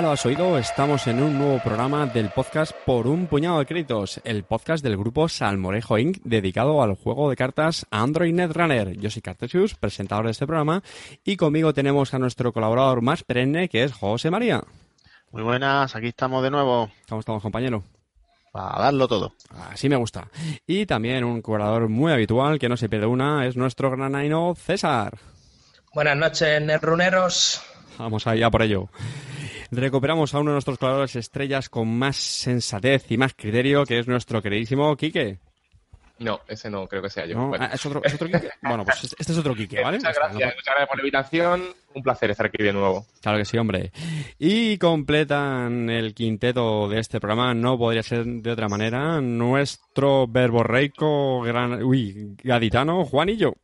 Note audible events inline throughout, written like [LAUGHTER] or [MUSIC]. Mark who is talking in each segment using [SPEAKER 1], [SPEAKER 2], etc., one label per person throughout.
[SPEAKER 1] Ya lo has oído, estamos en un nuevo programa del podcast Por un puñado de créditos, el podcast del grupo Salmorejo Inc. dedicado al juego de cartas Android Netrunner. Yo soy Cartesius, presentador de este programa, y conmigo tenemos a nuestro colaborador más perenne, que es José María.
[SPEAKER 2] Muy buenas, aquí estamos de nuevo.
[SPEAKER 1] ¿Cómo estamos, compañero?
[SPEAKER 2] A darlo todo.
[SPEAKER 1] Así me gusta. Y también un colaborador muy habitual, que no se pierde una, es nuestro gran aino César.
[SPEAKER 3] Buenas noches, Netruneros.
[SPEAKER 1] Vamos allá por ello. Recuperamos a uno de nuestros colaboradores estrellas con más sensatez y más criterio, que es nuestro queridísimo Quique.
[SPEAKER 4] No, ese no creo que sea yo.
[SPEAKER 1] ¿No?
[SPEAKER 4] Bueno.
[SPEAKER 1] Ah, ¿Es, otro, ¿Es otro Quique? [LAUGHS] Bueno, pues este es otro Quique, ¿vale?
[SPEAKER 4] Muchas gracias, muchas gracias por la invitación. Un placer estar aquí de nuevo.
[SPEAKER 1] Claro que sí, hombre. Y completan el quinteto de este programa, no podría ser de otra manera, nuestro verborreico gran... Uy, gaditano, Juanillo.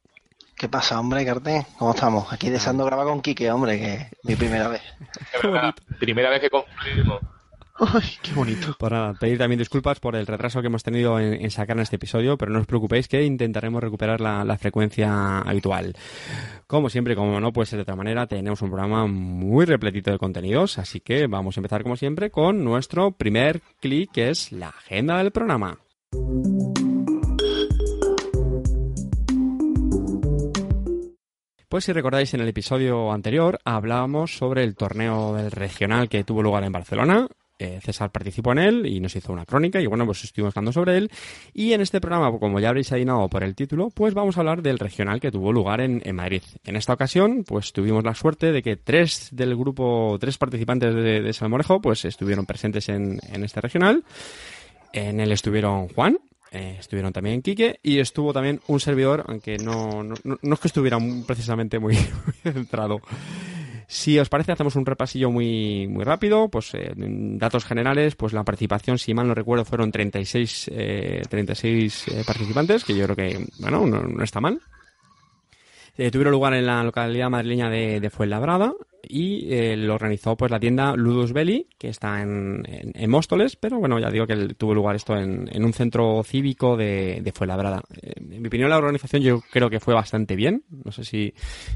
[SPEAKER 5] ¿Qué pasa, hombre, Carte? ¿Cómo estamos? Aquí deseando grabar con Quique, hombre, que es mi primera vez.
[SPEAKER 4] Primera vez que confirmo.
[SPEAKER 2] Ay, qué bonito.
[SPEAKER 1] Por nada, pedir también disculpas por el retraso que hemos tenido en, en sacar en este episodio, pero no os preocupéis que intentaremos recuperar la, la frecuencia habitual. Como siempre, como no puede ser de otra manera, tenemos un programa muy repletito de contenidos, así que vamos a empezar como siempre con nuestro primer clic, que es la agenda del programa. Pues si recordáis en el episodio anterior hablábamos sobre el torneo del regional que tuvo lugar en Barcelona. Eh, César participó en él y nos hizo una crónica y bueno, pues estuvimos hablando sobre él. Y en este programa, como ya habréis adivinado por el título, pues vamos a hablar del regional que tuvo lugar en, Madrid. En esta ocasión, pues tuvimos la suerte de que tres del grupo, tres participantes de, de Salmorejo, pues estuvieron presentes en, en este regional. En él estuvieron Juan, eh, estuvieron también Quique y estuvo también un servidor, aunque no, no, no- es que estuviera precisamente [LAUGHS] muy, centrado. Si os parece, hacemos un repasillo muy, muy rápido. Pues eh, datos generales, pues la participación, si mal no recuerdo, fueron 36, eh, 36 eh, participantes, que yo creo que, bueno, no, no está mal. Eh, tuvieron lugar en la localidad madrileña de, de Fuenlabrada y eh, lo organizó pues la tienda Ludus Belli, que está en, en- en Móstoles, pero bueno, ya digo que el- tuvo lugar esto en, en un centro cívico de, de Fuenlabrada. Eh, en mi opinión, la organización yo creo que fue bastante bien. No sé si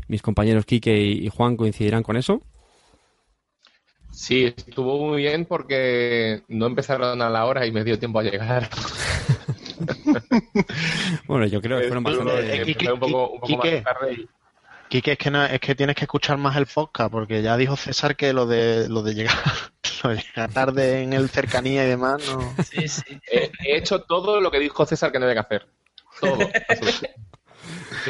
[SPEAKER 1] mis compañeros Quique y, y Juan coincidirán con eso.
[SPEAKER 4] Sí, estuvo muy bien porque no empezaron a la hora y me dio tiempo a llegar. [LAUGHS] [LAUGHS]
[SPEAKER 1] Bueno, yo creo que fueron
[SPEAKER 2] Eh,
[SPEAKER 1] bastante...
[SPEAKER 2] eh,
[SPEAKER 4] Empecé un poco, un poco
[SPEAKER 2] Quique.
[SPEAKER 4] más tarde y-
[SPEAKER 2] Quique, es que, no- es que tienes que escuchar más el podcast, porque ya dijo César que lo de, lo de llegar, [LAUGHS] lo de llegar tarde en el cercanía y demás, no.
[SPEAKER 3] Sí, sí.
[SPEAKER 4] he, he hecho todo lo que dijo César que no había que hacer. Todo.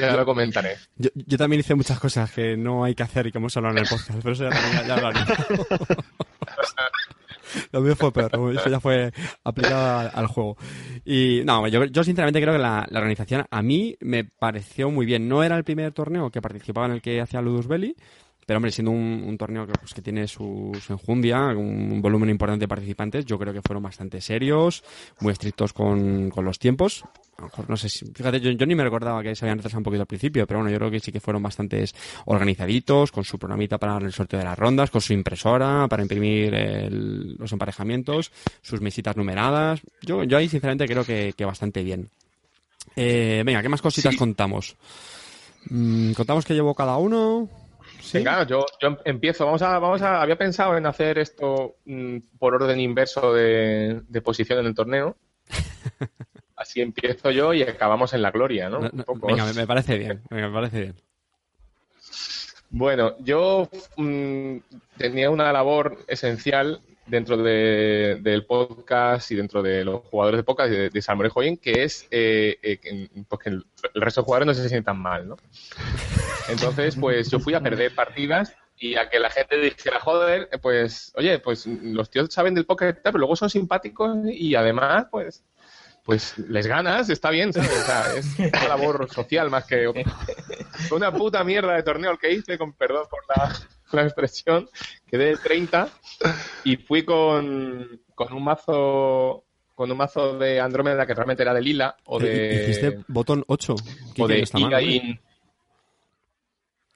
[SPEAKER 4] ya lo comentaré.
[SPEAKER 1] Yo, yo también hice muchas cosas que no hay que hacer y que hemos hablado en el podcast, pero eso ya, también, ya, ya hablaré. [LAUGHS] [LAUGHS] Lo mío fue peor, eso ya fue aplicado al, juego. Y no, yo, yo sinceramente creo que la, la organización a mí me pareció muy bien. No era el primer torneo que participaba en el que hacía Ludus Belli, pero hombre, siendo un, un torneo que, pues, que tiene su, su enjundia, un volumen importante de participantes, yo creo que fueron bastante serios, muy estrictos con, con los tiempos. A lo mejor no sé si, fíjate, yo, yo ni me recordaba que se habían retrasado un poquito al principio, pero bueno, yo creo que sí que fueron bastantes organizaditos, con su programita para el sorteo de las rondas, con su impresora, para imprimir el- los emparejamientos, sus mesitas numeradas. Yo, yo ahí sinceramente creo que, que bastante bien. Eh, venga, ¿qué más cositas
[SPEAKER 4] Sí.
[SPEAKER 1] contamos? Mm, ¿Contamos qué llevó cada uno? ¿Sí?
[SPEAKER 4] Venga, yo, yo em- empiezo. Vamos a, vamos a, había pensado en hacer esto mm, por orden inverso de, de posición en el torneo. [LAUGHS] Así empiezo yo y acabamos en la gloria, ¿no?
[SPEAKER 1] No,
[SPEAKER 4] Un
[SPEAKER 1] no,
[SPEAKER 4] poco.
[SPEAKER 1] venga, me, me parece bien, venga, me parece bien.
[SPEAKER 4] Bueno, yo mm, tenía una labor esencial dentro de- del podcast y dentro de los jugadores de podcast de, de Salmorejo Inc., que es eh, eh, que, pues el, resto de jugadores no se sientan mal, ¿no? Entonces, pues yo fui a perder partidas y a que la gente dijera, joder, pues, oye, pues los tíos saben del podcast, pero luego son simpáticos y además, pues, pues les ganas, está bien, ¿sabes? O sea, es una labor social más que una puta mierda de torneo el que hice, con perdón por la, [LAUGHS] la expresión. Quedé 30 y fui con, con un mazo con un mazo de Andrómeda que realmente era de Lila o
[SPEAKER 1] Eh,
[SPEAKER 4] de,
[SPEAKER 1] Hiciste botón 8.
[SPEAKER 4] o de. Igain.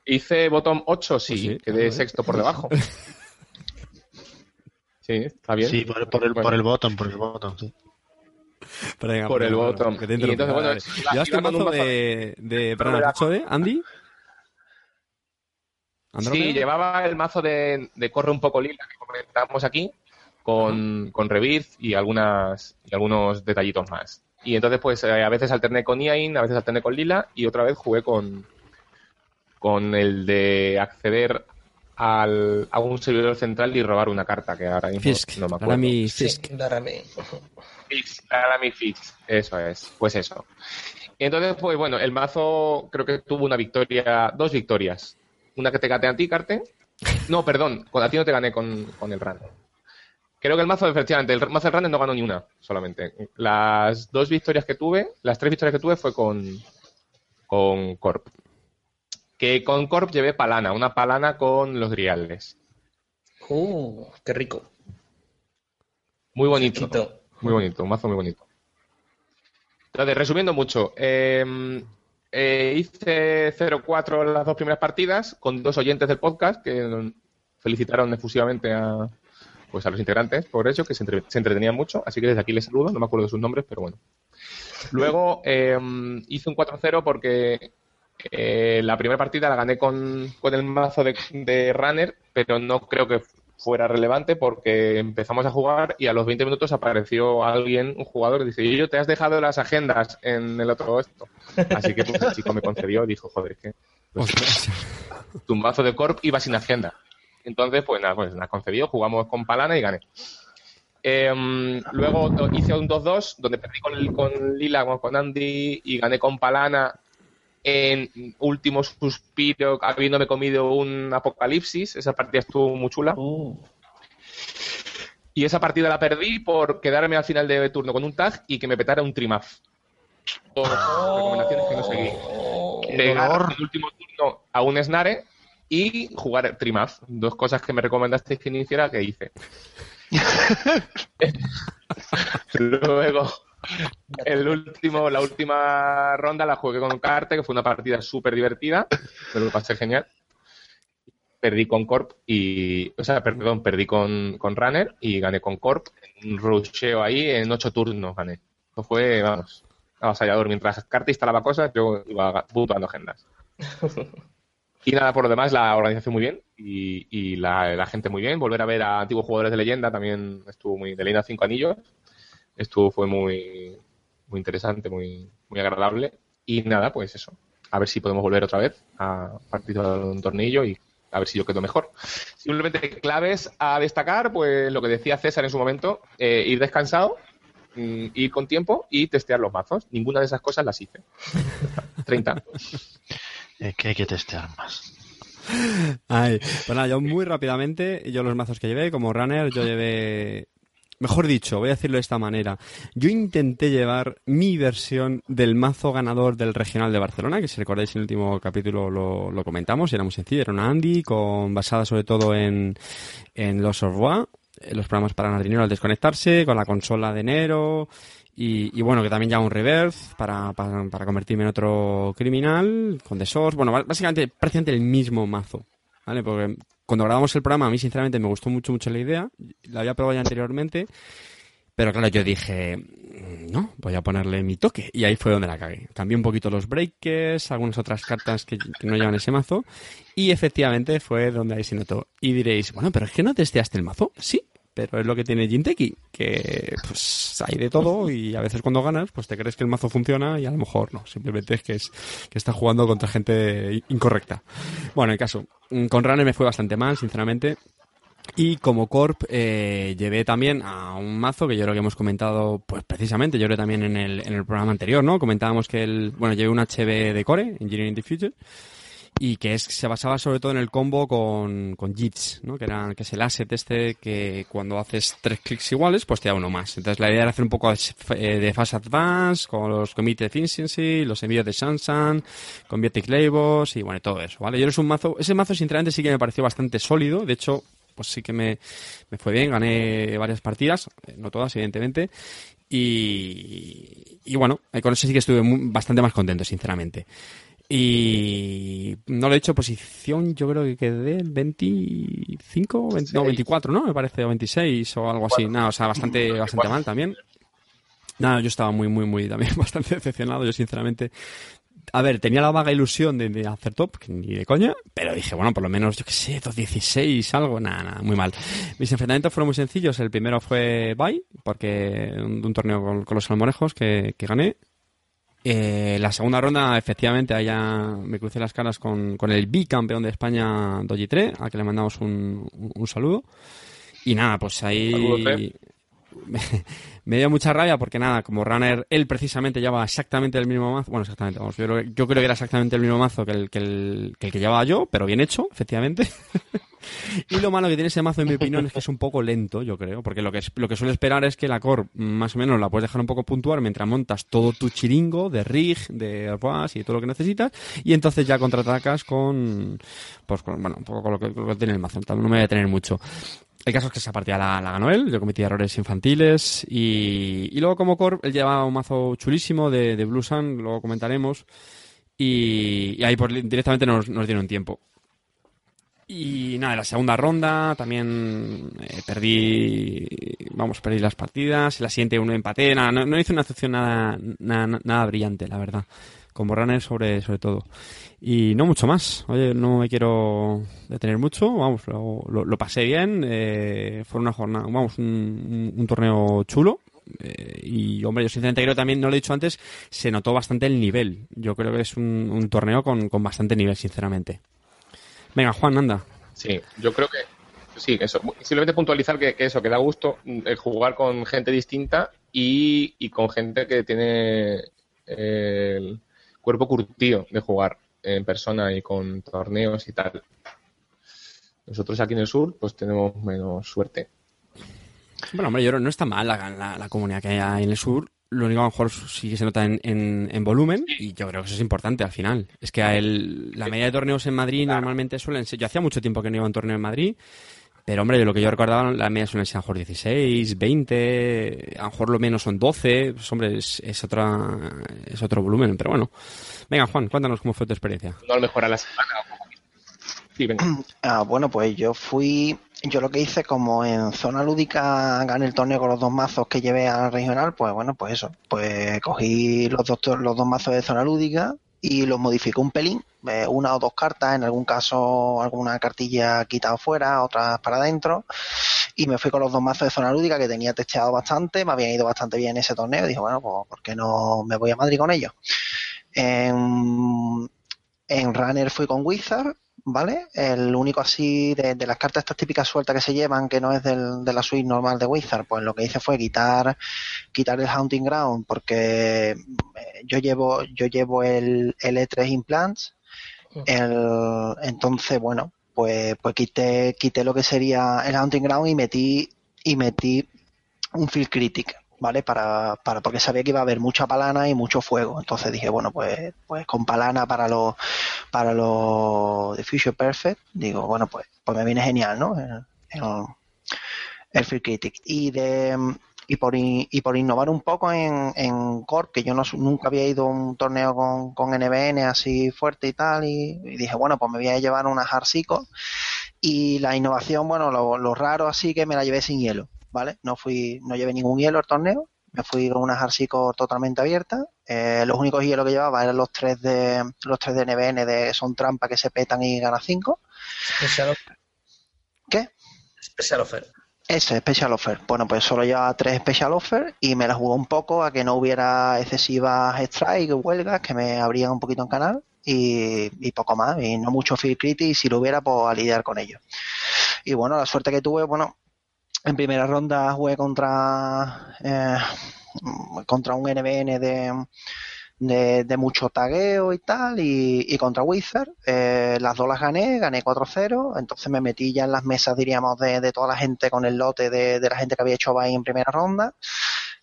[SPEAKER 4] Hice bottom 8, sí,
[SPEAKER 1] Pues sí,
[SPEAKER 4] quedé sexto por debajo. [LAUGHS] Sí, está bien.
[SPEAKER 2] Sí, por, por el,
[SPEAKER 4] Bueno,
[SPEAKER 2] por el bottom, por el bottom, sí.
[SPEAKER 1] Pero venga,
[SPEAKER 4] Por el
[SPEAKER 1] bueno,
[SPEAKER 4] bottom.
[SPEAKER 1] que te
[SPEAKER 4] Y entonces, bueno,
[SPEAKER 1] ¿Llevaste un mazo de, de perdón,
[SPEAKER 4] Andrómeda.
[SPEAKER 1] ¿has dicho de Andy? ¿Andrómeda?
[SPEAKER 4] Sí, llevaba el mazo de, de corre un poco lila que comentamos aquí, con, con Rebirth y algunas y algunos detallitos más. Y entonces, pues eh, a veces alterné con Iain, a veces alterné con Lila y otra vez jugué con, con el de acceder al, a un servidor central y robar una carta, que ahora mismo
[SPEAKER 1] Fisk,
[SPEAKER 4] no me acuerdo.
[SPEAKER 3] Sí,
[SPEAKER 1] Fisk.
[SPEAKER 3] Laramie.
[SPEAKER 4] Fix, Laramie Fix, eso es, pues eso. Y entonces, pues bueno, el mazo creo que tuvo una victoria, dos victorias. Una que te gané a ti, Carte. No, perdón, con a ti no te gané con, con el Run. Creo que el mazo, efectivamente, el mazo del Run no ganó ni una solamente. Las dos victorias que tuve, las tres victorias que tuve fue con, con Corp. Que con Corp llevé palana, una palana con los griales.
[SPEAKER 3] Uh, qué rico.
[SPEAKER 4] Muy bonito. Muy bonito, un mazo muy bonito. Entonces, resumiendo mucho, eh, eh, hice 0-4 las dos primeras partidas con dos oyentes del podcast que felicitaron efusivamente a, pues a los integrantes por ello, que se entretenían mucho, así que desde aquí les saludo, no me acuerdo de sus nombres, pero bueno. Luego eh, hice un 4-0 porque eh, la primera partida la gané con, con el mazo de, de Runner, pero no creo que fuera relevante porque empezamos a jugar y a los 20 minutos apareció alguien, un jugador, y dice, yo te has dejado las agendas en el otro esto. Así que pues, el chico me concedió y dijo, joder, que
[SPEAKER 1] Ostras.
[SPEAKER 4] tu mazo de Corp iba sin agenda. Entonces, pues nada, pues nada, concedió, jugamos con Palana y gané. Em, luego hice un 2-2 donde perdí con, el- con Lila, con Andy y gané con Palana en último suspiro, habiéndome comido un apocalipsis. Esa partida estuvo muy chula.
[SPEAKER 3] Uh,
[SPEAKER 4] Y esa partida la perdí por quedarme al final de turno con un tag y que me petara un trimaf. Por recomendaciones que no seguí.
[SPEAKER 3] oh,
[SPEAKER 4] el último turno a un snare y jugar trimaf. Dos cosas que me recomendasteis que no hiciera que hice. [LAUGHS] [LAUGHS] Luego, el último, la última ronda la jugué con Carte, que fue una partida súper divertida. Me lo pasé genial. Perdí con Corp y. O sea, perdón, perdí con, con Runner y gané con Corp. Un rusheo ahí en ocho turnos gané. Eso fue, vamos, avasallador. Mientras Carte instalaba cosas, yo iba puntuando agendas. Y nada, por lo demás, la organización muy bien y, y la, la gente muy bien. Volver a ver a antiguos jugadores de leyenda también estuvo muy. De leyenda 5 anillos. Estuvo, fue muy, muy interesante, muy, muy agradable. Y nada, pues eso. A ver si podemos volver otra vez a participar en un tornillo y a ver si yo quedo mejor. Simplemente claves a destacar, pues lo que decía César en su momento, eh, ir descansado, mm, ir con tiempo y testear los mazos. Ninguna de esas cosas las hice. [LAUGHS] 30.
[SPEAKER 2] Es que hay que testear más.
[SPEAKER 1] Ay, pues nada, yo muy rápidamente, yo los mazos que llevé, como runner, yo llevé, mejor dicho, voy a decirlo de esta manera, yo intenté llevar mi versión del mazo ganador del regional de Barcelona, que si recordáis en el último capítulo lo, lo comentamos, era muy sencillo, era una Andy, con, basada sobre todo en, los Orbois, los programas para ganar dinero al desconectarse, con la consola de enero, y, bueno, que también ya un reverse para, para, para convertirme en otro criminal, con The Source. Bueno, básicamente prácticamente el mismo mazo. ¿Vale? Porque cuando grabamos el programa, a mí sinceramente me gustó mucho, mucho la idea. La había probado ya anteriormente. Pero claro, yo dije, "Mm, no, voy a ponerle mi toque. Y ahí fue donde la cagué. Cambié un poquito los breakers, algunas otras cartas que, que no llevan ese mazo. Y efectivamente fue donde ahí se notó. Y diréis, bueno, pero es que no testeaste el mazo. Sí, pero es lo que tiene Jinteki, que pues hay de todo y a veces cuando ganas, pues te crees que el mazo funciona y a lo mejor no. Simplemente es que es que estás jugando contra gente incorrecta. Bueno, en caso, mm, con Runner me fue bastante mal, sinceramente. Y como Corp eh, llevé también a un mazo que yo creo que hemos comentado, pues precisamente, yo creo también en el, en el programa anterior, ¿no? Comentábamos que el, bueno, llevé un HB de Core, Engineering the Future, y que es, se basaba sobre todo en el combo con, con JITs, ¿no? Que, era, que es el asset este que cuando haces tres clics iguales, pues te da uno más. Entonces la idea era hacer un poco eh, de Fast Advance, con los Commit Efficiency, los envíos de Sansan, con Biotic Labels y bueno, todo eso, ¿vale? Yo es un mazo, ese mazo sinceramente sí que me pareció bastante sólido, de hecho, pues sí que me, me fue bien, gané varias partidas, eh, no todas evidentemente, y, y bueno, eh, con eso sí que estuve bastante más contento, sinceramente. Y no lo he hecho posición, yo creo que quedé el 25, 20 no, 24, ¿no? Me parece, o 26 o algo así. Nada, o sea, bastante, bastante mal también. Nada, yo estaba muy, muy, muy también [LAUGHS] bastante decepcionado. Yo, sinceramente, a ver, tenía la vaga ilusión de, de hacer top, que ni de coña, pero dije, bueno, por lo menos, yo qué sé, 2.16, algo, nada, nada, muy mal. Mis enfrentamientos fueron muy sencillos. El primero fue Bay, porque un, un torneo con, con los salmorejos que, que gané. Eh, la segunda ronda, efectivamente, allá me crucé las caras con, con el bicampeón de España, Doji 3, a que le mandamos un, un- un saludo. Y nada, pues ahí me, [LAUGHS] me dio mucha rabia porque nada, como runner, él precisamente llevaba exactamente el mismo mazo. Bueno, exactamente, vamos, yo, creo, yo creo que era exactamente el mismo mazo que el que, el, que el que llevaba yo, pero bien hecho, efectivamente. [LAUGHS] y lo malo que tiene ese mazo, en mi opinión, es que es un poco lento, yo creo, porque lo que, es, lo que suele esperar es que la core, más o menos, la puedes dejar un poco puntual mientras montas todo tu chiringo de rig, de RAS y todo lo que necesitas, y entonces ya contraatacas con, pues, con, bueno, un poco con lo que, con lo tiene el mazo. No me voy a detener mucho. El caso es que esa partida la, ganó él, yo cometí errores infantiles y, y luego como core él llevaba un mazo chulísimo de, de Blue Sun, luego comentaremos y, ahí por, directamente nos, nos dieron tiempo. Y nada, en la segunda ronda también eh, perdí, vamos, perdí las partidas, en la siguiente uno empaté, no, no hice una actuación nada, nada, nada brillante, la verdad, como runner sobre, sobre todo. Y no mucho más. Oye, no me quiero detener mucho. Vamos, lo, lo- pasé bien. Eh, fue una jornada, vamos, un torneo chulo. Eh, y hombre, yo sinceramente creo también, no lo he dicho antes, se notó bastante el nivel. Yo creo que es un, un torneo con, con bastante nivel, sinceramente. Venga, Juan, anda.
[SPEAKER 4] Sí, yo creo que sí, eso. Simplemente puntualizar que, que eso, que da gusto mm, el jugar con gente distinta y, y con gente que tiene eh, el cuerpo curtido de jugar en persona y con torneos y tal. Nosotros aquí en el sur, pues tenemos menos suerte.
[SPEAKER 1] Bueno, hombre, yo creo que no está mal la, la- la comunidad que hay en el sur. Lo único a lo mejor sí que se nota en, en- en volumen y yo creo que eso es importante al final. Es que a el- la media de torneos en Madrid normalmente suelen ser... Yo hacía mucho tiempo que no iba a un torneo en Madrid, pero hombre, de lo que yo recordaba, la media suelen ser a lo mejor 16, 20, a lo mejor lo menos son 12. Pues hombre, es, es, otra, es otro volumen, pero bueno. Venga, Juan, cuéntanos cómo fue tu experiencia.
[SPEAKER 4] No a lo mejor a la semana. Sí, venga. [CLEARS THROAT]
[SPEAKER 5] Ah, bueno, pues yo fui, yo lo que hice como en zona lúdica gané el torneo con los dos mazos que llevé al regional, pues bueno, pues eso, pues cogí los dos, los dos mazos de zona lúdica y los modificé un pelín, eh, una o dos cartas, en algún caso alguna cartilla quitada fuera, otras para adentro, y me fui con los dos mazos de zona lúdica que tenía testeado bastante, me habían ido bastante bien ese torneo, y dije, bueno, pues ¿por qué no me voy a Madrid con ellos? En Runner fui con Wizard, ¿vale? El único así de, de las cartas estas típicas sueltas que se llevan, que no es del, de la suite normal de Wizard, pues lo que hice fue quitar, quitar el Haunting Ground, porque eh, yo llevo, yo llevo el, el E3 Implants, el, entonces, bueno, pues, pues quité, quité lo que sería el Haunting Ground y metí, y metí un Field Critic, ¿vale? Para, para, porque sabía que iba a haber mucha palana y mucho fuego. Entonces dije, bueno, pues, pues con palana para los, para los de Future Perfect, digo, bueno, pues, pues me viene genial, ¿no? El, el, Field Critic. Y de, y por, y por innovar un poco en, en Corp, que yo no, nunca había ido a un torneo con, con NBN así fuerte y tal, y, dije, bueno, pues me voy a llevar unas Harsico. Y la innovación, bueno, lo raro así que me la llevé sin hielo, ¿vale? No fui, no llevé ningún hielo al torneo, me fui con unas Harsico totalmente abiertas. Eh, los únicos hielos que llevaba eran los tres de los tres de NBN de son trampa que se petan y gana cinco.
[SPEAKER 3] Special offer.
[SPEAKER 5] ¿Qué?
[SPEAKER 3] Special offer.
[SPEAKER 5] Ese, Special Offer. Bueno, pues solo llevaba tres Special Offer y me la jugó un poco a que no hubiera excesivas strike huelgas que me abrían un poquito en canal y, y poco más. Y no mucho Field Critic y si lo hubiera, pues a lidiar con ello. Y bueno, la suerte que tuve, bueno, en primera ronda jugué contra, eh, contra un NBN de, de, mucho tagueo y tal, y, y contra Wizard. Eh, las dos las gané, gané 4-0, entonces me metí ya en las mesas, diríamos, de, de toda la gente con el lote de, de la gente que había hecho bye en primera ronda.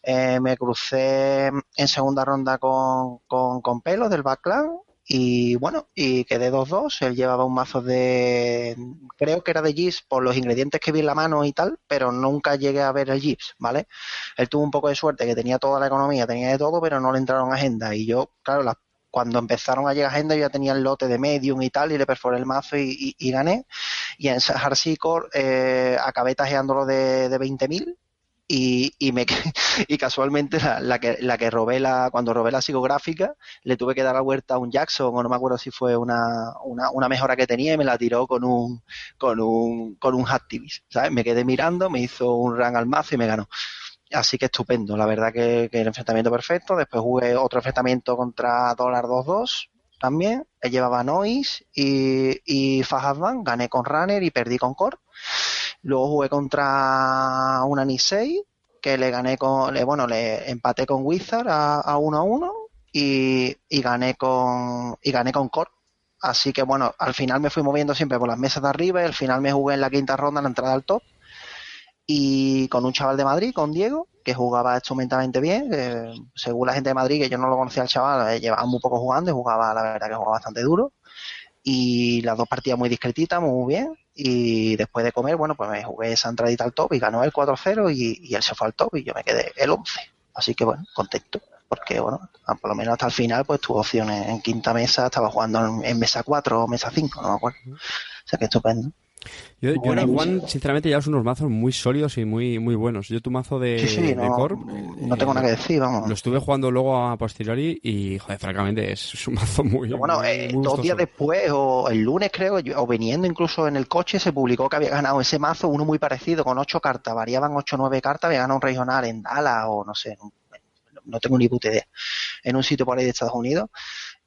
[SPEAKER 5] Eh, me crucé en segunda ronda con, con, con Pelo del Backland y bueno, y quedé 2-2. Él llevaba un mazo de. Creo que era de Gips por los ingredientes que vi en la mano y tal, pero nunca llegué a ver el Gips, ¿vale? Él tuvo un poco de suerte que tenía toda la economía, tenía de todo, pero no le entraron agenda. Y yo, claro, las cuando empezaron a llegar agenda yo ya tenía el lote de medium y tal y le perforé el mazo y, gané. Y en Hardcore eh, acabé tajeándolo de, de 20.000 y, y, me, [LAUGHS] y casualmente la, la que, la que robé la, cuando robé la psicográfica le tuve que dar la vuelta a un Jackson o no me acuerdo si fue una, una, una mejora que tenía y me la tiró con un con un con un Hacktivist, ¿sabes? Me quedé mirando, me hizo un run al mazo y me ganó. Así que estupendo, la verdad que, que el enfrentamiento perfecto. Después jugué otro enfrentamiento contra Dólar 2-2 también. Llevaba Noise y, y gané con Runner y perdí con Core. Luego jugué contra una Nisei, que le gané con, le- bueno, le empaté con Wizard a, a 1 a 1 y, y gané con y gané con Core. Así que bueno, al final me fui moviendo siempre por las mesas de arriba y al final me jugué en la quinta ronda en la entrada al top y con un chaval de Madrid, con Diego, que jugaba estupendamente bien. que, según la gente de Madrid, que yo no lo conocía al chaval, eh, llevaba muy poco jugando y jugaba, la verdad, que jugaba bastante duro. Y las dos partidas muy discretitas, muy bien. Y después de comer, bueno, pues me jugué esa entradita al top y ganó el 4-0 y, y él se fue al top y yo me quedé el 11. Así que bueno, contento. Porque bueno, por lo menos hasta el final, pues tuvo opciones en quinta mesa, estaba jugando en, en mesa 4 o mesa 5, no me acuerdo. O sea que estupendo.
[SPEAKER 1] Yo, yo
[SPEAKER 5] pues,
[SPEAKER 1] Juan, sinceramente, llevas unos mazos muy sólidos y muy, muy buenos. Yo tu mazo de,
[SPEAKER 5] Sí, sí,
[SPEAKER 1] de
[SPEAKER 5] no,
[SPEAKER 1] Corp,
[SPEAKER 5] no tengo
[SPEAKER 1] eh,
[SPEAKER 5] nada que decir, vamos.
[SPEAKER 1] Lo estuve jugando luego a posteriori y, joder, francamente, es, un mazo muy.
[SPEAKER 5] Pero bueno,
[SPEAKER 1] muy-
[SPEAKER 5] eh,
[SPEAKER 1] muy
[SPEAKER 5] dos días después, o el lunes creo, o viniendo incluso en el coche, se publicó que había ganado ese mazo, uno muy parecido, con ocho cartas, variaban ocho o nueve cartas, había ganado un regional en Dallas o no sé, no tengo ni puta idea, en un sitio por ahí de Estados Unidos.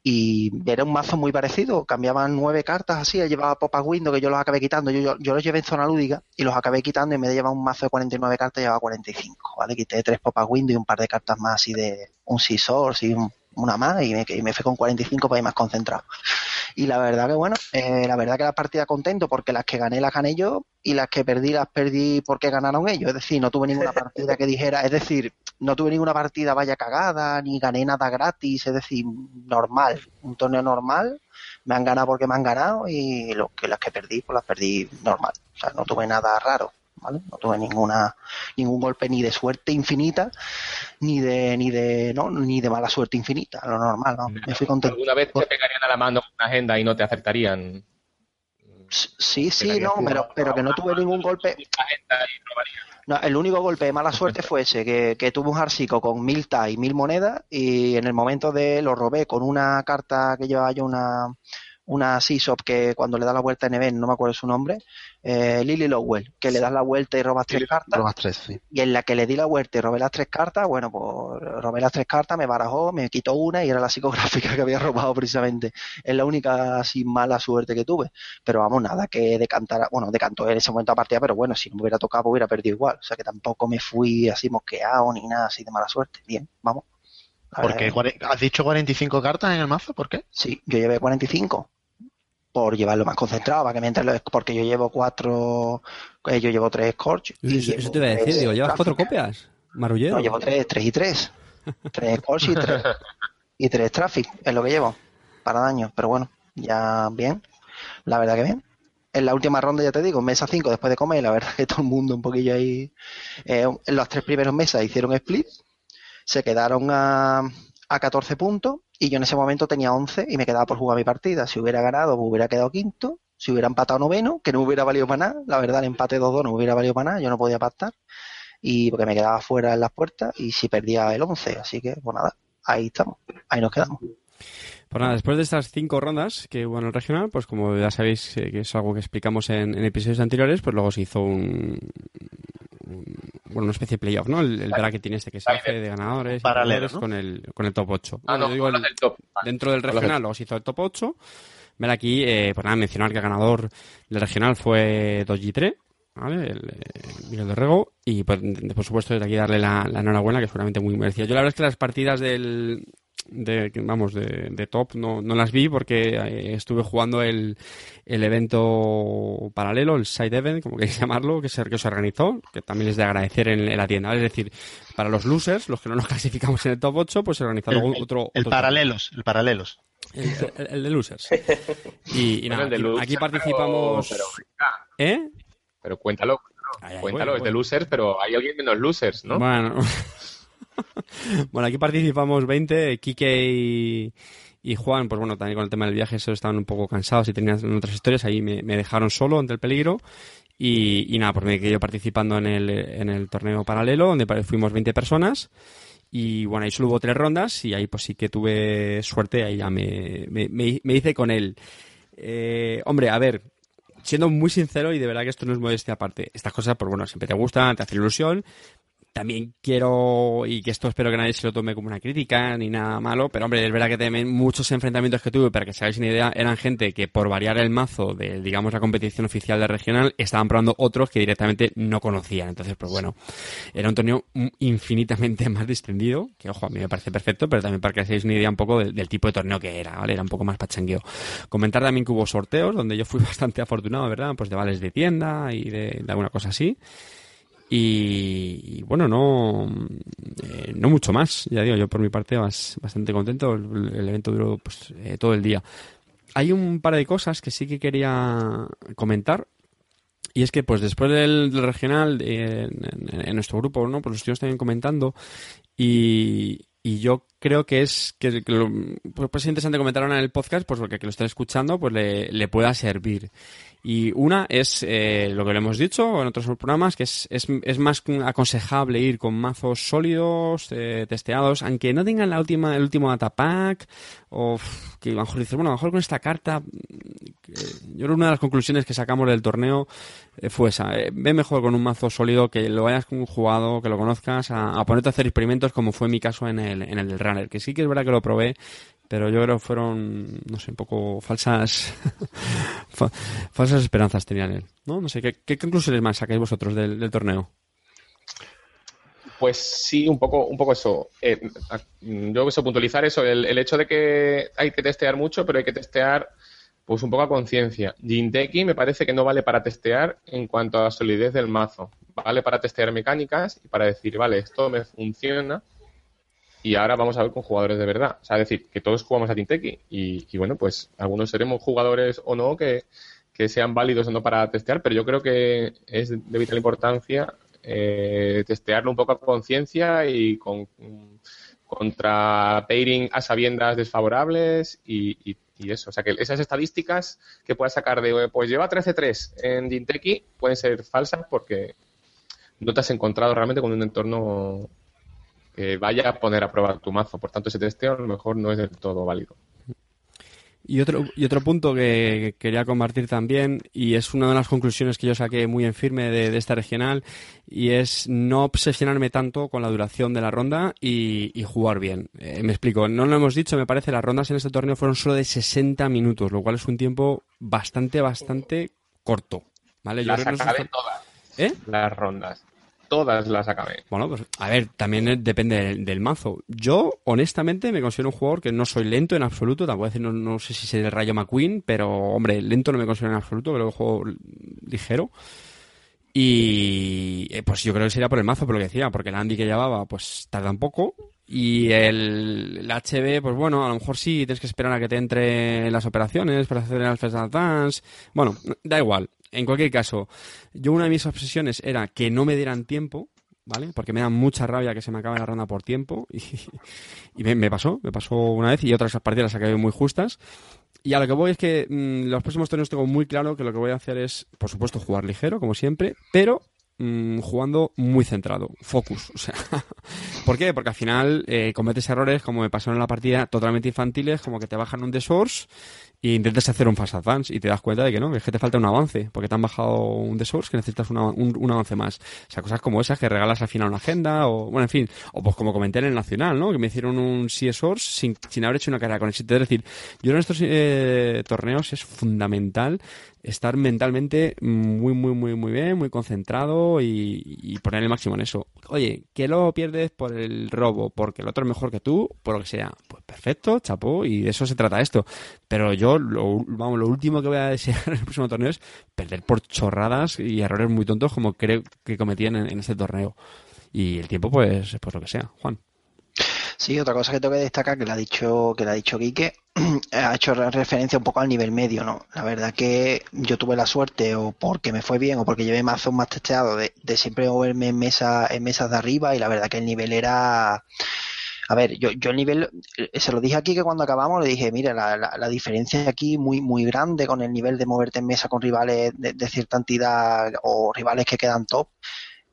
[SPEAKER 5] Y era un mazo muy parecido, cambiaban nueve cartas así, llevaba Popa Window que yo los acabé quitando, yo, yo, yo los llevé en zona lúdica y los acabé quitando y me llevaba un mazo de 49 cartas, llevaba 45, ¿vale? Quité tres Popa Window y un par de cartas más así de un Scissors y un- una más y me, y me fui con 45 para ir más concentrado. Y la verdad que bueno, eh, la verdad que la partida contento porque las que gané las gané yo y las que perdí las perdí porque ganaron ellos. Es decir, no tuve ninguna [LAUGHS] partida que dijera, es decir, no tuve ninguna partida vaya cagada, ni gané nada gratis, es decir, normal, un torneo normal, me han ganado porque me han ganado y lo que las que perdí, pues las perdí normal. O sea, no tuve nada raro, ¿vale? No tuve ninguna, ningún golpe ni de suerte infinita, ni de, ni de, no, ni de mala suerte infinita, lo normal, ¿no? Me fui contento.
[SPEAKER 4] ¿Alguna vez te pegarían a la mano con una agenda y no te acertarían?
[SPEAKER 5] Sí, sí, no, pero, pero que no tuve ningún golpe. No, el único golpe de mala suerte fue ese, que, que tuve un jarcico con mil TAI y mil monedas y en el momento de lo robé con una carta que llevaba yo una una Sisop que cuando le da la vuelta en event, no me acuerdo su nombre, eh, Lily Lowell, que le das la vuelta y robas tres cartas
[SPEAKER 2] Robas tres, sí.
[SPEAKER 5] y en la que le di la vuelta y robé las tres cartas, bueno, pues robé las tres cartas, me barajó, me quitó una y era la psicográfica que había [LAUGHS] robado precisamente. Es la única así mala suerte que tuve. Pero vamos, nada que decantara, bueno, decantó en ese momento a partida, pero bueno, si no me hubiera tocado, hubiera perdido igual. O sea que tampoco me fui así mosqueado ni nada así de mala suerte. Bien, vamos. La
[SPEAKER 2] ¿Por
[SPEAKER 5] verdad
[SPEAKER 2] qué?
[SPEAKER 5] que-
[SPEAKER 2] Cuare- ¿Has dicho 45 cartas en el mazo? ¿Por qué?
[SPEAKER 5] Sí, yo llevé 45 por llevarlo más concentrado, para que mientras lo- porque yo llevo cuatro, eh, yo llevo tres Scorch. y
[SPEAKER 1] Eso, te iba a decir, digo, ¿llevas cuatro copias? Marullero.
[SPEAKER 5] No, llevo tres, tres y tres. Tres Scorch y tres, [LAUGHS] y tres Traffic, es lo que llevo, para daño. Pero bueno, ya bien, la verdad que bien. En la última ronda, ya te digo, mesa 5 después de comer, la verdad que todo el mundo un poquillo ahí. eh, en las tres primeros mesas hicieron split, se quedaron a, a 14 puntos y yo en ese momento tenía 11 y me quedaba por jugar mi partida. Si hubiera ganado, me hubiera quedado quinto. Si hubiera empatado noveno, que no hubiera valido para nada, la verdad, el empate 2-2 no hubiera valido para nada, yo no podía pactar. Y porque me quedaba fuera en las puertas y si perdía el 11. Así que, pues nada, ahí estamos, ahí nos quedamos.
[SPEAKER 1] Pues nada, después de estas cinco rondas que hubo en el regional, pues como ya sabéis eh, que es algo que explicamos en, episodios anteriores, pues luego se hizo un- bueno, una especie de playoff, ¿no? El, el bracket este que se hace de ganadores
[SPEAKER 2] Paralelo, ¿no?
[SPEAKER 1] con el, con el top 8.
[SPEAKER 4] Ah,
[SPEAKER 1] Bueno,
[SPEAKER 4] no,
[SPEAKER 1] digo el-
[SPEAKER 4] del top.
[SPEAKER 1] Dentro del regional luego se hizo el top 8. Ver aquí, eh, pues nada, mencionar que el ganador del regional fue Doji 3, ¿vale? El, eh, Miguel de Rego. Y pues, de- por supuesto, desde aquí darle la, la enhorabuena, que seguramente muy merecida. Yo la verdad es que las partidas del. De, vamos, de, de top no, no las vi porque eh, estuve jugando el, el evento paralelo, el side event, como queréis [LAUGHS] llamarlo, que se, que se organizó, que también es de agradecer en, en la tienda. ¿vale? Es decir, para los losers, los que no nos [LAUGHS] clasificamos en el top 8, pues se
[SPEAKER 2] El, el-
[SPEAKER 1] otro,
[SPEAKER 2] el
[SPEAKER 1] otro
[SPEAKER 2] paralelos, el paralelos.
[SPEAKER 1] el, el- el de losers. Y, nada, aquí,
[SPEAKER 4] losers,
[SPEAKER 1] aquí participamos.
[SPEAKER 4] Pero,
[SPEAKER 1] ¿Eh?
[SPEAKER 4] pero cuéntalo. Cuéntalo, es de losers, pero hay alguien menos losers, ¿no?
[SPEAKER 1] Bueno. [LAUGHS] [LAUGHS] bueno, aquí participamos 20, Kike y, Juan, pues bueno, también con el tema del viaje, eso estaban un poco cansados y tenían otras historias. Ahí me, dejaron solo ante el peligro. Y, nada, pues me quedé yo participando en el, en el torneo paralelo, donde fuimos 20 personas. Y bueno, ahí solo hubo tres rondas y ahí pues sí que tuve suerte, ahí ya me- me hice con él. Eh, hombre, a ver, siendo muy sincero y de verdad que esto no es modestia aparte, estas cosas, pues bueno, siempre te gustan, te hacen ilusión. También quiero, y que esto espero que nadie se lo tome como una crítica ni nada malo, pero hombre, es verdad que también muchos enfrentamientos que tuve, para que se hagáis una idea, eran gente que por variar el mazo de, digamos, la competición oficial de regional, estaban probando otros que directamente no conocían. Entonces, pues bueno, era un torneo infinitamente [LAUGHS] más distendido, que ojo, a mí me parece perfecto, pero también para que hagáis una idea un poco del, tipo de torneo que era, ¿vale? Era un poco más pachangueo. Comentar también que hubo sorteos, donde yo fui [LAUGHS] bastante afortunado, ¿verdad? Pues de vales de tienda y de alguna cosa así. Y, bueno, no, eh, no mucho más. Ya digo, yo por mi parte bas- bastante contento. El, evento duró pues, eh, todo el día. Hay un par de cosas que sí que quería comentar. Y es que, pues después del, regional, eh, en, nuestro grupo, ¿no? Pues lo estuvimos también comentando. Y, y yo creo que es que, que lo, pues, pues es interesante comentar ahora en el podcast, pues porque que lo estén escuchando, pues le, le pueda servir. Y una es eh, lo que le hemos dicho en otros programas, que es, es, es más aconsejable ir con mazos sólidos, eh, testeados, aunque no tengan la última, el último datapack, o que a lo mejor dices, bueno, a lo mejor con esta carta, eh, yo creo que una de las conclusiones que sacamos del torneo eh, fue esa, eh, ve mejor con un mazo sólido, que lo hayas jugado, que lo conozcas, a, a ponerte a hacer experimentos como fue mi caso en el, en el runner, que sí que es verdad que lo probé, pero yo creo que fueron, no sé, un poco falsas [LAUGHS] fa- falsas esperanzas tenían él, ¿no? No sé, ¿qué, qué conclusiones más sacáis vosotros del, torneo?
[SPEAKER 4] Pues sí, un poco, un poco eso. Eh, yo quiero puntualizar eso, el, el hecho de que hay que testear mucho, pero hay que testear pues un poco a conciencia. Jinteki me parece que no vale para testear en cuanto a la solidez del mazo. Vale para testear mecánicas y para decir, vale, esto me funciona y ahora vamos a ver con jugadores de verdad. O sea, es decir, que todos jugamos a Jinteki y, y bueno, pues algunos seremos jugadores o no que, que sean válidos o no para testear, pero yo creo que es de vital importancia eh, testearlo un poco a conciencia y con contra pairing a sabiendas desfavorables y, y- eso. O sea, que esas estadísticas que puedas sacar de, pues lleva 13-3 en Jinteki pueden ser falsas porque no te has encontrado realmente con un entorno que vaya a poner a prueba tu mazo. Por tanto, ese testeo a lo mejor no es del todo válido.
[SPEAKER 1] Y otro, y otro punto que quería compartir también, y es una de las conclusiones que yo saqué muy en firme de, de esta regional, y es no obsesionarme tanto con la duración de la ronda y, y jugar bien. Eh, me explico, no lo hemos dicho, me parece, las rondas en este torneo fueron solo de 60 minutos, lo cual es un tiempo bastante, bastante corto. ¿Vale? Yo
[SPEAKER 4] Las
[SPEAKER 1] creo que
[SPEAKER 4] acabé todas,
[SPEAKER 1] ¿Eh?
[SPEAKER 4] las rondas. Todas las acabé.
[SPEAKER 1] Bueno, pues a ver, también depende del, mazo. Yo, honestamente, me considero un jugador que no soy lento en absoluto. Tampoco decir, no, no sé si soy el Rayo McQueen, pero hombre, lento no me considero en absoluto. Que juego ligero. Y eh, pues yo creo que sería por el mazo, por lo que decía, porque el Andy que llevaba, pues tarda un poco. Y el, HB, pues bueno, a lo mejor sí, tienes que esperar a que te entre las operaciones para hacer el First Advance. Bueno, da igual. En cualquier caso, yo una de mis obsesiones era que no me dieran tiempo, ¿vale? Porque me da mucha rabia que se me acabe la ronda por tiempo. [LAUGHS] Y, y me, me pasó, me pasó una vez y otras partidas las acabé muy justas. Y a lo que voy es que mm, los próximos torneos tengo muy claro que lo que voy a hacer es, por supuesto, jugar ligero, como siempre, pero mm, jugando muy centrado, focus. O sea, [LAUGHS] ¿Por qué? Porque al final eh, cometes errores, como me pasó en la partida, totalmente infantiles, como que te bajan un The Source y intentas hacer un Fast Advance y te das cuenta de que no, es que te falta un avance, porque te han bajado un The Source que necesitas un, un avance más. O sea, cosas como esas que regalas al final una agenda, o bueno, en fin, o pues como comenté en el Nacional, ¿no? Que me hicieron un CS Source sin, sin haber hecho una carrera con éxito. Es decir, yo en estos eh, torneos es fundamental estar mentalmente muy, muy, muy, muy bien, muy concentrado y, poner el máximo en eso. Oye, que lo pierdes por el robo, porque el otro es mejor que tú, por lo que sea. Pues perfecto, chapó, y de eso se trata esto. Pero yo, lo, vamos, lo último que voy a desear [LAUGHS] en el próximo torneo es perder por chorradas y errores muy tontos como creo que cometían en, en este torneo. Y el tiempo, pues, pues lo que sea. Juan.
[SPEAKER 5] Sí, otra cosa que tengo que destacar que le ha dicho, que le ha dicho Quique, [CLEARS THROAT] ha hecho re- referencia un poco al nivel medio, ¿no? La verdad que yo tuve la suerte, o porque me fue bien, o porque llevé mazos más testeados, de, de siempre moverme en mesa, en mesas de arriba, y la verdad que el nivel era A ver, yo, yo el nivel, eh, se lo dije aquí que cuando acabamos le dije, mira, la, la, la diferencia aquí muy muy grande con el nivel de moverte en mesa con rivales de cierta entidad o rivales que quedan top,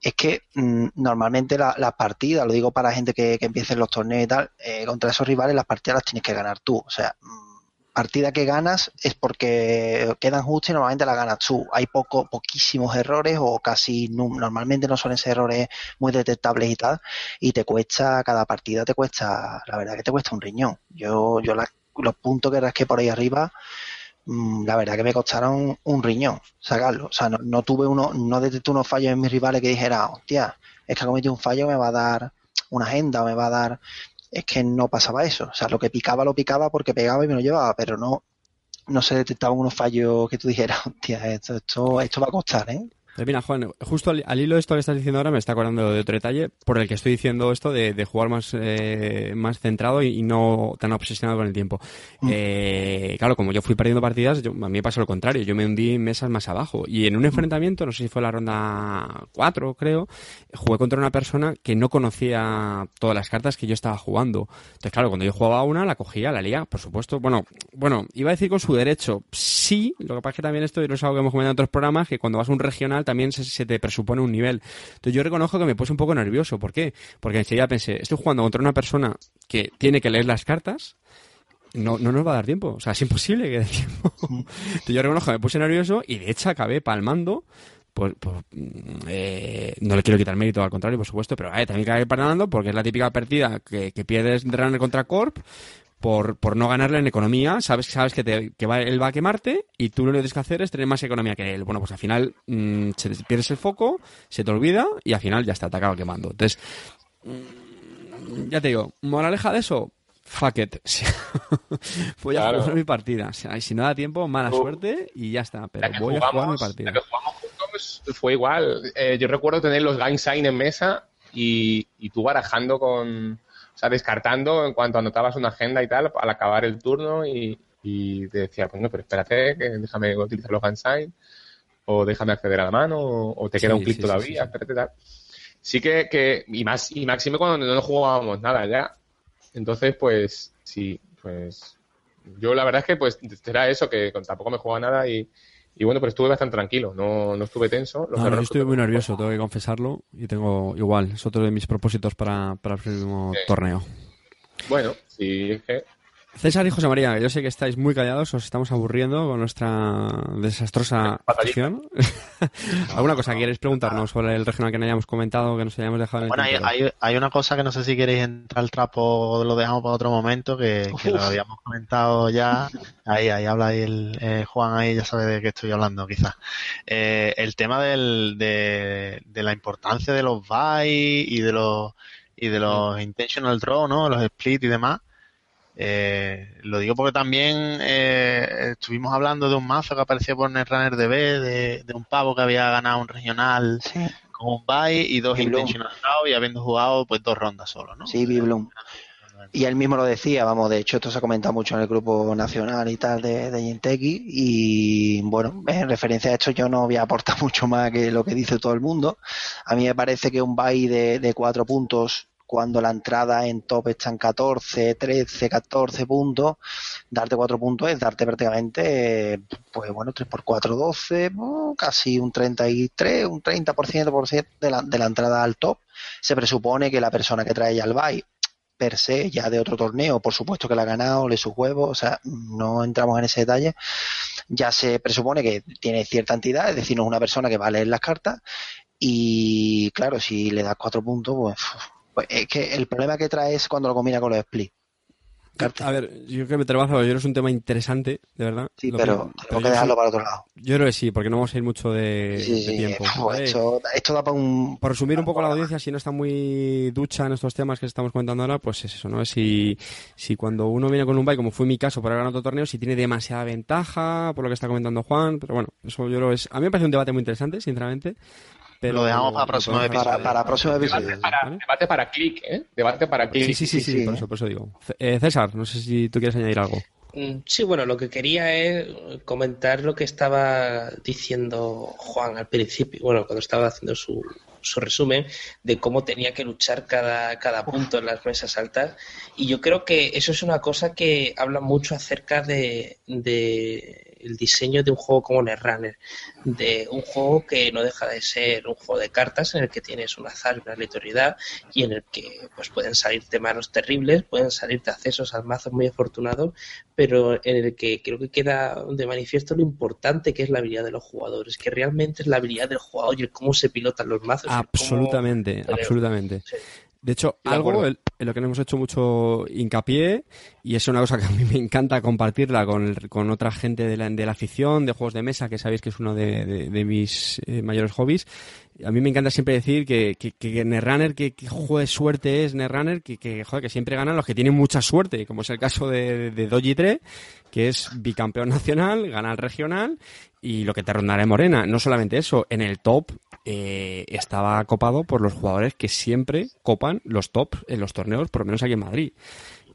[SPEAKER 5] es que mm, normalmente las la partidas, lo digo para gente que, que empiece los torneos y tal, eh, contra esos rivales las partidas las tienes que ganar tú. O sea, mm, partida que ganas es porque quedan justas y normalmente la ganas tú. Hay poco, poquísimos errores o casi normalmente no suelen ser errores muy detectables y tal. Y te cuesta, cada partida te cuesta, la verdad que te cuesta un riñón. Yo, yo la- los puntos que rasqué por ahí arriba, la verdad que me costaron un riñón sacarlo. O sea, no, no tuve uno, no detecté unos fallos en mis rivales que dijera, hostia, es que ha cometido un fallo, me va a dar una agenda me va a dar. Es que no pasaba eso. O sea, lo que picaba lo picaba porque pegaba y me lo llevaba, pero no, no se detectaban unos fallos que tú dijeras, hostia, esto, esto, esto va a costar, ¿eh?
[SPEAKER 1] Pues mira, Juan, justo al, al hilo de esto que estás diciendo ahora me está acordando de otro detalle por el que estoy diciendo esto de, de jugar más, eh, más centrado y, y no tan obsesionado con el tiempo.
[SPEAKER 5] Mm.
[SPEAKER 1] Eh, claro, como yo fui perdiendo partidas, yo, a mí me pasó lo contrario. Yo me hundí mesas más abajo. Y en un enfrentamiento, no sé si fue la ronda 4, creo, jugué contra una persona que no conocía todas las cartas que yo estaba jugando. Entonces, claro, cuando yo jugaba una, la cogía, la lía, por supuesto. Bueno, bueno, iba a decir con su derecho. Sí, lo que pasa es que también esto es algo que hemos comentado en otros programas, que cuando vas a un regional también se, se te presupone un nivel. Entonces yo reconozco que me puse un poco nervioso. ¿Por qué? Porque enseguida pensé, estoy jugando contra una persona que tiene que leer las cartas, no, no nos va a dar tiempo. O sea, es imposible que dé tiempo. Entonces yo reconozco que me puse nervioso y de hecho acabé palmando. Por, mm, eh, no le quiero quitar mérito, al contrario, por supuesto, pero eh, también acabé palmando porque es la típica partida que, que pierdes de runner contra Corp por, por no ganarle en economía, sabes, sabes que, te, que va, él va a quemarte y tú lo que tienes que hacer es tener más economía que él. Bueno, pues al final mmm, se, pierdes el foco, se te olvida y al final ya está atacado quemando. Entonces, mmm, ya te digo, moraleja de eso, fuck it. [LAUGHS] voy a
[SPEAKER 4] Claro.
[SPEAKER 1] jugar mi partida. O sea, y si no da tiempo, mala
[SPEAKER 4] Uh,
[SPEAKER 1] suerte y ya está. Pero voy a jugar mi partida.
[SPEAKER 4] La que jugamos juntos fue igual. Eh, yo recuerdo tener los game sign en mesa y, y tú barajando con. O sea, descartando en cuanto anotabas una agenda y tal al acabar el turno y, y te decía, pues no, pero espérate, que déjame utilizar los game sign o déjame acceder a la mano o, o te queda
[SPEAKER 1] Sí,
[SPEAKER 4] un clic
[SPEAKER 1] sí,
[SPEAKER 4] todavía,
[SPEAKER 1] sí,
[SPEAKER 4] espérate tal. Sí que, que y más y máxime cuando no jugábamos nada ya. Entonces, pues sí, pues yo la verdad es que pues era eso, que tampoco me jugaba nada y, y bueno, pero estuve bastante tranquilo, no, no estuve tenso. Los
[SPEAKER 1] No, no, yo estuve muy nervioso, tengo que confesarlo. Y tengo igual, es otro de mis propósitos para, para el próximo
[SPEAKER 4] Sí.
[SPEAKER 1] torneo.
[SPEAKER 4] Bueno, sí, es que
[SPEAKER 1] César y José María, yo sé que estáis muy callados, os estamos aburriendo con nuestra desastrosa actuación. [LAUGHS] ¿Alguna cosa que queréis preguntarnos sobre el regional que no hayamos comentado, que nos hayamos dejado en el
[SPEAKER 2] Bueno, hay,
[SPEAKER 1] tintero?
[SPEAKER 2] hay, hay una cosa que no sé si queréis entrar al trapo o lo dejamos para otro momento, que, que lo habíamos comentado ya. Ahí, ahí habla ahí el eh, Juan, ahí ya sabe de qué estoy hablando, quizás. Eh, el tema del, de, de la importancia de los buy y de los y de los intentional draw, ¿no? Los split y demás. Eh, lo digo porque también eh, estuvimos hablando de un mazo que aparecía por Netrunner DB, de, de un pavo que había ganado un regional
[SPEAKER 5] Sí,
[SPEAKER 2] con un bye y dos intentional y habiendo jugado pues dos rondas solo, ¿no?
[SPEAKER 5] sí, Bloom. Y él mismo lo decía, vamos, de hecho esto se ha comentado mucho en el grupo nacional y tal de, de Jinteki y bueno, en referencia a esto yo no voy a aportar [LAUGHS] mucho más que lo que dice todo el mundo. A mí me parece que un buy de, de cuatro puntos cuando la entrada en top está en 14, 13, 14 puntos, darte cuatro puntos es darte prácticamente, pues bueno, 3 por 4, 12, oh, casi un 33, un 30% por ciento de la, de la entrada al top. Se presupone que la persona que trae ya el buy per se, ya de otro torneo, por supuesto que la ha ganado, le sus huevos, o sea, no entramos en ese detalle. Ya se presupone que tiene cierta entidad, es decir, no es una persona que va a leer las cartas. Y claro, si le das cuatro puntos, pues, pues es que el problema que trae es cuando lo combina con los split. Cartas.
[SPEAKER 1] A ver, yo creo que creo que es un tema interesante, de verdad.
[SPEAKER 5] Sí,
[SPEAKER 1] Lo
[SPEAKER 5] pero
[SPEAKER 1] que- pero
[SPEAKER 5] que
[SPEAKER 1] yo
[SPEAKER 5] dejarlo
[SPEAKER 1] sí-
[SPEAKER 5] para otro lado.
[SPEAKER 1] Yo creo que sí, porque no vamos a ir mucho de,
[SPEAKER 5] Sí,
[SPEAKER 1] de
[SPEAKER 5] sí,
[SPEAKER 1] tiempo. [LAUGHS] ¿vale?
[SPEAKER 5] esto, esto da para un...
[SPEAKER 1] Por resumir un poco la audiencia, si no está muy ducha en estos temas que estamos comentando ahora, pues es eso, ¿no? Si, si cuando uno viene con un bye, como fue mi caso por haber ganado otro torneo, si tiene demasiada ventaja, por lo que está comentando Juan, pero bueno, eso yo creo que es... A mí me parece un debate muy interesante, sinceramente. Pero
[SPEAKER 2] Lo dejamos para próximo episodio.
[SPEAKER 5] Para, para próximo episodio.
[SPEAKER 4] Debate para,
[SPEAKER 1] ¿vale?
[SPEAKER 4] debate para clic, ¿eh? Debate para clic.
[SPEAKER 1] Sí, sí, sí, sí,
[SPEAKER 5] sí,
[SPEAKER 1] por, eso, por eso digo. Eh, César, no sé si tú quieres añadir algo.
[SPEAKER 3] Mm, Sí, bueno, lo que quería es comentar lo que estaba diciendo Juan al principio, bueno, cuando estaba haciendo su, su resumen de cómo tenía que luchar cada, cada punto en las mesas altas. Y yo creo que eso es una cosa que habla mucho acerca de, de el diseño de un juego como Netrunner, de un juego que no deja de ser un juego de cartas en el que tienes un azar y una aleatoriedad y en el que pues pueden salirte manos terribles, pueden salirte accesos al mazo muy afortunados, pero en el que creo que queda de manifiesto lo importante que es la habilidad de los jugadores, que realmente es la habilidad del jugador y el cómo se pilotan los mazos.
[SPEAKER 1] Absolutamente, absolutamente. De hecho, algo en, lo que no hemos hecho mucho hincapié, y es una cosa que a mí me encanta compartirla con, con otra gente de la, de la afición, de juegos de mesa, que sabéis que es uno de, de, mis eh, mayores hobbies. A mí me encanta siempre decir que, que, que Netrunner, que, que juego de suerte es Netrunner, que, que, joder, que siempre ganan los que tienen mucha suerte, como es el caso de, de Doji 3, que es bicampeón nacional, gana el regional, y lo que te rondará en Morena. No solamente eso, en el top eh, estaba copado por los jugadores que siempre copan los tops en los torneos, por lo menos aquí en Madrid.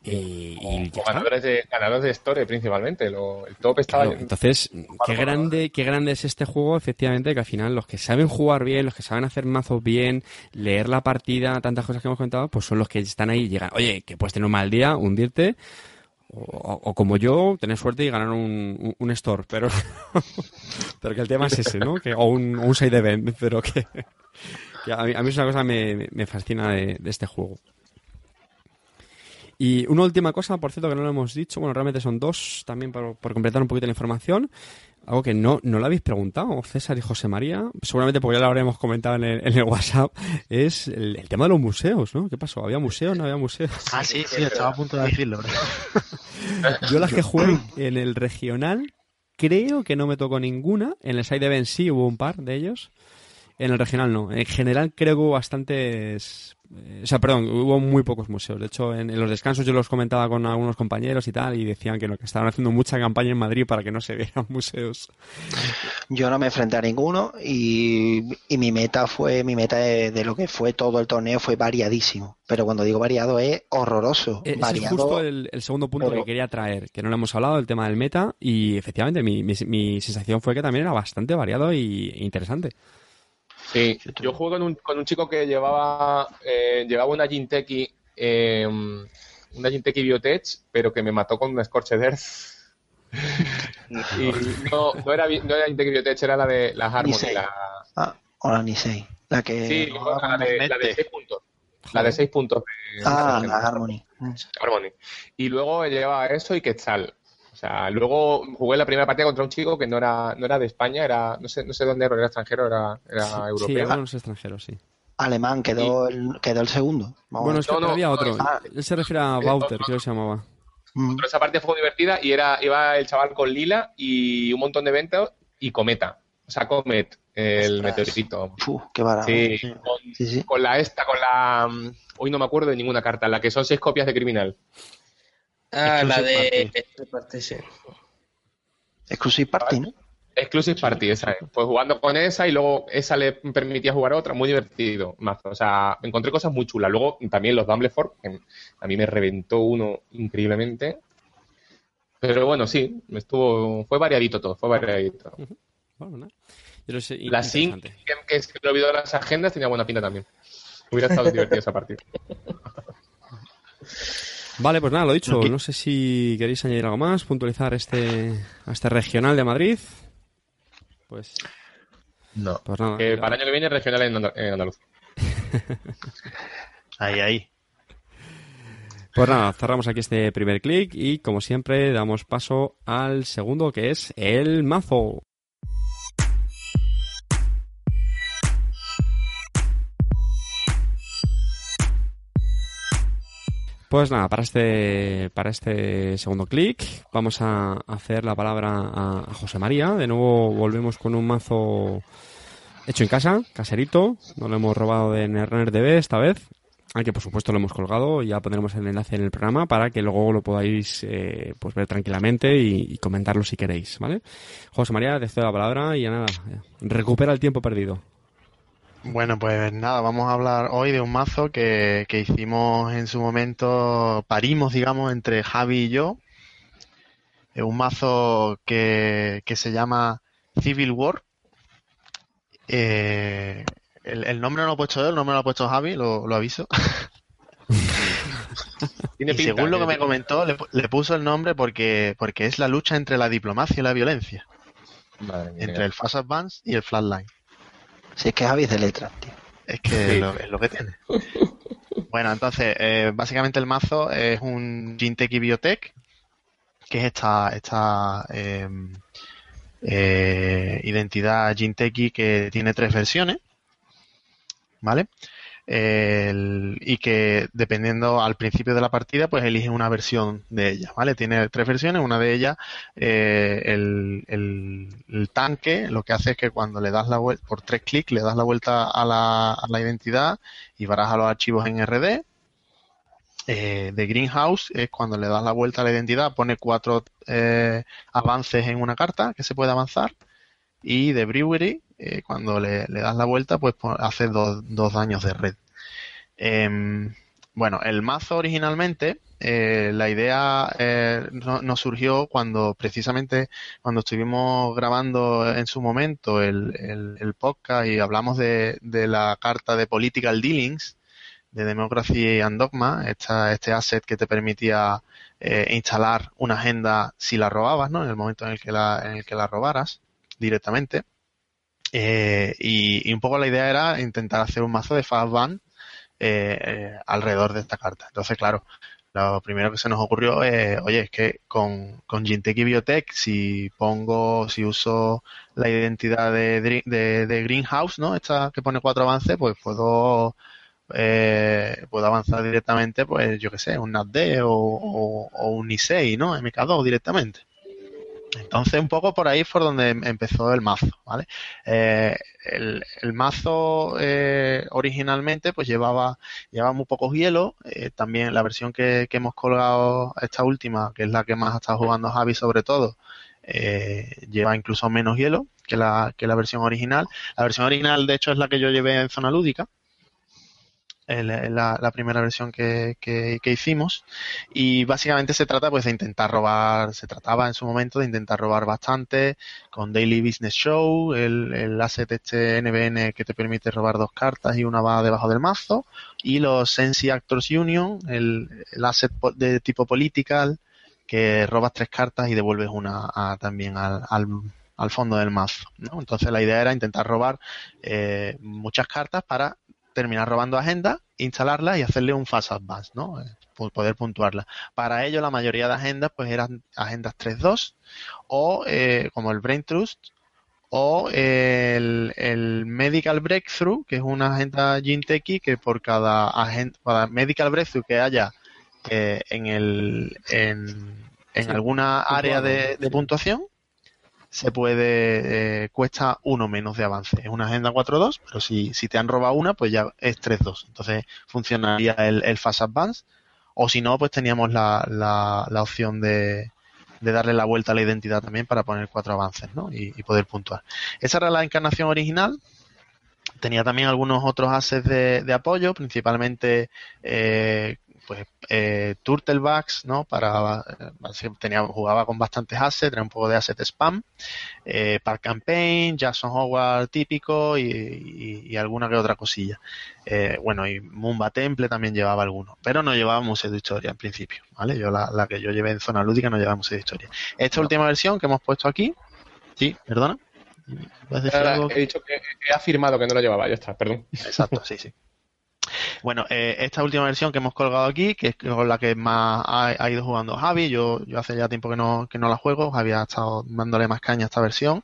[SPEAKER 1] Y,
[SPEAKER 4] ganadores, de, ganadores de Store principalmente. Lo, el top estaba.
[SPEAKER 1] Claro, entonces, qué grande, qué grande es este juego, efectivamente, que al final los que saben jugar bien, los que saben hacer mazos bien, leer la partida, tantas cosas que hemos comentado, pues son los que están ahí y llegan. Oye, que puedes tener un mal día, hundirte. O, como yo, tener suerte y ganar un, un, store, pero, [LAUGHS] pero que el tema es ese, ¿no? Que, o un, un side event, pero que, a, mí, a, es una cosa que me, me fascina de, este juego. Y una última cosa, por cierto, que no lo hemos dicho, bueno, realmente son dos, también por, por completar un poquito la información. Algo que no, no lo habéis preguntado, César y José María, seguramente porque ya lo habremos comentado en el, en el WhatsApp, es el, el, tema de los museos, ¿no? ¿Qué pasó? ¿Había museos? ¿No había museos?
[SPEAKER 2] Ah, sí, sí, estaba a punto de decirlo. [LAUGHS]
[SPEAKER 1] Yo las que jugué en el regional, creo que no me tocó ninguna. En el side event sí hubo un par de ellos. En el regional no. En general creo que hubo bastantes... O sea, perdón, hubo muy pocos museos. De hecho, en, en, los descansos yo los comentaba con algunos compañeros y tal, y decían que, no, que estaban haciendo mucha campaña en Madrid para que no se vieran [LAUGHS] museos.
[SPEAKER 5] Yo no me enfrenté a ninguno y, y mi meta fue, mi meta de, de, lo que fue todo el torneo fue variadísimo. Pero cuando digo variado es horroroso.
[SPEAKER 1] Ese
[SPEAKER 5] variado,
[SPEAKER 1] es justo el, el segundo punto pero... que quería traer, que no lo hemos hablado, el tema del meta, y efectivamente mi, mi, mi sensación fue que también era bastante variado e interesante.
[SPEAKER 4] Sí, yo jugué con un, con un chico que llevaba, eh, llevaba una Jinteki, eh, una Jinteki Biotech, pero que me mató con un Scorched Earth. y no, no era, no era Jinteki Biotech, era la de la Harmony. La...
[SPEAKER 5] Ah, o la Nisei. La que.
[SPEAKER 4] Sí, la, de, la de 6 puntos. La de 6 puntos. De,
[SPEAKER 5] ah, la Harmony.
[SPEAKER 4] Harmony. Y luego llevaba eso y Quetzal. O sea, luego jugué la primera partida contra un chico que no era, no era de España, era, no sé, no sé dónde era, era extranjero, era, era
[SPEAKER 1] sí,
[SPEAKER 4] europeo.
[SPEAKER 1] Sí, los extranjeros, sí.
[SPEAKER 5] Alemán, quedó, y... el, quedó el segundo.
[SPEAKER 1] Vamos bueno, es que no, no, había otro. Ah, Él se refiere a Bauter, creo que se llamaba.
[SPEAKER 4] Mm. Pero esa partida fue divertida y era, iba el chaval con Lila y un montón de eventos y Cometa. O sea, Comet, el Ostras. meteorito.
[SPEAKER 5] Uf, qué barato.
[SPEAKER 4] Sí, con, sí, sí. con la esta, con la... mm, Hoy no me acuerdo de ninguna carta, la que son seis copias de criminal.
[SPEAKER 3] Ah, la de... Party, sí.
[SPEAKER 5] Exclusive Party, ¿no?
[SPEAKER 4] Exclusive Party, esa es. Pues jugando con esa y luego esa le permitía jugar a otra, muy divertido. Mazo. O sea, encontré cosas muy chulas. Luego también los Dumbledore, que a mí me reventó uno increíblemente. Pero bueno, sí, estuvo, fue variadito todo, fue variadito. Uh -huh. bueno, ¿no? Yo sé, la Sync, que, que se me olvidó las agendas, tenía buena pinta también. Hubiera estado [LAUGHS] divertida esa partida. [LAUGHS]
[SPEAKER 1] Vale, pues nada, lo dicho. No sé si queréis añadir algo más, puntualizar este, a este regional de Madrid. Pues.
[SPEAKER 4] No. Pues nada. Eh, para el año que viene, regional en, Andal en Andalucía. [LAUGHS]
[SPEAKER 2] ahí, ahí.
[SPEAKER 1] Pues nada, cerramos aquí este primer clic y como siempre damos paso al segundo que es el mazo. Pues nada, para este, para este segundo clic vamos a hacer la palabra a, José María. De nuevo volvemos con un mazo hecho en casa, caserito. No lo hemos robado de Nerner DB esta vez. Aunque por supuesto lo hemos colgado y ya pondremos el enlace en el programa para que luego lo podáis eh, pues ver tranquilamente y, y, comentarlo si queréis, ¿vale? José María, te cedo la palabra y ya nada, recupera el tiempo perdido.
[SPEAKER 2] Bueno, pues nada, vamos a hablar hoy de un mazo que, que, hicimos en su momento, parimos, digamos, entre Javi y yo. Es un mazo que, que se llama Civil War. Eh, El, el nombre no lo he puesto yo, el nombre lo ha puesto Javi, lo, lo aviso. [LAUGHS]
[SPEAKER 4] Tiene
[SPEAKER 2] y
[SPEAKER 4] pinta,
[SPEAKER 2] según lo que me comentó, le, le puso el nombre porque, porque es la lucha entre la diplomacia y la violencia,
[SPEAKER 4] Madre mía.
[SPEAKER 2] entre el Fast Advance y el Flatline.
[SPEAKER 5] Si es que Javi es de letras, tío.
[SPEAKER 2] Es que
[SPEAKER 4] Sí.
[SPEAKER 2] es, lo, es lo que tiene. [LAUGHS] Bueno, entonces, eh, básicamente el mazo es un Jinteki Biotech, que es esta, esta eh, eh, identidad Jinteki que tiene tres versiones, ¿vale? El- y que dependiendo al principio de la partida, pues elige una versión de ella, ¿vale? Tiene tres versiones, una de ellas, eh, el, el- el tanque, lo que hace es que cuando le das la vuelta, por tres clics, le das la vuelta a la, a la identidad y baraja los archivos en RD. Eh, de Greenhouse es cuando le das la vuelta a la identidad, pone cuatro eh, avances en una carta que se puede avanzar. Y de Brewery, eh, cuando le, le das la vuelta, pues hace dos, dos daños de red. Em, bueno, el mazo originalmente, eh, la idea eh, no- nos surgió cuando precisamente cuando estuvimos grabando en su momento el, el- el podcast y hablamos de, de la carta de Political Dealings de Democracy and Dogma, esta, este asset que te permitía eh, instalar una agenda si la robabas, ¿no? En el momento en el que la, en el que la robaras directamente. Eh, y, un poco la idea era intentar hacer un mazo de Fast Band eh, eh, alrededor de esta carta. Entonces, claro, lo primero que se nos ocurrió es, oye, es que con, con Jinteki Biotech, si pongo, si uso la identidad de, de, Greenhouse, ¿no? Esta que pone cuatro avances, pues puedo, eh, puedo avanzar directamente, pues yo qué sé, un NATD o, o, o un I6, ¿no? MK2 directamente. Entonces, un poco por ahí fue donde em- empezó el mazo, ¿vale? Eh, el, mazo eh, originalmente pues llevaba, llevaba muy pocos hielos. eh, también la versión que, hemos colgado, esta última, que es la que más estado jugando Javi sobre todo, eh, lleva incluso menos hielo que la, que la versión original. La versión original, de hecho, es la que yo llevé en zona lúdica. El- la, primera versión que, que- hicimos y básicamente se trata pues de intentar robar se trataba en su momento de intentar robar bastante con Daily Business Show el, el asset este NBN que te permite robar dos cartas y una va debajo del mazo y los Sensi Actors Union el, el asset de tipo political que robas tres cartas y devuelves una a- también al, al, al fondo del mazo ¿no? entonces la idea era intentar robar eh, muchas cartas para terminar robando agendas, instalarlas y hacerle un fast advance, ¿no? Eh, po- poder puntuarla. Para ello la mayoría de agendas pues eran agendas 3.2 o eh, como el Brain Trust o el, el Medical Breakthrough, que es una agenda Ginteki que por cada agenda, cada Medical Breakthrough que haya eh, en el en, en
[SPEAKER 1] Sí,
[SPEAKER 2] alguna área de, puntuación se puede, eh, cuesta uno menos de avance. Es una agenda 4.2, pero si, si te han robado una, pues ya es 3.2. Entonces funcionaría el, el Fast Advance. O si no, pues teníamos la, la, opción de, de darle la vuelta a la identidad también para poner cuatro avances, ¿no? Y, y poder puntuar. Esa era la encarnación original. Tenía también algunos otros assets de, de apoyo, principalmente eh, pues eh, Turtlebacks, ¿no? Para eh, tenía, jugaba con bastantes assets, tenía un poco de asset spam, eh, Park Campaign, Jackson Howard típico y, y- y alguna que otra cosilla. Eh, bueno, y Mumba Temple también llevaba algunos, pero no llevaba museo de historia en principio, ¿vale? Yo la, la que yo llevé en zona lúdica no llevaba museo de historia. Esta última versión que hemos puesto aquí, sí, perdona. ¿Puedes decir algo?
[SPEAKER 4] he dicho que he afirmado que no lo llevaba, ya está, perdón.
[SPEAKER 2] Exacto, sí, sí. [LAUGHS] Bueno, eh, esta última versión que hemos colgado aquí, que es con la que más ha, ido jugando Javi, yo, yo hace ya tiempo que no, que no la juego, Javi ha estado dándole más caña a esta versión,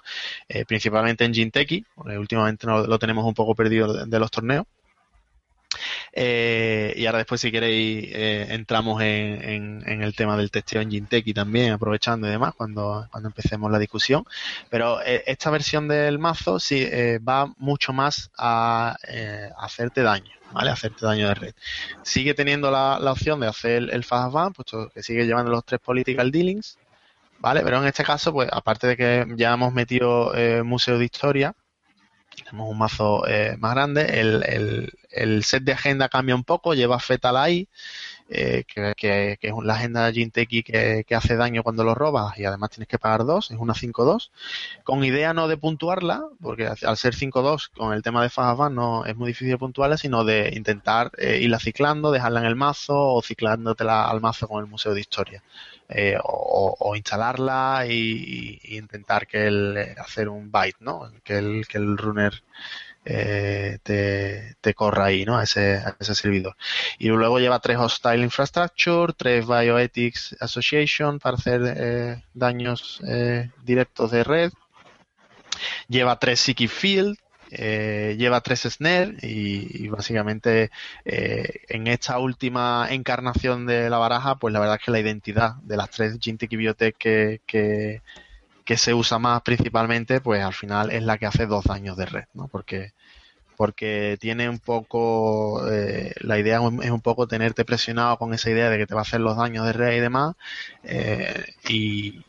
[SPEAKER 2] eh, principalmente en Jinteki, porque últimamente no- lo tenemos un poco perdido de los torneos. Eh, y ahora después, si queréis, eh, entramos en, en- el tema del testeo en Jinteki también, aprovechando y demás, cuando, cuando empecemos la discusión. Pero eh, esta versión del mazo sí eh, va mucho más a eh, hacerte daño, ¿vale? Hacerte daño de red. Sigue teniendo la, la opción de hacer el, fast ban, puesto que sigue llevando los tres political dealings, ¿vale? Pero en este caso, pues aparte de que ya hemos metido eh, museo de historia, tenemos un mazo eh, más grande, el, el- el set de agenda cambia un poco, lleva Fetal Eye, eh, que, es la agenda Jinteki que, que hace daño cuando lo robas y además tienes que pagar dos, es una 5-2, con idea no de puntuarla, porque al ser 5-2 con el tema de Fajafan no es muy difícil puntuarla, sino de intentar eh, irla ciclando, dejarla en el mazo o ciclándotela al mazo con el Museo de Historia. Eh, o, o, instalarla y, intentar que el, hacer un byte, ¿no? Que el, que el runner eh, te, te, corra ahí, ¿no? A ese, servidor. Y luego lleva tres Hostile Infrastructure, tres Bioethics Association para hacer eh, daños eh, directos de red. Lleva tres Psychic Field, eh, lleva tres Snare y, básicamente eh, en esta última encarnación de la baraja, pues la verdad es que la identidad de las tres Jintic Biotech que, que, que, se usa más principalmente, pues al final es la que hace dos daños de red, ¿no? Porque porque tiene un poco, eh, la idea es un poco tenerte presionado con esa idea de que te va a hacer los daños de red y demás, eh, y,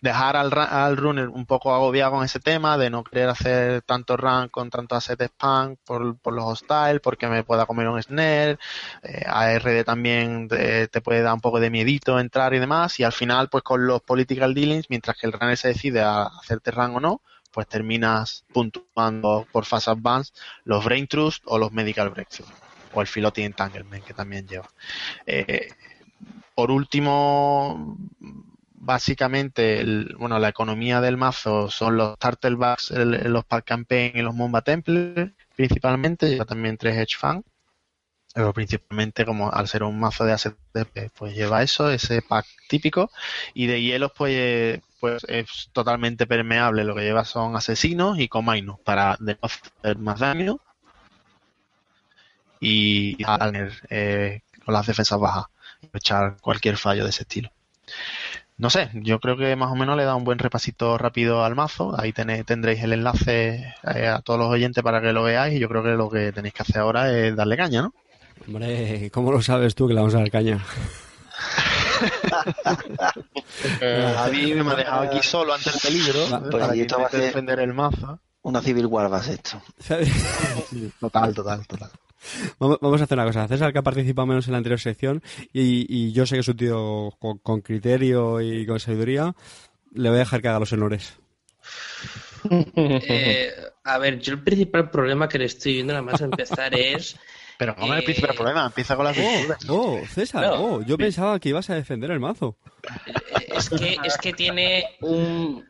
[SPEAKER 2] dejar al, al, runner un poco agobiado con ese tema de no querer hacer tanto run con tanto asset spam por, por los hostiles, porque me pueda comer un snare, eh, ARD también te, puede dar un poco de miedito entrar y demás, y al final pues con los political dealings, mientras que el runner se decide a hacerte run o no, pues terminas puntuando por fast advance los brain trust o los medical breakthrough o el floating entanglement que también lleva. Eh, por último, básicamente, el, bueno, la economía del mazo son los Turtlebacks, los Pack Campaign y los Mumba Temple, principalmente, lleva también tres Hedge Fund, pero principalmente como al ser un mazo de ACTP, pues lleva eso, ese pack típico, y de hielos, pues, pues es totalmente permeable, lo que lleva son asesinos y comainos para hacer más daño. Y eh, con las defensas bajas, echar cualquier fallo de ese estilo no sé, yo creo que más o menos le da un buen repasito rápido al mazo. Ahí tenéis, tendréis el enlace eh, a todos los oyentes para que lo veáis. Y yo creo que lo que tenéis que hacer ahora es darle caña, ¿no?
[SPEAKER 1] Hombre, ¿cómo lo sabes tú que le vamos a dar caña?
[SPEAKER 2] a mí me ha dejado aquí solo ante el peligro.
[SPEAKER 5] Pues
[SPEAKER 2] para
[SPEAKER 5] esto va a ser
[SPEAKER 2] defender el mazo.
[SPEAKER 5] Una Civil War va a ser esto.
[SPEAKER 2] total, total, total.
[SPEAKER 1] Vamos, vamos, a hacer una cosa. César, que ha participado menos en la anterior sección, y, y yo sé que es un tío con, con, criterio y con sabiduría, le voy a dejar que haga los honores. [LAUGHS]
[SPEAKER 3] Eh, a ver, yo el principal problema que le estoy viendo nada más a empezar es... [LAUGHS]
[SPEAKER 2] Pero ¿cómo es el principal problema? Empieza con las virtudes.
[SPEAKER 1] Oh, oh, César, no, oh, yo pensaba que ibas a defender el mazo.
[SPEAKER 3] Es que, es que tiene un...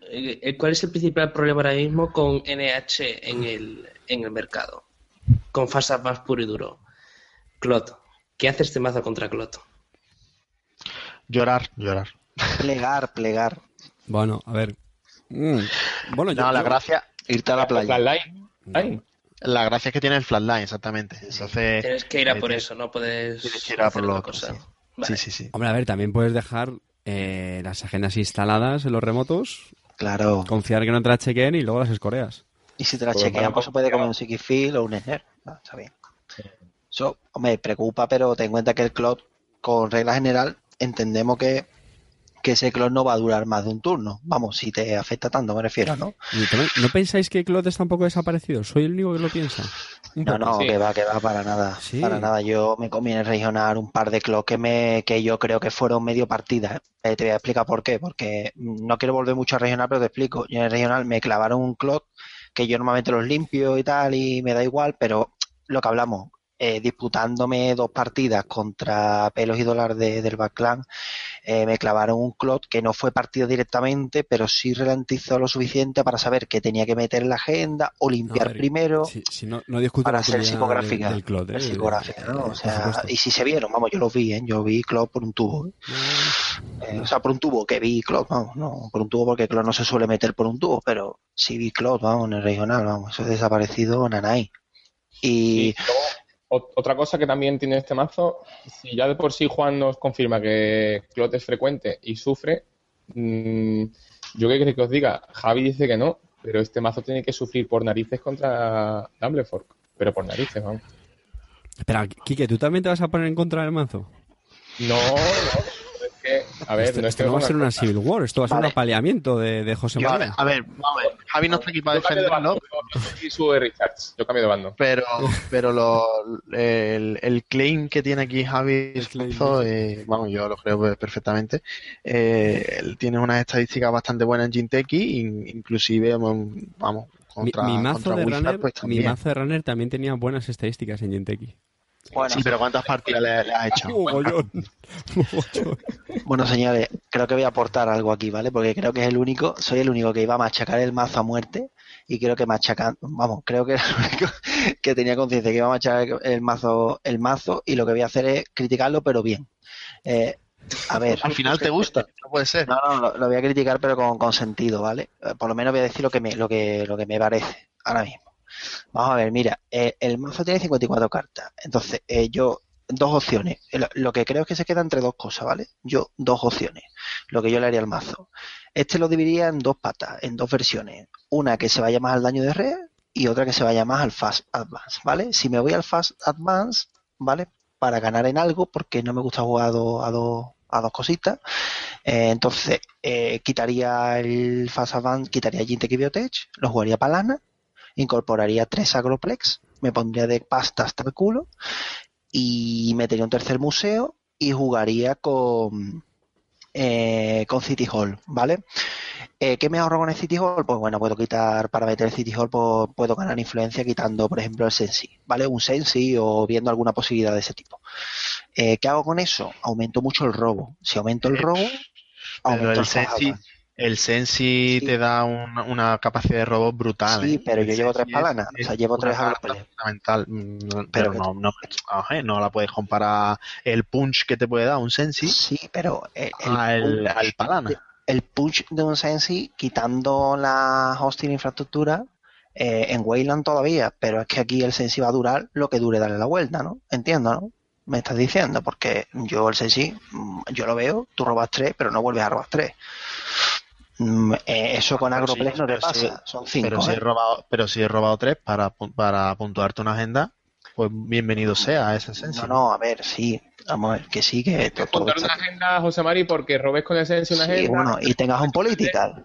[SPEAKER 3] ¿Cuál es el principal problema ahora mismo con NH en el, en el mercado? Con Fast más puro y duro. Clot. ¿Qué hace este mazo contra Clot?
[SPEAKER 2] Llorar, llorar.
[SPEAKER 5] Plegar, plegar.
[SPEAKER 1] Bueno, a ver. Mm. Bueno,
[SPEAKER 2] no,
[SPEAKER 1] yo,
[SPEAKER 2] la
[SPEAKER 1] yo...
[SPEAKER 2] gracia.
[SPEAKER 5] Irte a la playa.
[SPEAKER 4] Flatline.
[SPEAKER 2] La gracia es que tiene el flatline, exactamente. Entonces,
[SPEAKER 3] Tienes que ir a por eso, no puedes.
[SPEAKER 2] Tienes que ir a por lo otro.
[SPEAKER 3] cosa.
[SPEAKER 2] Sí.
[SPEAKER 3] Vale.
[SPEAKER 2] sí, sí, sí.
[SPEAKER 1] Hombre, a ver, también puedes dejar eh, las agendas instaladas en los remotos,
[SPEAKER 5] Claro.
[SPEAKER 1] confiar que no te las chequeen y luego las escoreas.
[SPEAKER 5] Y si te la chequean,
[SPEAKER 4] para-
[SPEAKER 5] pues se puede comer un Field o un Sner. Ah, está bien. Eso, me preocupa, pero ten en cuenta que el cloud, con regla general, entendemos que, que ese cloud no va a durar más de un turno. Vamos, si te afecta tanto, me refiero, ¿no?
[SPEAKER 1] ¿No pensáis que Clot está un poco desaparecido? ¿Soy el único que lo piensa?
[SPEAKER 5] No, no,
[SPEAKER 4] sí.
[SPEAKER 5] que va, que va, para nada.
[SPEAKER 1] Sí.
[SPEAKER 5] Para nada. Yo me comí en el regional un par de clocks que, me, que yo creo que fueron medio partidas. Eh, te voy a explicar por qué. Porque mm, no quiero volver mucho al regional, pero te explico. Yo en el regional me clavaron un clock que yo normalmente los limpio y tal, y me da igual, pero lo que hablamos, eh, disputándome dos partidas contra Pelos y Dólar de, del Backclan, eh, me clavaron un clot que no fue partido directamente, pero sí ralentizó lo suficiente para saber que tenía que meter en la agenda o limpiar
[SPEAKER 1] ver,
[SPEAKER 5] primero
[SPEAKER 1] Si, si no,
[SPEAKER 5] para
[SPEAKER 1] utilidad
[SPEAKER 5] psicográfica.
[SPEAKER 1] del, del Clot, ¿eh?
[SPEAKER 5] Psicográfica, ¿no? O sea, y si se vieron, vamos, yo los vi, ¿eh? Yo vi Cloud por un tubo. ¿eh? Eh, o sea, por un tubo que vi Cloud, vamos, no, por un tubo porque Cloud no se suele meter por un tubo, pero sí vi Cloud, vamos, en el regional, vamos, eso es desaparecido Nanai. Y
[SPEAKER 4] otra cosa que también tiene este mazo, si ya de por sí Juan nos confirma que Clot es frecuente y sufre, mm, yo qué queréis que os diga, Javi dice que no, pero este mazo tiene que sufrir por narices contra Dumblefork, pero por narices, vamos.
[SPEAKER 1] Espera, Kike, ¿tú también te vas a poner en contra del mazo?
[SPEAKER 4] No, no, que, a ver,
[SPEAKER 1] esto
[SPEAKER 4] no es
[SPEAKER 1] esto no va a ser una
[SPEAKER 4] cosas.
[SPEAKER 1] Civil War, esto va a ser
[SPEAKER 5] Vale.
[SPEAKER 1] un apaleamiento de, de José María.
[SPEAKER 2] ver, a ver, vamos a ver. Javi no está aquí para
[SPEAKER 4] Yo cambio de
[SPEAKER 2] defenderlo.
[SPEAKER 4] bando, y sube Richards. Yo cambio de bando.
[SPEAKER 2] Pero, [LAUGHS] pero lo, el, el claim que tiene aquí Javi Suazo, eh, vamos, yo lo creo perfectamente. Eh, él tiene unas estadísticas bastante buenas en Jinteki, in- inclusive, vamos,
[SPEAKER 1] Mi,
[SPEAKER 2] contra,
[SPEAKER 1] mi mazo
[SPEAKER 2] contra
[SPEAKER 1] de
[SPEAKER 2] Wizard,
[SPEAKER 1] runner,
[SPEAKER 2] pues
[SPEAKER 1] mi mazo de runner también tenía buenas estadísticas en Jinteki.
[SPEAKER 5] Bueno,
[SPEAKER 2] Sí, pero ¿cuántas partidas le, le has. [LAUGHS] [LAUGHS]
[SPEAKER 1] Mogollón.
[SPEAKER 5] bueno, señores, creo que voy a aportar algo aquí, ¿vale? Porque creo que es el único, soy el único que iba a machacar el mazo a muerte y creo que machacando, vamos, creo que era el único [LAUGHS] que tenía conciencia que iba a machacar el mazo, el mazo y lo que voy a hacer es criticarlo, pero bien. Eh, a ver.
[SPEAKER 2] Al final te gusta, no puede ser.
[SPEAKER 5] No, no, lo, lo voy a criticar, pero con, con sentido, ¿vale? Eh, Por lo menos voy a decir lo que me, lo que, lo que me parece ahora mismo. Vamos a ver, mira, eh, el mazo tiene 54 cartas. Entonces, eh, yo, dos opciones. Lo, que creo es que se queda entre dos cosas, ¿vale? Yo, dos opciones. Lo que yo le haría al mazo. Este lo dividiría en dos patas, en dos versiones. Una que se vaya más al daño de red y otra que se vaya más al Fast Advance, ¿vale? Si me voy al Fast Advance, ¿vale? Para ganar en algo, porque no me gusta jugar a dos, a dos, a dos cositas. Eh, entonces, quitaría el Fast Advance, quitaría Jinteki Biotech, lo jugaría para lana, incorporaría tres Agroplex, me pondría de pasta hasta el culo y metería un tercer museo y jugaría con, eh, con City Hall, ¿vale? Eh, ¿Qué me ahorro con el City Hall? Pues bueno, puedo quitar, para meter el City Hall, pues, puedo ganar influencia quitando, por ejemplo, el Sensi, ¿vale? Un Sensi o viendo alguna posibilidad de ese tipo. Eh, ¿Qué hago con eso? Aumento mucho el robo. Si aumento el robo,
[SPEAKER 2] Pero
[SPEAKER 5] aumento
[SPEAKER 2] el
[SPEAKER 5] el
[SPEAKER 2] Sensi. El Sensi
[SPEAKER 5] Sí.
[SPEAKER 2] te da una, una capacidad de robo brutal.
[SPEAKER 5] Sí,
[SPEAKER 2] ¿eh?
[SPEAKER 5] pero
[SPEAKER 2] El
[SPEAKER 5] yo llevo tres palanas, o sea, llevo
[SPEAKER 2] es
[SPEAKER 5] tres
[SPEAKER 2] fundamental, mm,
[SPEAKER 5] Pero
[SPEAKER 2] no, no, no la puedes comparar el punch que te puede dar un Sensi
[SPEAKER 5] Sí, pero el,
[SPEAKER 2] al,
[SPEAKER 5] punch
[SPEAKER 2] al palana.
[SPEAKER 5] el punch de un Sensi, quitando la hosting infraestructura, eh, en Wayland todavía, pero es que aquí el Sensi va a durar lo que dure darle la vuelta, ¿no? Entiendo, ¿no? Me estás diciendo, porque yo el Sensi, mm, yo lo veo, tú robas tres, pero no vuelves a robar tres. Mm, eh, eso con
[SPEAKER 2] Pero sí,
[SPEAKER 5] Agroplex no te
[SPEAKER 2] pero sí,
[SPEAKER 5] pasa, son cinco.
[SPEAKER 2] Pero si,
[SPEAKER 5] ¿eh?
[SPEAKER 2] he robado, pero si he robado tres para, para puntuarte una agenda, pues bienvenido sea ese Sensi.
[SPEAKER 5] No, no, a ver, sí, vamos a ver, que sí, que to- todo
[SPEAKER 4] una agenda, José Mari, porque robes con esencia una
[SPEAKER 5] Sí,
[SPEAKER 4] agenda.
[SPEAKER 5] bueno, y tengas un political.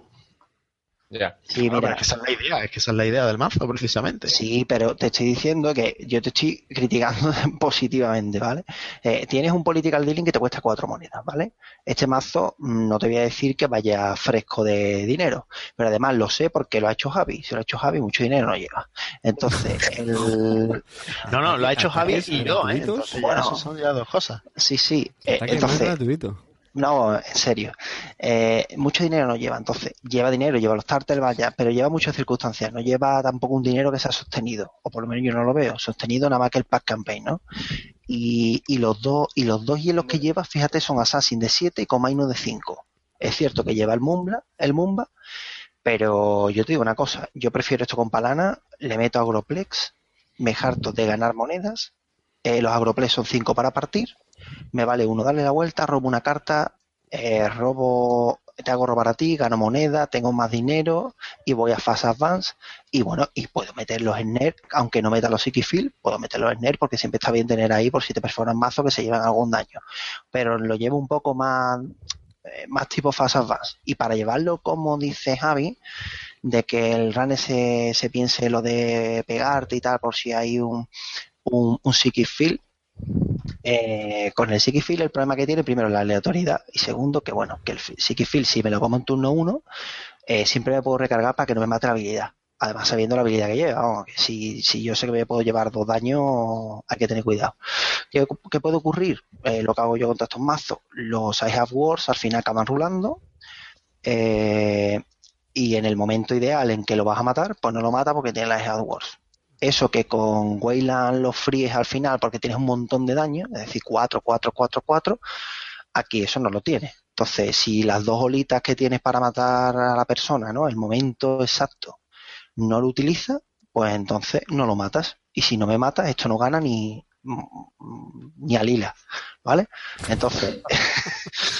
[SPEAKER 5] Sí,
[SPEAKER 2] pero
[SPEAKER 5] mira,
[SPEAKER 2] es que esa es la idea, es que esa es la idea del mazo, precisamente.
[SPEAKER 5] Sí, pero te estoy diciendo que yo te estoy criticando [LAUGHS] positivamente, ¿vale? Eh, tienes un political dealing que te cuesta cuatro monedas, ¿vale? Este mazo mm, no te voy a decir que vaya fresco de dinero, pero además lo sé porque lo ha hecho Javi. Si lo ha hecho Javi, mucho dinero no lleva. Entonces, [LAUGHS] el...
[SPEAKER 2] No, no, lo ha hecho Javi y yo, ¿eh? Entonces ya
[SPEAKER 5] Bueno.
[SPEAKER 2] eso son ya dos cosas.
[SPEAKER 5] sí, sí. eh, entonces,
[SPEAKER 1] gratuito.
[SPEAKER 5] No, en serio. Eh, mucho dinero no lleva, entonces lleva dinero, lleva los starters, vaya, pero lleva muchas circunstancias. No lleva tampoco un dinero que sea sostenido, o por lo menos yo no lo veo, sostenido nada más que el pack campaign, ¿no? Y, y los dos y los dos hielos que lleva, fíjate, son Assassin de 7 y Comaino de 5. Es cierto que lleva el Mumba, el Mumba, pero yo te digo una cosa, yo prefiero esto con Palana, le meto Agroplex, me harto de ganar monedas, eh, los Agroplex son 5 para partir, me vale uno darle la vuelta, robo una carta, eh, robo, te hago robar a ti, gano moneda, tengo más dinero y voy a Fast Advance y bueno, y puedo meterlos en NER, aunque no meta los Psychic Field, puedo meterlos en NER porque siempre está bien tener ahí por si te perforan mazo que se llevan algún daño. Pero lo llevo un poco más, eh, más tipo Fast Advance. Y para llevarlo, como dice Javi, de que el runner se, se piense lo de pegarte y tal por si hay un, un, un Field, eh, con el Psychic Field el problema que tiene, primero, la aleatoriedad y segundo, que bueno, que el Psychic Field si me lo como en turno 1, eh, siempre me puedo recargar para que no me mate la habilidad. Además, sabiendo la habilidad que lleva, si, si yo sé que me puedo llevar dos daños, hay que tener cuidado. ¿Qué, qué puede ocurrir? Eh, lo que hago yo contra estos mazos, los I Have Wars al final acaban rulando, y en el momento ideal en que lo vas a matar, pues no lo mata porque tiene la Have Wars eso que con Wayland lo fríes al final porque tienes un montón de daño, es decir, 4, 4, 4, 4, aquí eso no lo tienes. Entonces, si las dos olitas que tienes para matar a la persona, ¿no? El momento exacto no lo utilizas, pues entonces no lo matas. Y si no me matas, esto no gana ni, ni a Lila, ¿vale? Entonces,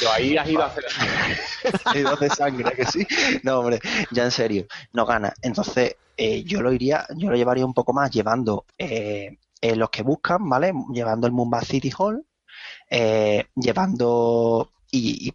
[SPEAKER 4] Yo ahí has ido a hacer. [LAUGHS]
[SPEAKER 5] de sangre, que sí. No, hombre, ya en serio, no gana. Entonces, eh, yo lo iría, yo lo llevaría un poco más llevando eh, eh, los que buscan, ¿vale? Llevando el Mumba City Hall, llevando y, y-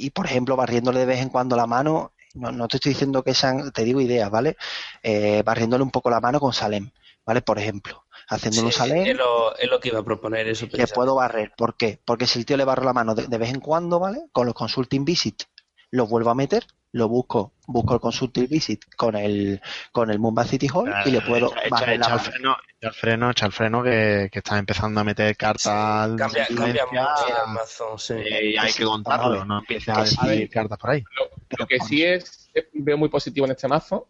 [SPEAKER 5] y, por ejemplo, barriéndole de vez en cuando la mano no, no te estoy diciendo que sean, te digo ideas, ¿vale? Eh, barriéndole un poco la mano con Salem, ¿vale? Por ejemplo, haciendo un
[SPEAKER 3] Sí,
[SPEAKER 5] Salem.
[SPEAKER 3] es, lo, es lo que iba a proponer eso.
[SPEAKER 5] le puedo barrer. ¿Por qué? Porque si el tío le barro la mano de, de vez en cuando, ¿vale? Con los consulting visit los vuelvo a meter, lo busco, busco el consulting visit con el con el Mumbai City Hall y le puedo
[SPEAKER 2] Echa- echa,
[SPEAKER 5] barrer la
[SPEAKER 2] echa el
[SPEAKER 5] mano.
[SPEAKER 2] freno, echa el freno, echa el freno que, que estás empezando a meter cartas al
[SPEAKER 3] Cambia, cambia mucho el mazo, sí.
[SPEAKER 2] y hay que contarlo, no empieces a
[SPEAKER 5] sí.
[SPEAKER 2] decir cartas por ahí.
[SPEAKER 4] Lo que sí es, veo muy positivo en este mazo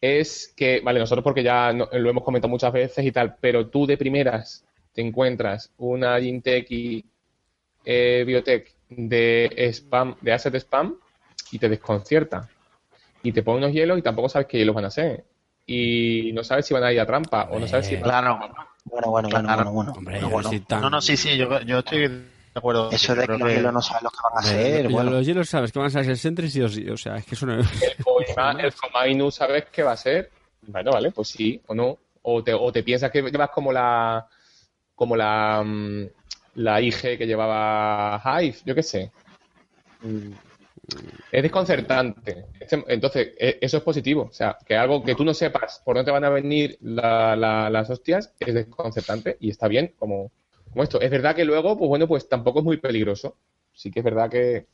[SPEAKER 4] es que, vale, nosotros porque ya no- lo hemos comentado muchas veces y tal, pero tú de primeras te encuentras una Gintech y eh, Biotech de spam, de asset spam y te desconcierta. Y te pone unos hielos y tampoco sabes qué hielos van a ser. Y no sabes si van a ir a trampa o no sabes si van a...
[SPEAKER 2] Claro,
[SPEAKER 5] Bueno, bueno, bueno,
[SPEAKER 2] Claro.
[SPEAKER 5] bueno, bueno.
[SPEAKER 1] Hombre,
[SPEAKER 5] Bueno, bueno.
[SPEAKER 1] tan-
[SPEAKER 2] no, no, sí, sí, yo, yo estoy acuerdo.
[SPEAKER 5] Eso de que los hielos no saben lo que van a
[SPEAKER 1] lo-
[SPEAKER 5] bueno.
[SPEAKER 1] Los hielos sabes que van a ser el Sentry sí o sí. O sea, es que eso no
[SPEAKER 4] El [LAUGHS] el Fomainu sabes qué va a ser. Bueno, vale, pues sí o no. O te, o te piensas que llevas como la como la, mm, la IG que llevaba Hive, yo qué sé. Mm, Es desconcertante. Este- Entonces, e- eso es positivo. O sea, que algo que tú no sepas por dónde van a venir la- la- las hostias es desconcertante y está bien como, como. Es verdad que luego, pues bueno, pues tampoco es muy peligroso. Sí que es verdad que,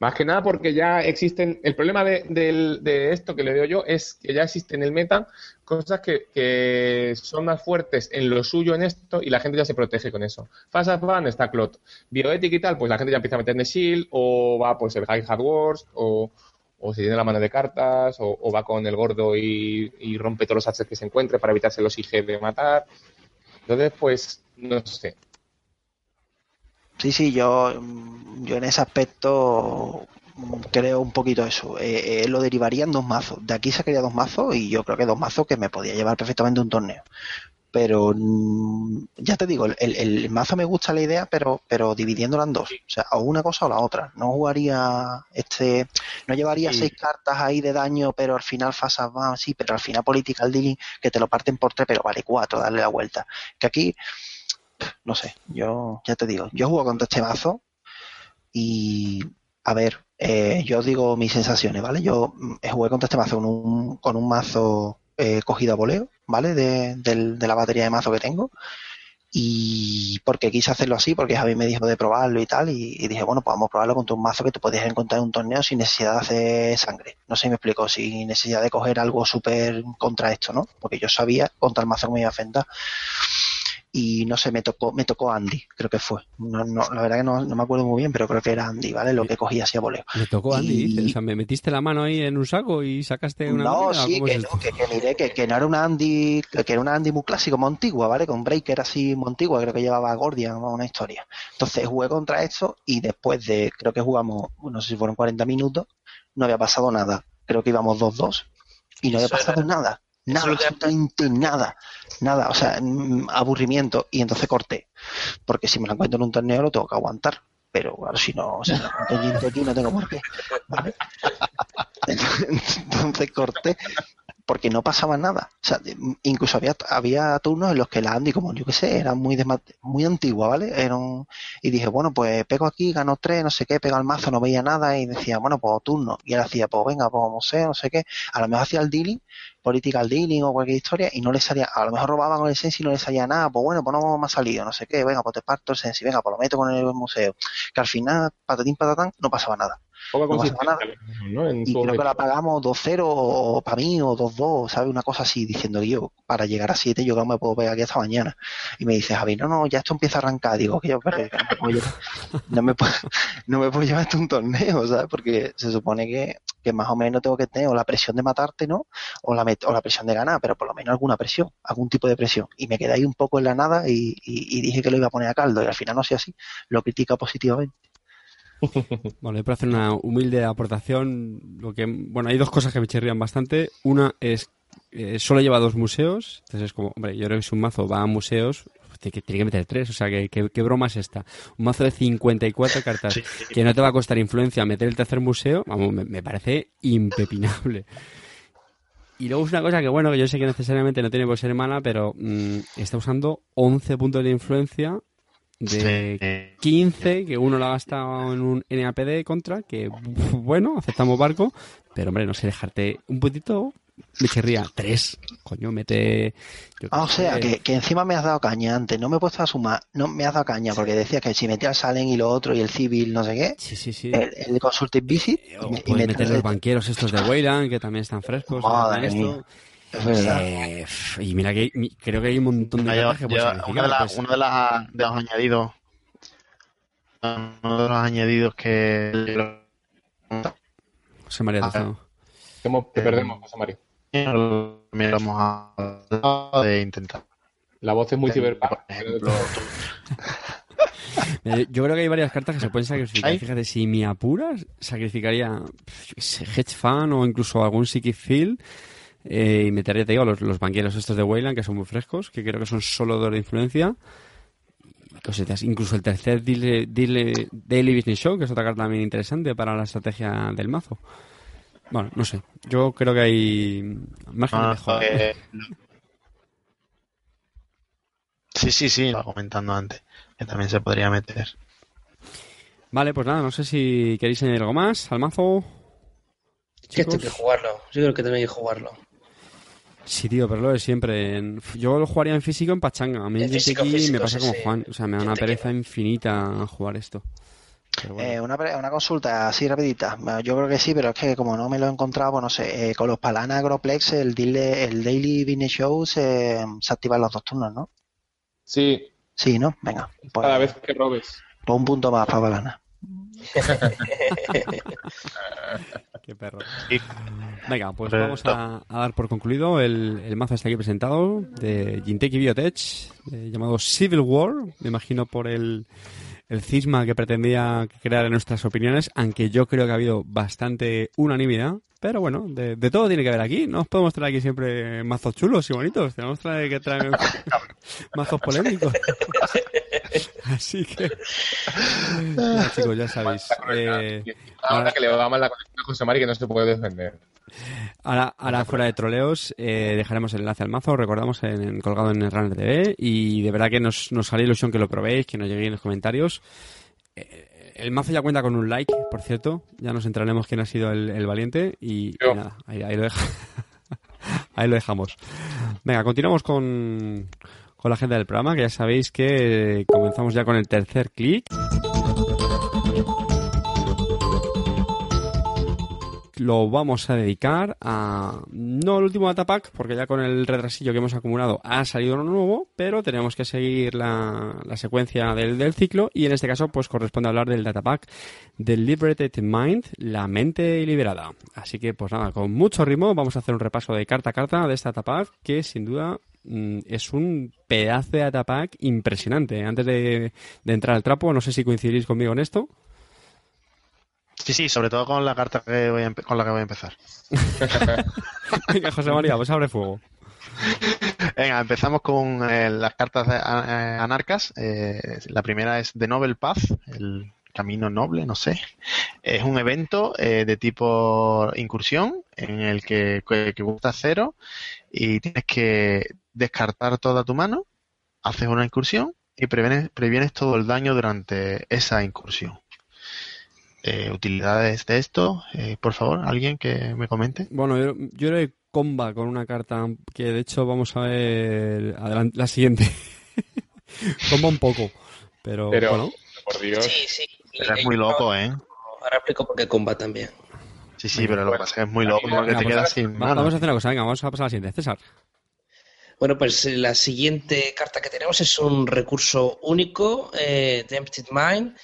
[SPEAKER 4] más que nada porque ya existen. El problema de, esto que le veo yo es que ya existen en el meta cosas que, son más fuertes en lo suyo en esto y la gente ya se protege con eso. Fast Ban está Clot. Bioethic y tal, pues la gente ya empieza a meter en Shield o va pues el High Hard Wars o, o se tiene la mano de cartas o, va con el gordo y, y rompe todos los assets que se encuentre para evitarse los IG de matar. Entonces, pues, no sé.
[SPEAKER 5] Sí, sí, yo, mm, yo en ese aspecto mm, creo un poquito eso. Eh, eh, lo derivaría en dos mazos. De aquí sacaría dos mazos y yo creo que dos mazos que me podía llevar perfectamente un torneo. Pero mm, ya te digo, el, mazo me gusta la idea, pero, pero dividiéndola en dos. O sea, o una cosa o la otra. No jugaría este, no llevaría
[SPEAKER 2] Sí.
[SPEAKER 5] seis cartas ahí de daño, pero al final Fasas va, sí, pero al final Political Dealing que te lo parten por tres, pero vale cuatro, darle la vuelta. Que aquí no sé, yo ya te digo, yo juego contra este mazo y a ver, eh, yo os digo mis sensaciones, ¿vale? Yo mm, jugué contra este mazo con un, con un mazo eh, cogido a voleo, ¿vale? De, del- de la batería de mazo que tengo. Y porque quise hacerlo así, porque Javi me dijo de probarlo y tal, y, dije, bueno, pues vamos a probarlo contra un mazo que te podías encontrar en un torneo sin necesidad de hacer sangre. No sé si me explico, sin necesidad de coger algo súper contra esto, ¿no? Porque yo sabía contra el mazo que me iba a enfrentar y no sé, me tocó, me tocó Andy, creo que fue. No, no, la verdad que no, no me acuerdo muy bien, pero creo que era Andy, ¿vale? Lo que cogía así a voleo.
[SPEAKER 1] Me tocó Andy,
[SPEAKER 5] Y-
[SPEAKER 1] dices. O sea, me metiste la mano ahí en un saco y sacaste una
[SPEAKER 5] No,
[SPEAKER 1] moneda,
[SPEAKER 5] sí,
[SPEAKER 1] ¿cómo
[SPEAKER 5] que
[SPEAKER 1] es
[SPEAKER 5] no, que, que miré que, que no era una Andy, que que era una Andy muy clásico, muy antigua, ¿vale? Con Breaker así muy antigua, creo que llevaba Gordian, ¿no? una historia. Entonces jugué contra esto y después de, creo que jugamos, no sé si fueron 40 minutos, no había pasado nada. Creo que íbamos 2-2 y no había pasado nada. Nada, absolutamente nada. Nada, o sea, mm, aburrimiento. Y entonces corté. Porque si me la encuentro en un torneo lo tengo que aguantar. Pero claro, si no, si aquí no tengo por qué. ¿vale? [LAUGHS] Entonces corté porque no pasaba nada. O sea, incluso había, había turnos en los que la Andy, como yo que sé, era muy muy antigua, ¿vale? Era un- y dije, bueno, pues pego aquí, gano tres, no sé qué, pega el mazo, no veía nada y decía, bueno, pues turno. Y él hacía, pues venga, pues museo, no sé qué. A lo mejor hacía el dealing, political dealing o cualquier historia y no le salía, a lo mejor robaban el sensi y no le salía nada, pues bueno, pues no me ha salido, no sé qué, venga, pues te parto el sensi, venga, pues lo meto con el museo. Que al final, patatín patatán, no pasaba nada.
[SPEAKER 4] Poca
[SPEAKER 5] No pasa
[SPEAKER 4] consistencia, ¿no? En
[SPEAKER 5] Y creo que la pagamos 2-0 o para mí o 2-2, ¿sabes? Una cosa así, diciendo yo, para llegar a 7 yo no me puedo pegar aquí hasta mañana. Y me dice Javi, no, no, ya esto empieza a arrancar. Digo, que yo, pero no me puedo llevar, no me puedo, llevar esto a un torneo, ¿sabes? Porque se supone que, que más o menos tengo que tener o la presión de matarte, ¿no? O la, o la presión de ganar, pero por lo menos alguna presión, algún tipo de presión. Y me quedé ahí un poco en la nada y, y- y dije que lo iba a poner a caldo y al final no sé así, lo critica positivamente.
[SPEAKER 1] Bueno, yo para hacer una humilde aportación, lo que, bueno, hay dos cosas que me chirrían bastante. Una es, eh, solo lleva dos museos, entonces es como, hombre, yo creo que si un mazo va a museos, pues tiene que, tiene que meter tres, o sea, que- ¿qué broma es esta? Un mazo de 54 cartas [LAUGHS]
[SPEAKER 2] Sí.
[SPEAKER 1] que no te va a costar influencia meter el tercer museo, vamos, me, me parece impepinable. Y luego es una cosa que, bueno, que yo sé que necesariamente no tiene por ser mala, pero mm, está usando 11 puntos de influencia de 15, que uno lo ha gastado en un NAPD contra, que [LAUGHS] bueno, aceptamos barco, pero hombre, no sé, dejarte un puntito, me querría tres, coño, mete... yo
[SPEAKER 5] Ah, o sea, que, que encima me has dado caña antes. No me he puesto a sumar. No me has dado caña porque decías que si metía el Salen y lo otro y el Civil, no sé qué,
[SPEAKER 1] Sí, sí, sí.
[SPEAKER 5] el, el Consulting Visit, y, me- y meter
[SPEAKER 1] los
[SPEAKER 5] el-
[SPEAKER 1] banqueros estos de Wayland, que también están frescos.
[SPEAKER 5] Madre mía.
[SPEAKER 1] Eh, y mira que creo que hay un montón de cartas que sacrificar,
[SPEAKER 2] uno de, la-
[SPEAKER 1] pues,
[SPEAKER 2] uno de las- de los añadidos uno de los añadidos que
[SPEAKER 1] José María
[SPEAKER 2] Ah,
[SPEAKER 1] Tezano.
[SPEAKER 4] Hacemos- Te perdemos, José Mario.
[SPEAKER 2] también lo hemos hablado de intentar
[SPEAKER 4] La voz es muy ciberpunk.
[SPEAKER 1] Mira, [LAUGHS] Yo, creo que hay varias cartas que se pueden sacrificar.
[SPEAKER 2] ¿Hay?
[SPEAKER 1] Fíjate, si me apuras, sacrificaría yo qué sé, Hedge Fan o incluso algún Psychic Field. Eh, y metería, te digo, los, los banqueros estos de Wayland, que son muy frescos, que creo que son solo de influencia. Cositas. Incluso el tercer Daily, Daily- Daily Business Show, que es otra carta también interesante para la estrategia del mazo. Bueno, no sé. Yo creo que hay margen de
[SPEAKER 2] Ah,
[SPEAKER 1] mejora.
[SPEAKER 2] eh, sí sí sí lo comentando antes que también se podría meter
[SPEAKER 1] Vale, pues nada, no sé si queréis añadir algo más al mazo.
[SPEAKER 3] Que esto hay que jugarlo. Yo creo que también hay que jugarlo.
[SPEAKER 1] Sí, tío, pero lo de siempre. En- Yo lo jugaría en físico en pachanga. A mí
[SPEAKER 3] En físico, físico,
[SPEAKER 1] me pasa
[SPEAKER 3] sí,
[SPEAKER 1] como
[SPEAKER 3] sí.
[SPEAKER 1] Juan. O sea, me da una pereza infinita jugar esto. Bueno.
[SPEAKER 5] Eh, una, pre- una consulta así rapidita. Bueno, Yo creo que sí, pero es que como no me lo he encontrado, pues no sé. eh, con los Palana Agroplex, el, daily- el Daily Business Show se, se activan los dos turnos, ¿no?
[SPEAKER 4] Sí,
[SPEAKER 5] Sí, ¿no? Venga. Pues,
[SPEAKER 4] cada vez que robes.
[SPEAKER 5] pues un punto más para Palana. [LAUGHS]
[SPEAKER 1] Qué perro.
[SPEAKER 2] Y-
[SPEAKER 1] Venga, pues
[SPEAKER 2] Pero-
[SPEAKER 1] vamos a, a dar por concluido el, el mazo está aquí presentado de Jinteki Biotech, eh, llamado Civil War, me imagino por el, el cisma que pretendía crear en nuestras opiniones, aunque yo creo que ha habido bastante unanimidad. Pero bueno, de, de todo tiene que haber aquí. No os podemos traer aquí siempre mazos chulos y bonitos. Tenemos traer- que traer [LAUGHS] mazos polémicos. [LAUGHS] [LAUGHS] Así que... [LAUGHS] Ya, chicos, ya sabéis. Eh,
[SPEAKER 4] Ahora que le va mal la conexión a José Mario que no se puede defender.
[SPEAKER 1] Ahora, ahora fuera de troleos, eh, dejaremos el enlace al mazo, recordamos, en, en- colgado en el Runner TV. Y de verdad que nos, nos hará ilusión que lo probéis, que nos lleguéis en los comentarios. Eh, el mazo ya cuenta con un like, por cierto. Ya nos entraremos quién ha sido el, el valiente. Y, nada, ahí, ahí lo deja- [LAUGHS] ahí lo dejamos. Venga, continuamos con, con la agenda del programa, que ya sabéis que comenzamos ya con el tercer clic. Lo vamos a dedicar a no el último datapack porque ya con el retrasillo que hemos acumulado ha salido uno nuevo pero tenemos que seguir la, la secuencia del, del ciclo y en este caso pues corresponde hablar del datapack del Liberated Mind la mente liberada. Así que pues nada con mucho ritmo vamos a hacer un repaso de carta a carta de este datapack que sin duda mm, es un pedazo de datapack impresionante. Antes de, de entrar al trapo no sé si coincidís conmigo en esto
[SPEAKER 2] sí sí sobre todo con la carta que voy a con la que voy a empezar [LAUGHS]
[SPEAKER 1] venga José María pues abre fuego
[SPEAKER 2] Venga, empezamos con eh, las cartas de, eh, anarcas. Eh, la primera es The Noble Path, el camino noble, no sé. Es un evento eh, de tipo incursión en el que, que, que cuesta cero y tienes que descartar toda tu mano, haces una incursión y previenes, previenes todo el daño durante esa incursión. Eh, utilidades de esto, eh, por favor, alguien que me comente.
[SPEAKER 1] Bueno, yo, yo le comba con una carta que de hecho vamos a ver adelante, la siguiente. [LAUGHS] comba un poco, pero,
[SPEAKER 4] Pero,
[SPEAKER 1] bueno.
[SPEAKER 4] por Dios.
[SPEAKER 3] Sí, sí.
[SPEAKER 2] Pero es muy loco, ¿eh?
[SPEAKER 3] Ahora explico por qué comba también.
[SPEAKER 2] Sí, sí, pero lo que pasa es que es muy loco porque te
[SPEAKER 1] pues,
[SPEAKER 2] quedas sin mano.
[SPEAKER 1] vamos a hacer una cosa, venga, vamos a pasar a la siguiente. César.
[SPEAKER 3] Bueno, pues eh, la siguiente carta que tenemos es un recurso único, eh, The Empty Mind,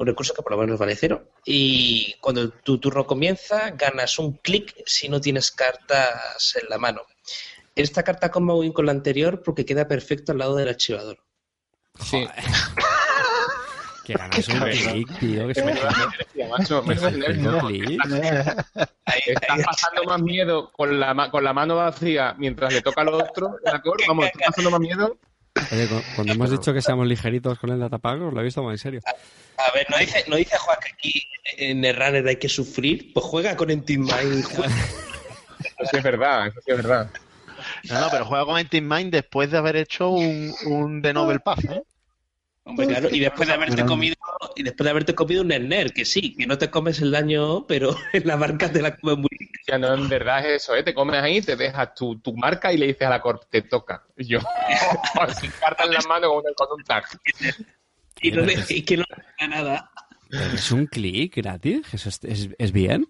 [SPEAKER 3] un recurso que por lo menos vale cero. Y cuando tu turno comienza, ganas un clic si no tienes cartas en la mano. Esta carta comba muy con la anterior porque queda perfecto al lado del archivador.
[SPEAKER 4] Sí. [LAUGHS]
[SPEAKER 1] Que ganas un clic, tío. Que se me
[SPEAKER 4] macho, me-
[SPEAKER 1] un clic.
[SPEAKER 3] Ahí-
[SPEAKER 4] Estás pasando más miedo con la, ma- con la mano vacía mientras le toca al otro. ¿de acuerdo? Vamos, estás pasando más miedo.
[SPEAKER 1] Oye, cu- cuando hemos dicho que seamos ligeritos con el datapack, os lo he visto muy en serio.
[SPEAKER 3] A ver, ¿no dice, ¿no dice Juan que aquí en el runner hay que sufrir? Pues juega con Mind. [LAUGHS]
[SPEAKER 4] Eso sí es verdad, eso sí es verdad.
[SPEAKER 2] No, no, pero juega con Mind después de haber hecho un, un The Noble Path, ¿eh?
[SPEAKER 3] Hombre, claro, y después de haberte
[SPEAKER 5] grande.
[SPEAKER 3] comido, y después de haberte comido un Nerner, que sí, que no te comes el daño, pero [LAUGHS] en la marca te la comes muy bien.
[SPEAKER 4] Ya no, en verdad es eso, ¿eh? Te comes ahí, te dejas tu, tu marca y le dices a la corp, te toca. Y yo, [LAUGHS] sin carta en la mano con un, con un tag.
[SPEAKER 3] Y, no le, y que no le da nada.
[SPEAKER 1] Es un clic gratis, eso es, es, es bien.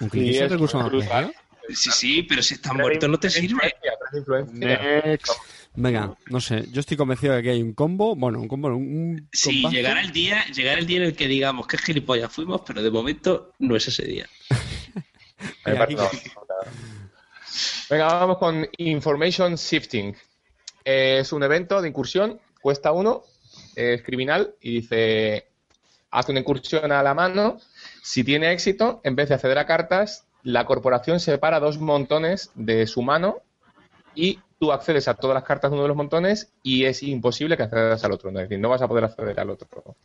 [SPEAKER 1] Un clic
[SPEAKER 4] Sí,
[SPEAKER 1] es recurso más.
[SPEAKER 3] Sí, sí, pero si estás muerto no te sirve.
[SPEAKER 2] Next.
[SPEAKER 1] Venga, no sé, yo estoy convencido de que hay un combo, bueno, un combo, un, un
[SPEAKER 3] Sí,
[SPEAKER 1] compacto.
[SPEAKER 3] llegará el día, llegará el día en el que digamos que gilipollas fuimos, pero de momento no es ese día. [LAUGHS]
[SPEAKER 1] Venga,
[SPEAKER 4] vamos con Information Shifting. Es un evento de incursión, cuesta uno, es criminal y dice, hace una incursión a la mano, si tiene éxito, en vez de acceder a cartas, la corporación separa dos montones de su mano y tú accedes a todas las cartas de uno de los montones y es imposible que accedas al otro. ¿no? Es decir, no vas a poder acceder al otro. O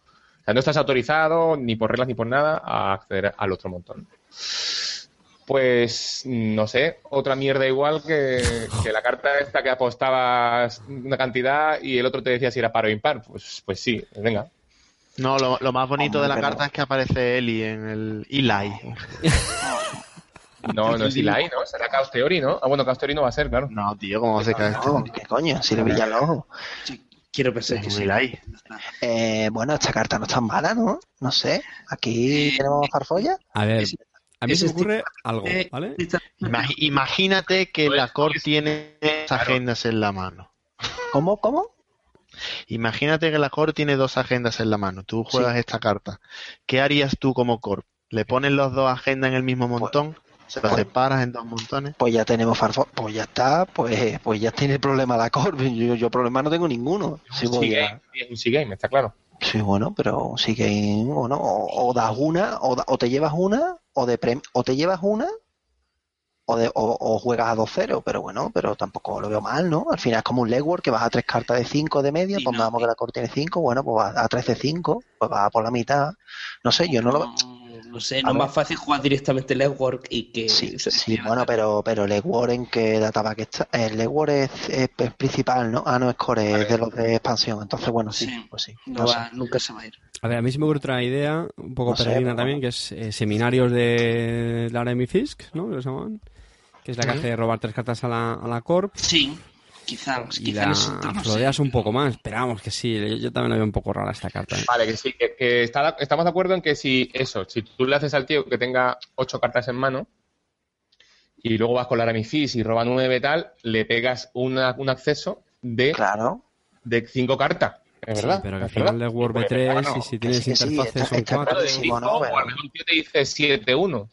[SPEAKER 4] sea, no estás autorizado, ni por reglas ni por nada, a acceder al otro montón. Pues no sé, otra mierda igual que, que la carta esta que apostabas una cantidad y el otro te decía si era par o impar. Pues, pues sí, venga.
[SPEAKER 2] No, lo, lo más bonito
[SPEAKER 5] Hombre,
[SPEAKER 2] de la carta es que aparece Eli en el Eli. [LAUGHS]
[SPEAKER 4] No, no es Eli, ¿no? Será Chaos Theory, ¿no? Ah, bueno, Chaos Theory no va a ser, claro.
[SPEAKER 2] No, tío, ¿cómo se cae esto?
[SPEAKER 5] No, ¿Qué coño? Si le brilla el ojo.
[SPEAKER 3] Quiero pensar que.
[SPEAKER 5] Eh, bueno, esta carta no es tan mala, ¿no? No sé. Aquí tenemos farfolla.
[SPEAKER 1] A ver, a mí se me
[SPEAKER 3] este-
[SPEAKER 1] ocurre algo,
[SPEAKER 3] Eh,
[SPEAKER 1] ¿vale?
[SPEAKER 2] Imagínate que la Cor tiene dos agendas en la mano.
[SPEAKER 5] ¿Cómo? ¿Cómo?
[SPEAKER 2] Imagínate que la Core tiene dos agendas en la mano. Tú juegas esta carta. ¿Qué harías tú como Core? ¿Le pones los dos agendas en el mismo montón? ¿Se los
[SPEAKER 5] pues-
[SPEAKER 2] separas en dos montones?
[SPEAKER 5] Pues ya tenemos farfolla. Pues ya está. Pues, pues ya tiene el problema la Corby. Yo, yo problema no tengo ninguno. Sí, voy a-
[SPEAKER 4] C-Game, es un C-Game, está claro.
[SPEAKER 5] Sí, bueno, pero sí que bueno, o, o das una, o, da- o te llevas una, o de prem- o te llevas una, o, de, o, o juegas a 2-0, pero bueno, pero tampoco lo veo mal, ¿no? Al final es como un legwork que vas a tres cartas de 5 de media,
[SPEAKER 3] Sí,
[SPEAKER 5] pues
[SPEAKER 3] no.
[SPEAKER 5] vamos que la corte tiene 5, bueno, pues vas a 3 de 5, pues vas a por la mitad. No sé, yo no lo veo.
[SPEAKER 3] No, sé, no es más fácil jugar directamente Legwork y que...
[SPEAKER 5] Sí,
[SPEAKER 3] se-
[SPEAKER 5] sí, bueno, pero, pero legwork en qué datapack está. El legwork es, es, es principal, ¿no? Ah, no, es core, es de los de expansión. Entonces, bueno, sí,
[SPEAKER 3] Sí.
[SPEAKER 5] pues sí.
[SPEAKER 3] No va- nunca se va a ir.
[SPEAKER 1] A ver, a mí se me ocurre otra idea, un poco peregrina también,
[SPEAKER 5] bueno.
[SPEAKER 1] que es eh, seminarios de Laramie Fisk, ¿no? Que lo llaman. Que es la que hace robar tres cartas a la, a la Corp
[SPEAKER 3] Sí, quizás.
[SPEAKER 1] y
[SPEAKER 3] quizás
[SPEAKER 1] la
[SPEAKER 3] sí.
[SPEAKER 1] flodeas un poco más. Pero vamos, que sí, yo, yo también la veo un poco rara esta carta. ¿eh?
[SPEAKER 4] Vale, que sí, que, que está- estamos de acuerdo en que si eso, si tú le haces al tío que tenga ocho cartas en mano y luego vas con la Ramifis y roba nueve tal, le pegas una- un acceso de,
[SPEAKER 5] Claro.
[SPEAKER 4] de cinco cartas. Es
[SPEAKER 1] Sí,
[SPEAKER 4] verdad.
[SPEAKER 1] pero que al final de Word
[SPEAKER 4] Pues,
[SPEAKER 1] B3
[SPEAKER 4] bueno,
[SPEAKER 1] y si tienes
[SPEAKER 5] sí, sí,
[SPEAKER 1] interfaces
[SPEAKER 5] está-
[SPEAKER 1] son
[SPEAKER 5] está
[SPEAKER 1] cuatro.
[SPEAKER 4] Claro,
[SPEAKER 5] ¿no?
[SPEAKER 4] a lo mejor un tío te dice 7-1.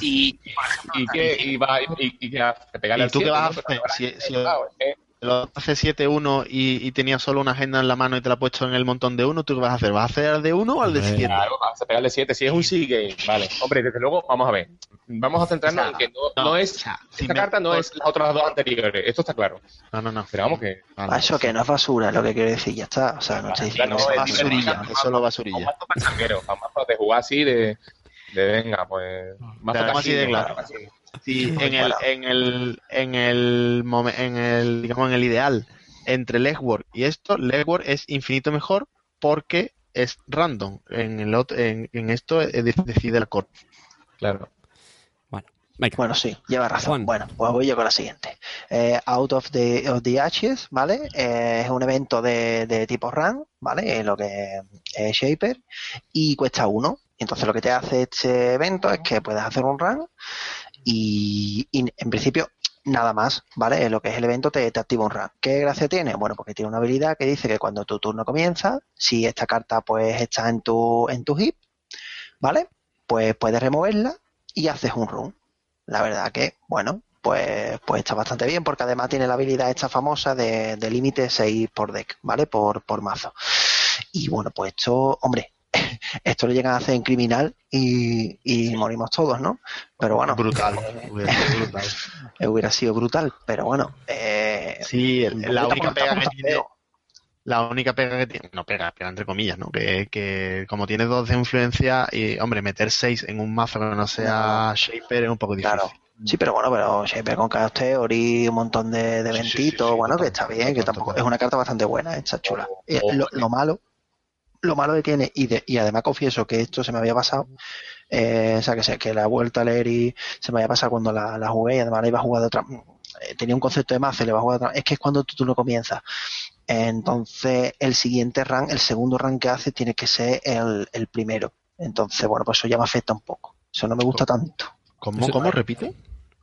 [SPEAKER 3] Y, por ejemplo,
[SPEAKER 4] ¿Y que y va, y, y que hace pegarle
[SPEAKER 2] ¿Y
[SPEAKER 4] al
[SPEAKER 2] tú qué
[SPEAKER 4] siete,
[SPEAKER 2] vas a
[SPEAKER 4] ¿no?
[SPEAKER 2] hacer? Si-
[SPEAKER 4] claro, que-
[SPEAKER 2] Lo hace 7-1 y, y tenía solo una agenda en la mano y te la ha puesto en el montón de uno, ¿tú qué vas a hacer? ¿Vas a hacer al de uno o al de
[SPEAKER 1] Hombre.
[SPEAKER 2] 7?
[SPEAKER 4] Claro, vas a pegarle 7. Si es un C-Game, vale. Hombre, desde luego, vamos a ver. Vamos a centrarnos
[SPEAKER 2] O sea,
[SPEAKER 4] en que no,
[SPEAKER 2] no,
[SPEAKER 4] no es.
[SPEAKER 2] o sea, si
[SPEAKER 4] esta
[SPEAKER 2] me-
[SPEAKER 4] carta no es las otras dos anteriores. Esto está claro.
[SPEAKER 2] No, no, no.
[SPEAKER 4] Pero vamos que.
[SPEAKER 2] Vale.
[SPEAKER 5] Ah, Eso que no es basura, es lo que quiero decir, ya está. O sea, no estoy diciendo
[SPEAKER 4] No,
[SPEAKER 5] que
[SPEAKER 4] es
[SPEAKER 2] basurilla, es solo basurilla.
[SPEAKER 4] pachanguero, un mazo de jugar así de. De venga, pues.
[SPEAKER 2] Pero así de claro. Sí, en el, en el, en el, momen- en el, digamos, en el ideal, entre legwork y esto, legwork es infinito mejor porque es random. En el otro, en, en esto eh, de- decide la corp.
[SPEAKER 4] Claro.
[SPEAKER 1] Bueno, venga.
[SPEAKER 5] Bueno, sí, lleva razón.
[SPEAKER 1] Juan.
[SPEAKER 5] Bueno, pues voy yo con la siguiente. Eh, Out of the, of the Ashes, ¿vale? Eh, es un evento de, de tipo run, ¿vale? Eh, lo que es Shaper, y cuesta uno. Entonces lo que te hace este evento es que puedes hacer un run y, y en principio nada más, ¿vale? Lo que es el evento te, activa un run. ¿Qué gracia tiene? Bueno, porque tiene una habilidad que dice que cuando tu turno comienza, si esta carta pues está en tu, en tu hip, ¿vale? Pues puedes removerla y haces un run. La verdad que, bueno, pues, pues está bastante bien porque además tiene la habilidad esta famosa de, de límite 6 por deck, ¿vale? Por, por mazo. Y bueno, pues esto, hombre, esto lo llegan a hacer en criminal y, y morimos todos, ¿no? Pero bueno,
[SPEAKER 2] Brutal. hubiera sido brutal. [LAUGHS]
[SPEAKER 5] eh, hubiera sido brutal. Pero bueno, eh,
[SPEAKER 2] Sí, la única
[SPEAKER 5] está
[SPEAKER 2] pega que tiene,
[SPEAKER 5] feo.
[SPEAKER 2] la única pega que tiene, no pega, pega entre comillas, ¿no? Que, que como tiene dos de influencia y, hombre, meter seis en un mazo que no sea Shaper es un poco difícil.
[SPEAKER 5] Claro, Sí, pero bueno, pero siempre con Chaos Theory, un montón de, de
[SPEAKER 2] sí, sí, sí,
[SPEAKER 5] bueno, que está bien, que tampoco es una carta bastante buena, está chula.
[SPEAKER 4] O-
[SPEAKER 5] Eh,
[SPEAKER 4] o-
[SPEAKER 5] lo, lo malo, lo malo que tiene, y, de- y además confieso que esto se me había pasado, eh, o sea, que, se- que la vuelta a leer y se me había pasado cuando la, la jugué y además la iba a jugar de otra, eh, tenía un concepto de mazo y le iba a jugar de otra, es que es cuando tú, tú no comienzas. Entonces, el siguiente rank, el segundo rank que hace tiene que ser el, el primero. Entonces, bueno, pues eso ya me afecta un poco. Eso no me gusta tanto.
[SPEAKER 2] ¿Cómo, cómo repite?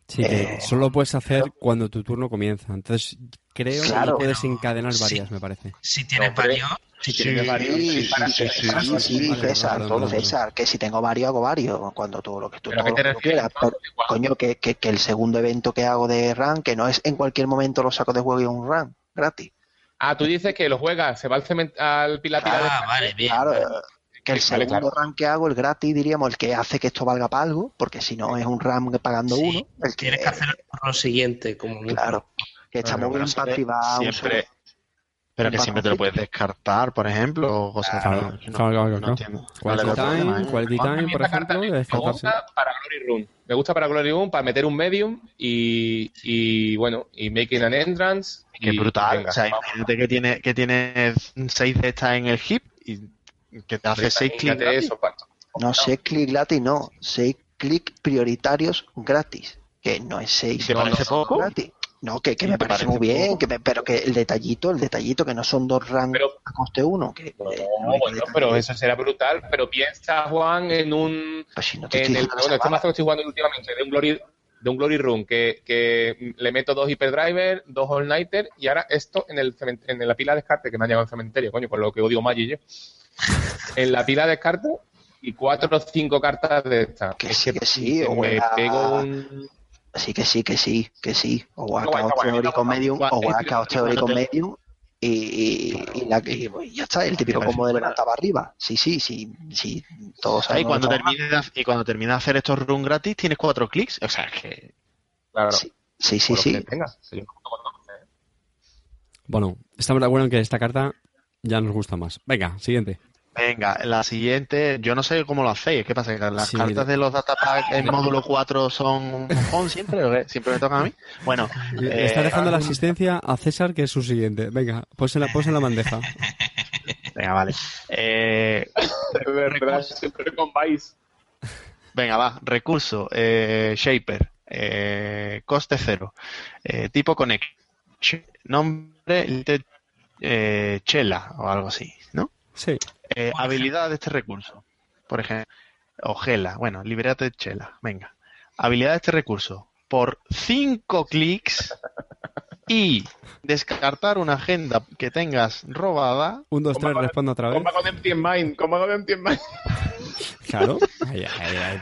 [SPEAKER 1] Sí, que
[SPEAKER 5] Eh,
[SPEAKER 1] solo lo puedes hacer cuando tu turno comienza. Entonces, creo
[SPEAKER 5] Claro.
[SPEAKER 1] que puedes encadenar
[SPEAKER 3] Sí.
[SPEAKER 1] varias, me parece.
[SPEAKER 3] Si tienes
[SPEAKER 4] No, pero-
[SPEAKER 3] varios,
[SPEAKER 4] Si tienes varios,
[SPEAKER 5] Sí,
[SPEAKER 4] sí,
[SPEAKER 5] sí, sí, sí, sí, César,
[SPEAKER 1] perdón, perdón.
[SPEAKER 5] César, que si tengo varios, hago varios, cuando tú lo que tú,
[SPEAKER 4] ¿Pero a
[SPEAKER 5] todo
[SPEAKER 4] te refieres? no?
[SPEAKER 5] pero, coño, que, que, que el segundo evento que hago de run, que no es en cualquier momento lo saco de juego y un run, gratis.
[SPEAKER 4] Ah, tú dices que lo juegas, se va al, cement- al pila pila de
[SPEAKER 3] ah, vale, bien.
[SPEAKER 5] Claro,
[SPEAKER 3] vale.
[SPEAKER 5] Que el segundo
[SPEAKER 4] claro.
[SPEAKER 5] run que hago, el gratis, diríamos, el que hace que esto valga para algo, porque si no es un run pagando
[SPEAKER 3] Sí,
[SPEAKER 5] uno, el que,
[SPEAKER 3] Tienes que hacer lo siguiente, como
[SPEAKER 5] claro, que está muy bien
[SPEAKER 2] Pero
[SPEAKER 5] para
[SPEAKER 2] siempre-
[SPEAKER 5] activar un
[SPEAKER 2] siempre,
[SPEAKER 5] solo-
[SPEAKER 2] pero que siempre te lo puedes descartar, por ejemplo, o cosas
[SPEAKER 1] Claro,
[SPEAKER 2] no,
[SPEAKER 1] claro, claro,
[SPEAKER 2] no
[SPEAKER 1] claro. Quality Time, Time, por ejemplo, de
[SPEAKER 4] me gusta para Glory Room. Me gusta para Glory Room para meter un medium y, y bueno, y making an entrance.
[SPEAKER 2] Qué brutal.
[SPEAKER 4] venga,
[SPEAKER 2] o sea, imagínate que tiene, que tiene seis de estas en el hip y que te hace seis clics.
[SPEAKER 4] Imagínate
[SPEAKER 2] gratis.
[SPEAKER 4] eso.
[SPEAKER 5] No, seis clics gratis, no, seis clics prioritarios gratis, que no es seis
[SPEAKER 2] ¿Te parece poco?
[SPEAKER 5] gratis. No, que, que
[SPEAKER 2] ¿Y
[SPEAKER 5] me parece
[SPEAKER 2] parece
[SPEAKER 5] muy bien,
[SPEAKER 2] poco?
[SPEAKER 5] que me- pero que el detallito, el detallito, que no son dos
[SPEAKER 4] Pero-
[SPEAKER 5] a coste uno. Que,
[SPEAKER 4] No,
[SPEAKER 5] eh, no
[SPEAKER 4] bueno, pero eso será brutal. Pero piensa, Juan, en un.
[SPEAKER 5] Pues si no te
[SPEAKER 4] En
[SPEAKER 5] estoy
[SPEAKER 4] el, bueno, este
[SPEAKER 5] vara.
[SPEAKER 4] mazo que estoy jugando últimamente, de un Glory, de un Glory Room, que, que le meto dos Hyperdriver, dos All Nighter, y ahora esto en, el, en la pila de descarte, que me han llegado al cementerio, coño, con lo que odio Maggi yo. En la pila de descarte y cuatro o cinco cartas de estas.
[SPEAKER 5] Que sí, que sí,
[SPEAKER 4] me
[SPEAKER 5] o juega-
[SPEAKER 4] pego un.
[SPEAKER 5] Sí, que sí, que sí, que sí. O
[SPEAKER 4] está
[SPEAKER 5] con
[SPEAKER 4] guay.
[SPEAKER 5] Medium, o juegas
[SPEAKER 2] es-
[SPEAKER 5] Chaos Theory con
[SPEAKER 2] cuando te-
[SPEAKER 5] Medium y, y, y la, y pues ya está, el típico
[SPEAKER 2] Me
[SPEAKER 5] combo de para arriba. Sí, sí, sí, sí, todos
[SPEAKER 2] Ah, y cuando
[SPEAKER 5] esta
[SPEAKER 2] hac- y cuando termines de hacer estos run gratis tienes cuatro clics. O sea, es que
[SPEAKER 4] Claro,
[SPEAKER 5] Sí, sí, sí.
[SPEAKER 1] Bueno, estamos de acuerdo en que esta carta ya nos gusta más. Venga, siguiente.
[SPEAKER 2] Venga, la siguiente, yo no sé cómo lo hacéis. ¿Qué pasa? ¿Que las
[SPEAKER 1] Sí,
[SPEAKER 2] cartas
[SPEAKER 1] de-
[SPEAKER 2] de los datapack en módulo 4 son siempre? ¿o qué? ¿Siempre me tocan a mí? Bueno,
[SPEAKER 1] Le
[SPEAKER 2] eh,
[SPEAKER 1] está dejando la asistencia a César, que es su siguiente. Venga, pues en la, pues en la bandeja.
[SPEAKER 2] venga, vale. Eh,
[SPEAKER 4] De verdad, siempre con Vice.
[SPEAKER 2] venga, va. Recurso, eh, Shaper, eh, coste cero, eh, tipo Connect, nombre, Little, eh, Chela o algo así, ¿no?
[SPEAKER 1] Sí.
[SPEAKER 2] Eh, habilidad de este recurso, por ejemplo, o Gela, bueno, libérate de Chela, venga. Habilidad de este recurso, por 5 clics y descartar una agenda que tengas robada,
[SPEAKER 1] Un, dos, tres, respondo otra vez.
[SPEAKER 4] Con Empty in Mind, con Empty in Mind.
[SPEAKER 1] Claro. Ahí, ahí.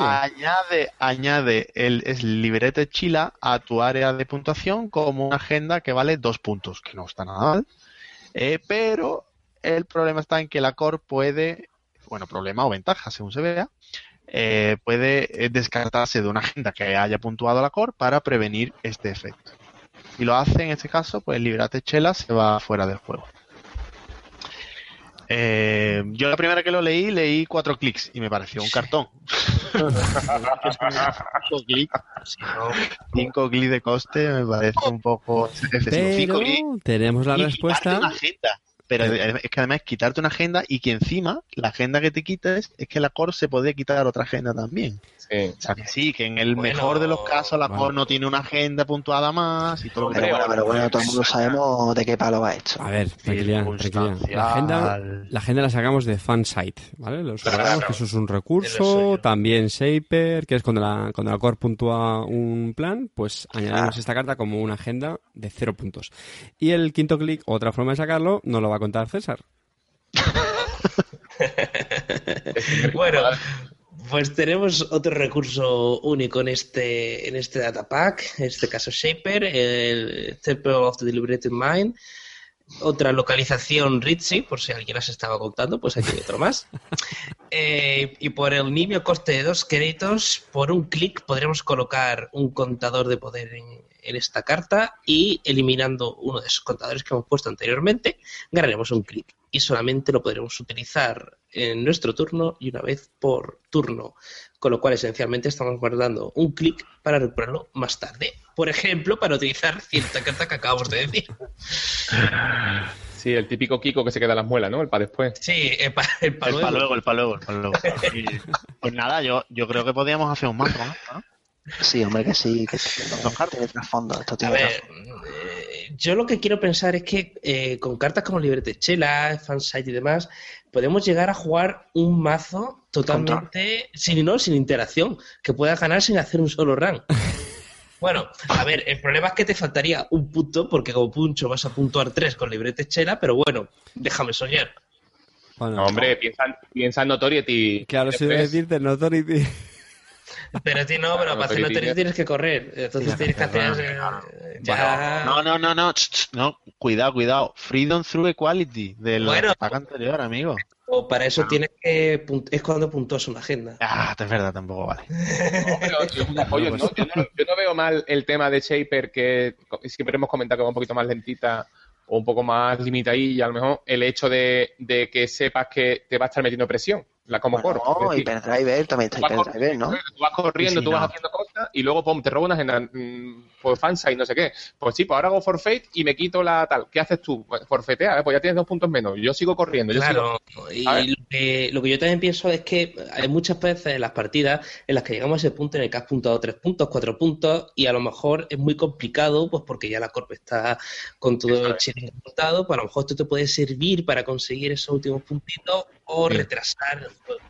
[SPEAKER 1] Ah,
[SPEAKER 2] añade, añade el es librete Chila a tu área de puntuación como una agenda que vale dos puntos, que no está nada mal. Eh, pero el problema está en que la core puede, bueno, problema o ventaja, según se vea, eh, puede eh, descartarse de una agenda que haya puntuado la core para prevenir este efecto. Si lo hace en este caso, pues Liberate Chela se va fuera del juego. Eh, yo la primera que lo leí, leí cuatro clics y me pareció un cartón. cinco clics, cinco de coste me parece un poco excesivo. Cinco
[SPEAKER 1] Pero
[SPEAKER 2] clics
[SPEAKER 1] tenemos la
[SPEAKER 2] y
[SPEAKER 1] respuesta.
[SPEAKER 2] quitarte una agenda. Pero es que además quitarte una agenda y que encima la agenda que te quites es que la core se podría quitar otra agenda también.
[SPEAKER 4] Sí.
[SPEAKER 2] O sea que sí, que en el
[SPEAKER 3] Bueno,
[SPEAKER 2] mejor de los casos la
[SPEAKER 1] vale.
[SPEAKER 2] core no tiene una agenda puntuada más y todo lo que
[SPEAKER 5] Pero bueno, pero bueno, todo el mundo sabemos de qué palo va esto.
[SPEAKER 1] A ver, tranquilidad, tranquilidad. La agenda, la agenda la sacamos de Fansite, ¿vale? Los recordamos que eso es un recurso, también Shaper, que es cuando la, cuando la core puntúa un plan, pues añadimos esta carta como una agenda de cero puntos. Y el quinto clic, otra forma de sacarlo, nos lo va a contar César. [LAUGHS]
[SPEAKER 3] Bueno, pues tenemos otro recurso único en este, en este datapack, en este caso Shaper, el Temple of the Deliberated Mind, otra localización Ritzy, por si alguien las estaba contando, pues aquí hay otro más. [LAUGHS] Eh, y por el nimio coste de dos créditos, por un clic podremos colocar un contador de poder en, en esta carta y eliminando uno de esos contadores que hemos puesto anteriormente, ganaremos un clic. y solamente lo podremos utilizar en nuestro turno y una vez por turno. Con lo cual, esencialmente, estamos guardando un clic para recuperarlo más tarde. Por ejemplo, para utilizar cierta carta que acabamos de decir.
[SPEAKER 4] Sí, el típico Kiko que se queda en las muelas, ¿no? El para después.
[SPEAKER 3] Sí, el pa, el pa
[SPEAKER 2] El
[SPEAKER 3] luego.
[SPEAKER 2] pa' luego, el pa' luego, el pa' luego. [LAUGHS] Y, pues nada, yo, yo creo que podríamos hacer un mazo, ¿no?
[SPEAKER 5] Sí, hombre, que sí, que tiene trasfondo. Esto
[SPEAKER 3] A
[SPEAKER 5] tiene
[SPEAKER 3] ver,
[SPEAKER 5] trasfondo.
[SPEAKER 3] eh, yo lo que quiero pensar es que eh, con cartas como Liberty Chela, Fansite y demás, podemos llegar a jugar un mazo totalmente sin, no, sin interacción, que puedas ganar sin hacer un solo run. [LAUGHS] Bueno, a ver, el problema es que te faltaría un punto, porque como puncho vas a puntuar 3 con Librete Chela, pero bueno, déjame soñar.
[SPEAKER 1] Bueno,
[SPEAKER 4] No, hombre, piensa, en- piensa en Notoriety.
[SPEAKER 1] Claro, si voy a decirte Notoriety.
[SPEAKER 3] Pero a ti no, pero para hacer notario
[SPEAKER 4] tienes-
[SPEAKER 3] que correr. Entonces tienes que hacer. eh.
[SPEAKER 2] No, no, no, no, no, cuidado, cuidado. Freedom through equality del ataque anterior, amigo.
[SPEAKER 3] O para eso tienes que. Es cuando puntúas una agenda.
[SPEAKER 2] Ah, es verdad, tampoco vale.
[SPEAKER 1] Pues-
[SPEAKER 4] ¿no? Yo, no, yo no veo mal el tema de Shaper, que siempre hemos comentado que va un poquito más lentita o un poco más limitadilla, a lo mejor el hecho de, de que sepas que te va a estar metiendo presión, la como
[SPEAKER 5] Bueno,
[SPEAKER 4] decir,
[SPEAKER 5] Hyperdriver también está Hyperdriver, ¿no?
[SPEAKER 4] Tú vas corriendo,
[SPEAKER 2] Sí,
[SPEAKER 4] tú vas
[SPEAKER 2] no.
[SPEAKER 4] haciendo cosas y luego pum, te robo una agenda mm, por fansa y no sé qué. Pues sí, pues ahora hago forfeit y me quito la tal. ¿Qué haces tú? Pues forfetea, ¿eh? pues ya tienes dos puntos menos. Yo sigo corriendo. Yo sigo...
[SPEAKER 3] Claro, y lo que, lo que yo también pienso es que hay muchas veces en las partidas en las que llegamos a ese punto en el que has puntuado tres puntos, cuatro puntos, y a lo mejor es muy complicado, pues porque ya la Corp está con todo el chiringo montado, pues a lo mejor esto te puede servir para conseguir esos últimos puntitos o
[SPEAKER 4] Sí.
[SPEAKER 3] retrasar el juego.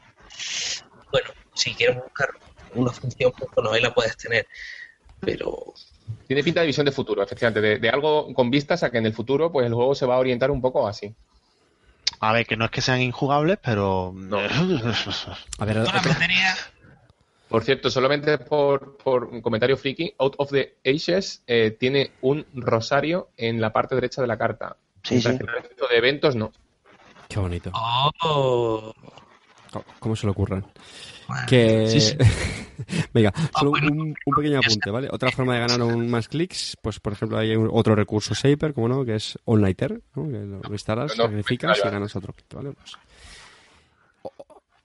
[SPEAKER 3] Bueno, si quieres buscar una función, pues bueno, ahí la puedes tener. Pero
[SPEAKER 4] Tiene pinta de visión de futuro, efectivamente, de, de algo con vistas a que en el futuro pues el juego se va a orientar un poco así.
[SPEAKER 2] A ver, que no es que sean injugables, pero. [LAUGHS]
[SPEAKER 1] A ver,
[SPEAKER 3] materia
[SPEAKER 4] Por cierto, solamente por, por un comentario friki, Out of the Ages eh, tiene un rosario en la parte derecha de la carta.
[SPEAKER 5] Sí,
[SPEAKER 4] Mientras
[SPEAKER 5] sí.
[SPEAKER 4] el resto de eventos no.
[SPEAKER 1] Qué bonito.
[SPEAKER 3] Oh,
[SPEAKER 1] ¿Cómo- ¿Cómo se le ocurran?
[SPEAKER 3] bueno,
[SPEAKER 1] Que...
[SPEAKER 3] sí, sí. [LAUGHS]
[SPEAKER 1] Venga, solo
[SPEAKER 3] bueno.
[SPEAKER 1] un, un pequeño apunte, ¿vale? Otra forma de ganar un más clics, pues por ejemplo hay otro recurso Shaper, como no, que es All Nighter, ¿no? Que lo instalas,
[SPEAKER 4] No,
[SPEAKER 1] sacrificas y
[SPEAKER 4] claro.
[SPEAKER 1] ganas otro clic, ¿vale? Pues...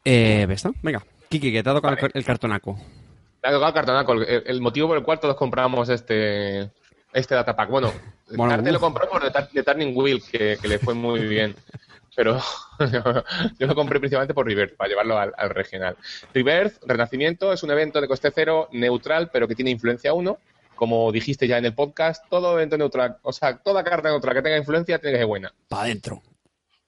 [SPEAKER 1] Eh. Venga, Kiki, que te ha tocado el car- el cartonaco.
[SPEAKER 4] Me ha tocado cartonaco, el, el motivo por el cual todos compramos este este datapack. Bueno, [LAUGHS]
[SPEAKER 1] Bueno,
[SPEAKER 4] Carte
[SPEAKER 1] uf.
[SPEAKER 4] lo compró por The, Turning Wheel, que, que le fue muy bien. Pero [LAUGHS] yo lo compré principalmente por Rebirth, para llevarlo al, al regional. Rebirth, Renacimiento, es un evento de coste cero, neutral, pero que tiene influencia 1. Como dijiste ya en el podcast, todo evento neutral, o sea, toda carta neutral que tenga influencia tiene que ser buena.
[SPEAKER 1] Para adentro.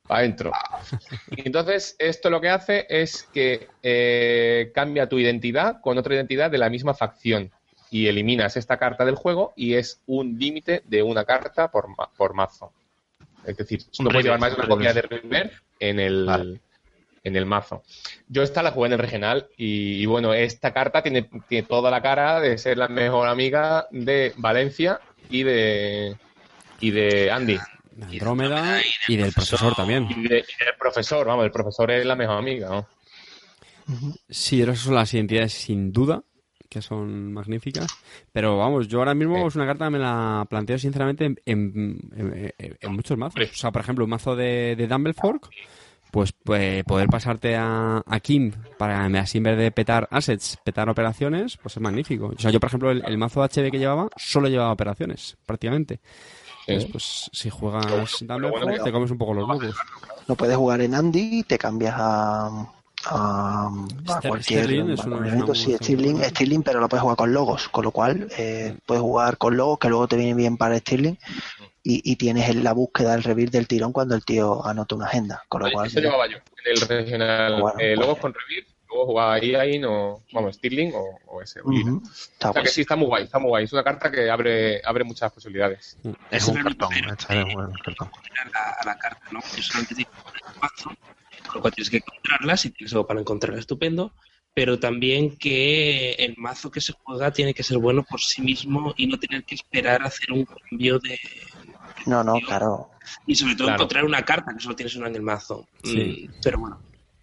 [SPEAKER 4] Para adentro. [LAUGHS] Y entonces, esto lo que hace es que eh, cambia tu identidad con otra identidad de la misma facción. Y eliminas esta carta del juego y es un límite de una carta por, ma- por mazo. Es decir, no puedes llevar más de una
[SPEAKER 2] un
[SPEAKER 4] copia de River en el,
[SPEAKER 2] Vale.
[SPEAKER 4] en el mazo. Yo esta la jugué en el regional y, y bueno, esta carta tiene, tiene toda la cara de ser la mejor amiga de Valencia y de, y de Andy.
[SPEAKER 1] De Andrómeda y del profesor también.
[SPEAKER 4] Y, de- y del profesor, vamos, el profesor es la mejor amiga, ¿no?
[SPEAKER 1] Sí, esas son las identidades sin duda, que son magníficas. Pero vamos, yo ahora mismo es una carta que me la planteo sinceramente en, en- en- en- en muchos mazos. O sea, por ejemplo, un mazo de, de Dumblefork, pues, pues poder pasarte a, a Kim para así en vez de petar assets, petar operaciones, pues es magnífico. O sea, yo por ejemplo el, el mazo HB que llevaba solo llevaba operaciones, prácticamente.
[SPEAKER 4] Sí.
[SPEAKER 1] Entonces, pues si juegas
[SPEAKER 4] bueno,
[SPEAKER 1] Dumblefork
[SPEAKER 4] bueno,
[SPEAKER 1] te comes un poco los mocos.
[SPEAKER 5] No puedes jugar en Andy y te cambias a, a, cualquier
[SPEAKER 1] es una-
[SPEAKER 5] Sí, Stirling. Stirling, pero lo puedes jugar con logos, con lo cual eh, puedes jugar con logos que luego te vienen bien para Stirling y, y tienes la búsqueda del revir del tirón cuando el tío anota una agenda, con lo
[SPEAKER 4] Vale,
[SPEAKER 5] cual
[SPEAKER 4] eso llevaba yo en el regional.
[SPEAKER 5] Bueno,
[SPEAKER 4] eh,
[SPEAKER 5] pues-
[SPEAKER 4] con Revir, luego jugaba Iain o, vamos, Stirling o, o ese.
[SPEAKER 5] está
[SPEAKER 4] O sea que
[SPEAKER 5] guay.
[SPEAKER 4] sí, está muy guay, está muy guay. Es una carta que abre, abre muchas posibilidades.
[SPEAKER 2] Es un cartón, esta es un cartón.
[SPEAKER 3] a la, a la carta, con lo cual tienes que encontrarla, si tienes algo para encontrarla, estupendo, pero también que el mazo que se juega tiene que ser bueno por sí mismo y no tener que esperar a hacer un cambio de...
[SPEAKER 5] No, no, claro.
[SPEAKER 3] Y sobre todo
[SPEAKER 4] Claro.
[SPEAKER 3] encontrar una carta que solo tienes una en el mazo.
[SPEAKER 1] Sí.
[SPEAKER 3] Mm, pero bueno,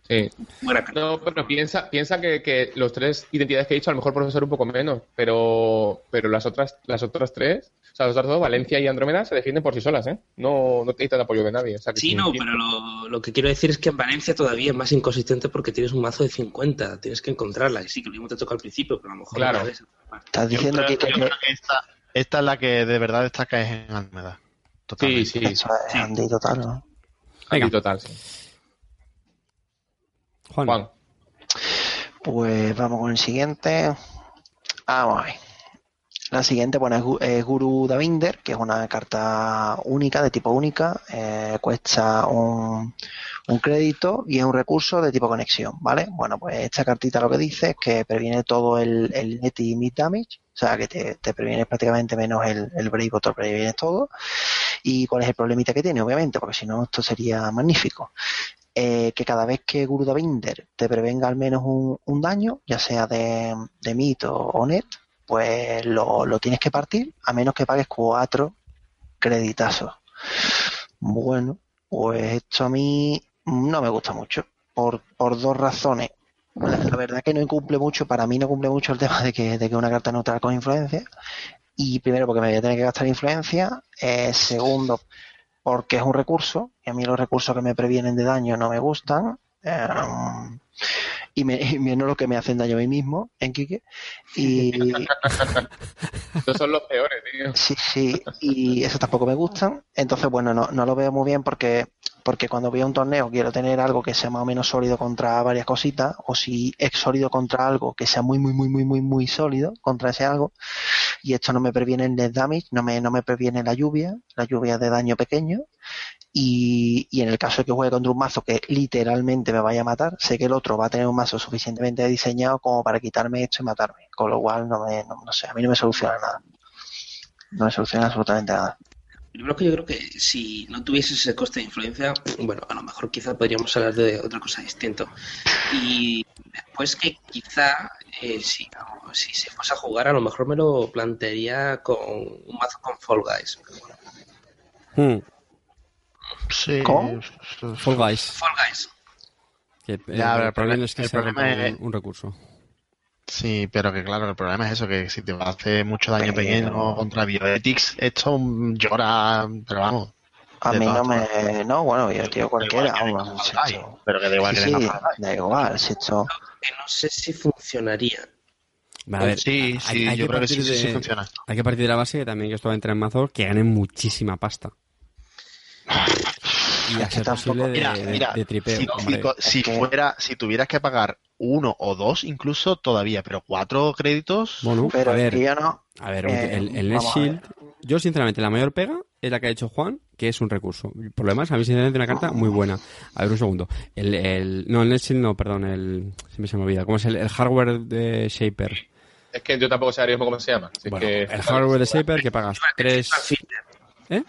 [SPEAKER 4] Sí.
[SPEAKER 3] Buena carta.
[SPEAKER 4] No, pero piensa, piensa que, que los tres identidades que he dicho a lo mejor pueden ser un poco menos, pero, pero las otras, las otras tres, o sea, las otras dos, Valencia y Andrómeda, se defienden por sí solas, ¿eh? No, no necesitan apoyo de nadie. O sea, que
[SPEAKER 3] Sí, no, pero lo, lo que quiero decir es que en Valencia todavía es más inconsistente porque tienes un mazo de 50, tienes que encontrarla. Y sí, que lo mismo te toca al principio, pero a lo mejor
[SPEAKER 4] Claro.
[SPEAKER 5] Estás diciendo
[SPEAKER 2] creo,
[SPEAKER 5] que,
[SPEAKER 2] yo
[SPEAKER 5] que-
[SPEAKER 2] creo que esta, esta es la que de verdad destaca es en Almeda.
[SPEAKER 4] Sí,
[SPEAKER 2] Totalmente.
[SPEAKER 4] sí,
[SPEAKER 5] es Andy total, ¿no?
[SPEAKER 1] Venga.
[SPEAKER 4] sí, total, sí.
[SPEAKER 1] Juan.
[SPEAKER 4] Juan.
[SPEAKER 5] Pues vamos con el siguiente. Vamos a ver. La siguiente, bueno, es, Gu- es Guru Davinder, que es una carta única, de tipo única. eh, cuesta un, un crédito y es un recurso de tipo conexión, ¿vale? Bueno, pues esta cartita lo que dice es que previene todo el, el net y mid damage, o sea, que te, te previene prácticamente menos el, el break, te previenes todo. ¿Y cuál es el problemita que tiene? Obviamente, porque si no, esto sería magnífico eh, que cada vez que Guru Davinder te prevenga al menos un, daño, ya sea de, de o, net, pues lo, tienes que partir a menos que pagues cuatro creditazos. Bueno, pues esto a mí no me gusta mucho, por, dos razones. La, la verdad que no cumple mucho, para mí no cumple mucho el [LAUGHS] tema de que, de que una carta neutral con influencia. Y primero porque me voy a tener que gastar influencia. eh, segundo, porque es un recurso y a mí los recursos que me previenen de daño no me gustan. eh, y, me, y menos lo que me hacen daño a mí mismo en Kike. Y [LAUGHS]
[SPEAKER 4] Estos son los peores, tío.
[SPEAKER 5] sí, sí, y eso tampoco me gustan. Entonces, bueno, no, no lo veo muy bien porque, porque cuando voy a un torneo quiero tener algo que sea más o menos sólido contra varias cositas, o si es sólido contra algo que sea muy, muy, muy, muy, muy, muy sólido contra ese algo. Y esto no me previene el net damage, no me, no me previene la lluvia, la lluvia de daño pequeño. Y, y en el caso de que juegue contra un mazo que literalmente me vaya a matar, sé que el otro va a tener un mazo suficientemente diseñado como para quitarme esto y matarme. Con lo cual, no me, no, no sé, a mí no me soluciona nada. No me soluciona absolutamente nada.
[SPEAKER 3] Primero que yo creo que si no tuvieses ese coste de influencia, bueno, a lo mejor quizá podríamos hablar de otra cosa distinta. Y después que quizá, eh, si, si se fuese a jugar, a lo mejor me lo plantearía con un mazo con Fall Guys.
[SPEAKER 1] Hmm,
[SPEAKER 2] Sí.
[SPEAKER 5] ¿Cómo?
[SPEAKER 1] Fall Guys.
[SPEAKER 3] Fall Guys.
[SPEAKER 1] Que, eh,
[SPEAKER 2] Ya,
[SPEAKER 1] el
[SPEAKER 2] el
[SPEAKER 1] problema
[SPEAKER 2] problema-
[SPEAKER 1] es que
[SPEAKER 2] el
[SPEAKER 1] sea
[SPEAKER 2] problema
[SPEAKER 1] un,
[SPEAKER 2] es-
[SPEAKER 1] un recurso.
[SPEAKER 2] Sí, pero que claro, el problema es eso, que si te va a hacer mucho daño pequeño contra Bioetics, esto mm, llora, pero vamos.
[SPEAKER 5] A mí no me. No, bueno, yo tío cualquiera.
[SPEAKER 2] Que
[SPEAKER 5] vamos, si esto-
[SPEAKER 2] pero que da igual
[SPEAKER 5] Sí,
[SPEAKER 2] que
[SPEAKER 5] sí, da igual. Si esto.
[SPEAKER 3] Que no sé si funcionaría.
[SPEAKER 1] A ver,
[SPEAKER 2] sí, sí,
[SPEAKER 1] hay
[SPEAKER 2] yo creo que sí, funciona.
[SPEAKER 1] Hay que partir de la base que también que esto va a entrar en mazos que ganen muchísima pasta. [LAUGHS] Y a
[SPEAKER 5] que
[SPEAKER 1] ser
[SPEAKER 5] tampoco-
[SPEAKER 1] posible de,
[SPEAKER 2] Mira,
[SPEAKER 1] de-
[SPEAKER 2] mira,
[SPEAKER 1] de tripeo,
[SPEAKER 2] si, fuera, si tuvieras que pagar uno o dos, incluso todavía, pero cuatro créditos,
[SPEAKER 1] Bueno,
[SPEAKER 5] Pero
[SPEAKER 1] a ver,
[SPEAKER 5] que yo no.
[SPEAKER 1] a ver,
[SPEAKER 5] eh,
[SPEAKER 1] el, el Shield, yo sinceramente la mayor pega es la que ha hecho Juan, que es un recurso. Por lo demás, a mí sinceramente una carta muy buena. A ver, un segundo. El, el, no, el Net Shield no, perdón, el, se me, se me olvida. ¿Cómo es el, el hardware de Shaper?
[SPEAKER 4] Es que yo tampoco sé ahora mismo cómo se llama. así
[SPEAKER 1] Bueno,
[SPEAKER 4] que-
[SPEAKER 1] el hardware de Shaper que pagas tres... ¿Eh?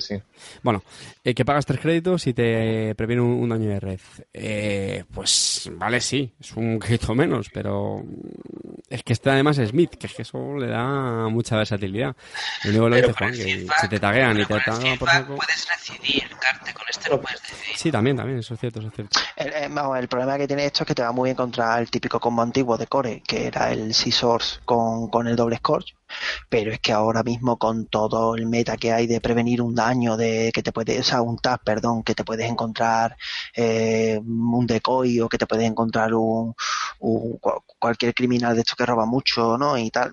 [SPEAKER 4] Sí.
[SPEAKER 1] Bueno, eh, que pagas tres créditos y te previene un, un daño de red. Eh, pues vale, sí, es un crédito menos, pero es que este además es Smith, que es que eso le da mucha versatilidad. Lo único que lo dice Juan, que
[SPEAKER 3] feedback-
[SPEAKER 1] si te taguean y te tagan por saco...
[SPEAKER 3] puedes decidir, Carte, con este no puedes decidir.
[SPEAKER 1] Sí, también, también, eso es cierto, eso es cierto.
[SPEAKER 5] El, eh, vamos, el problema que tiene esto es que te va muy bien contra el típico combo antiguo de Core, que era el Scissors con, con el doble Scorch. Pero es que ahora mismo con todo el meta que hay de prevenir un daño, de que te puede, o sea, un tap, perdón, que te puedes encontrar eh, un decoy o que te puedes encontrar un, un- cual- cualquier criminal de estos que roba mucho, ¿no? Y tal,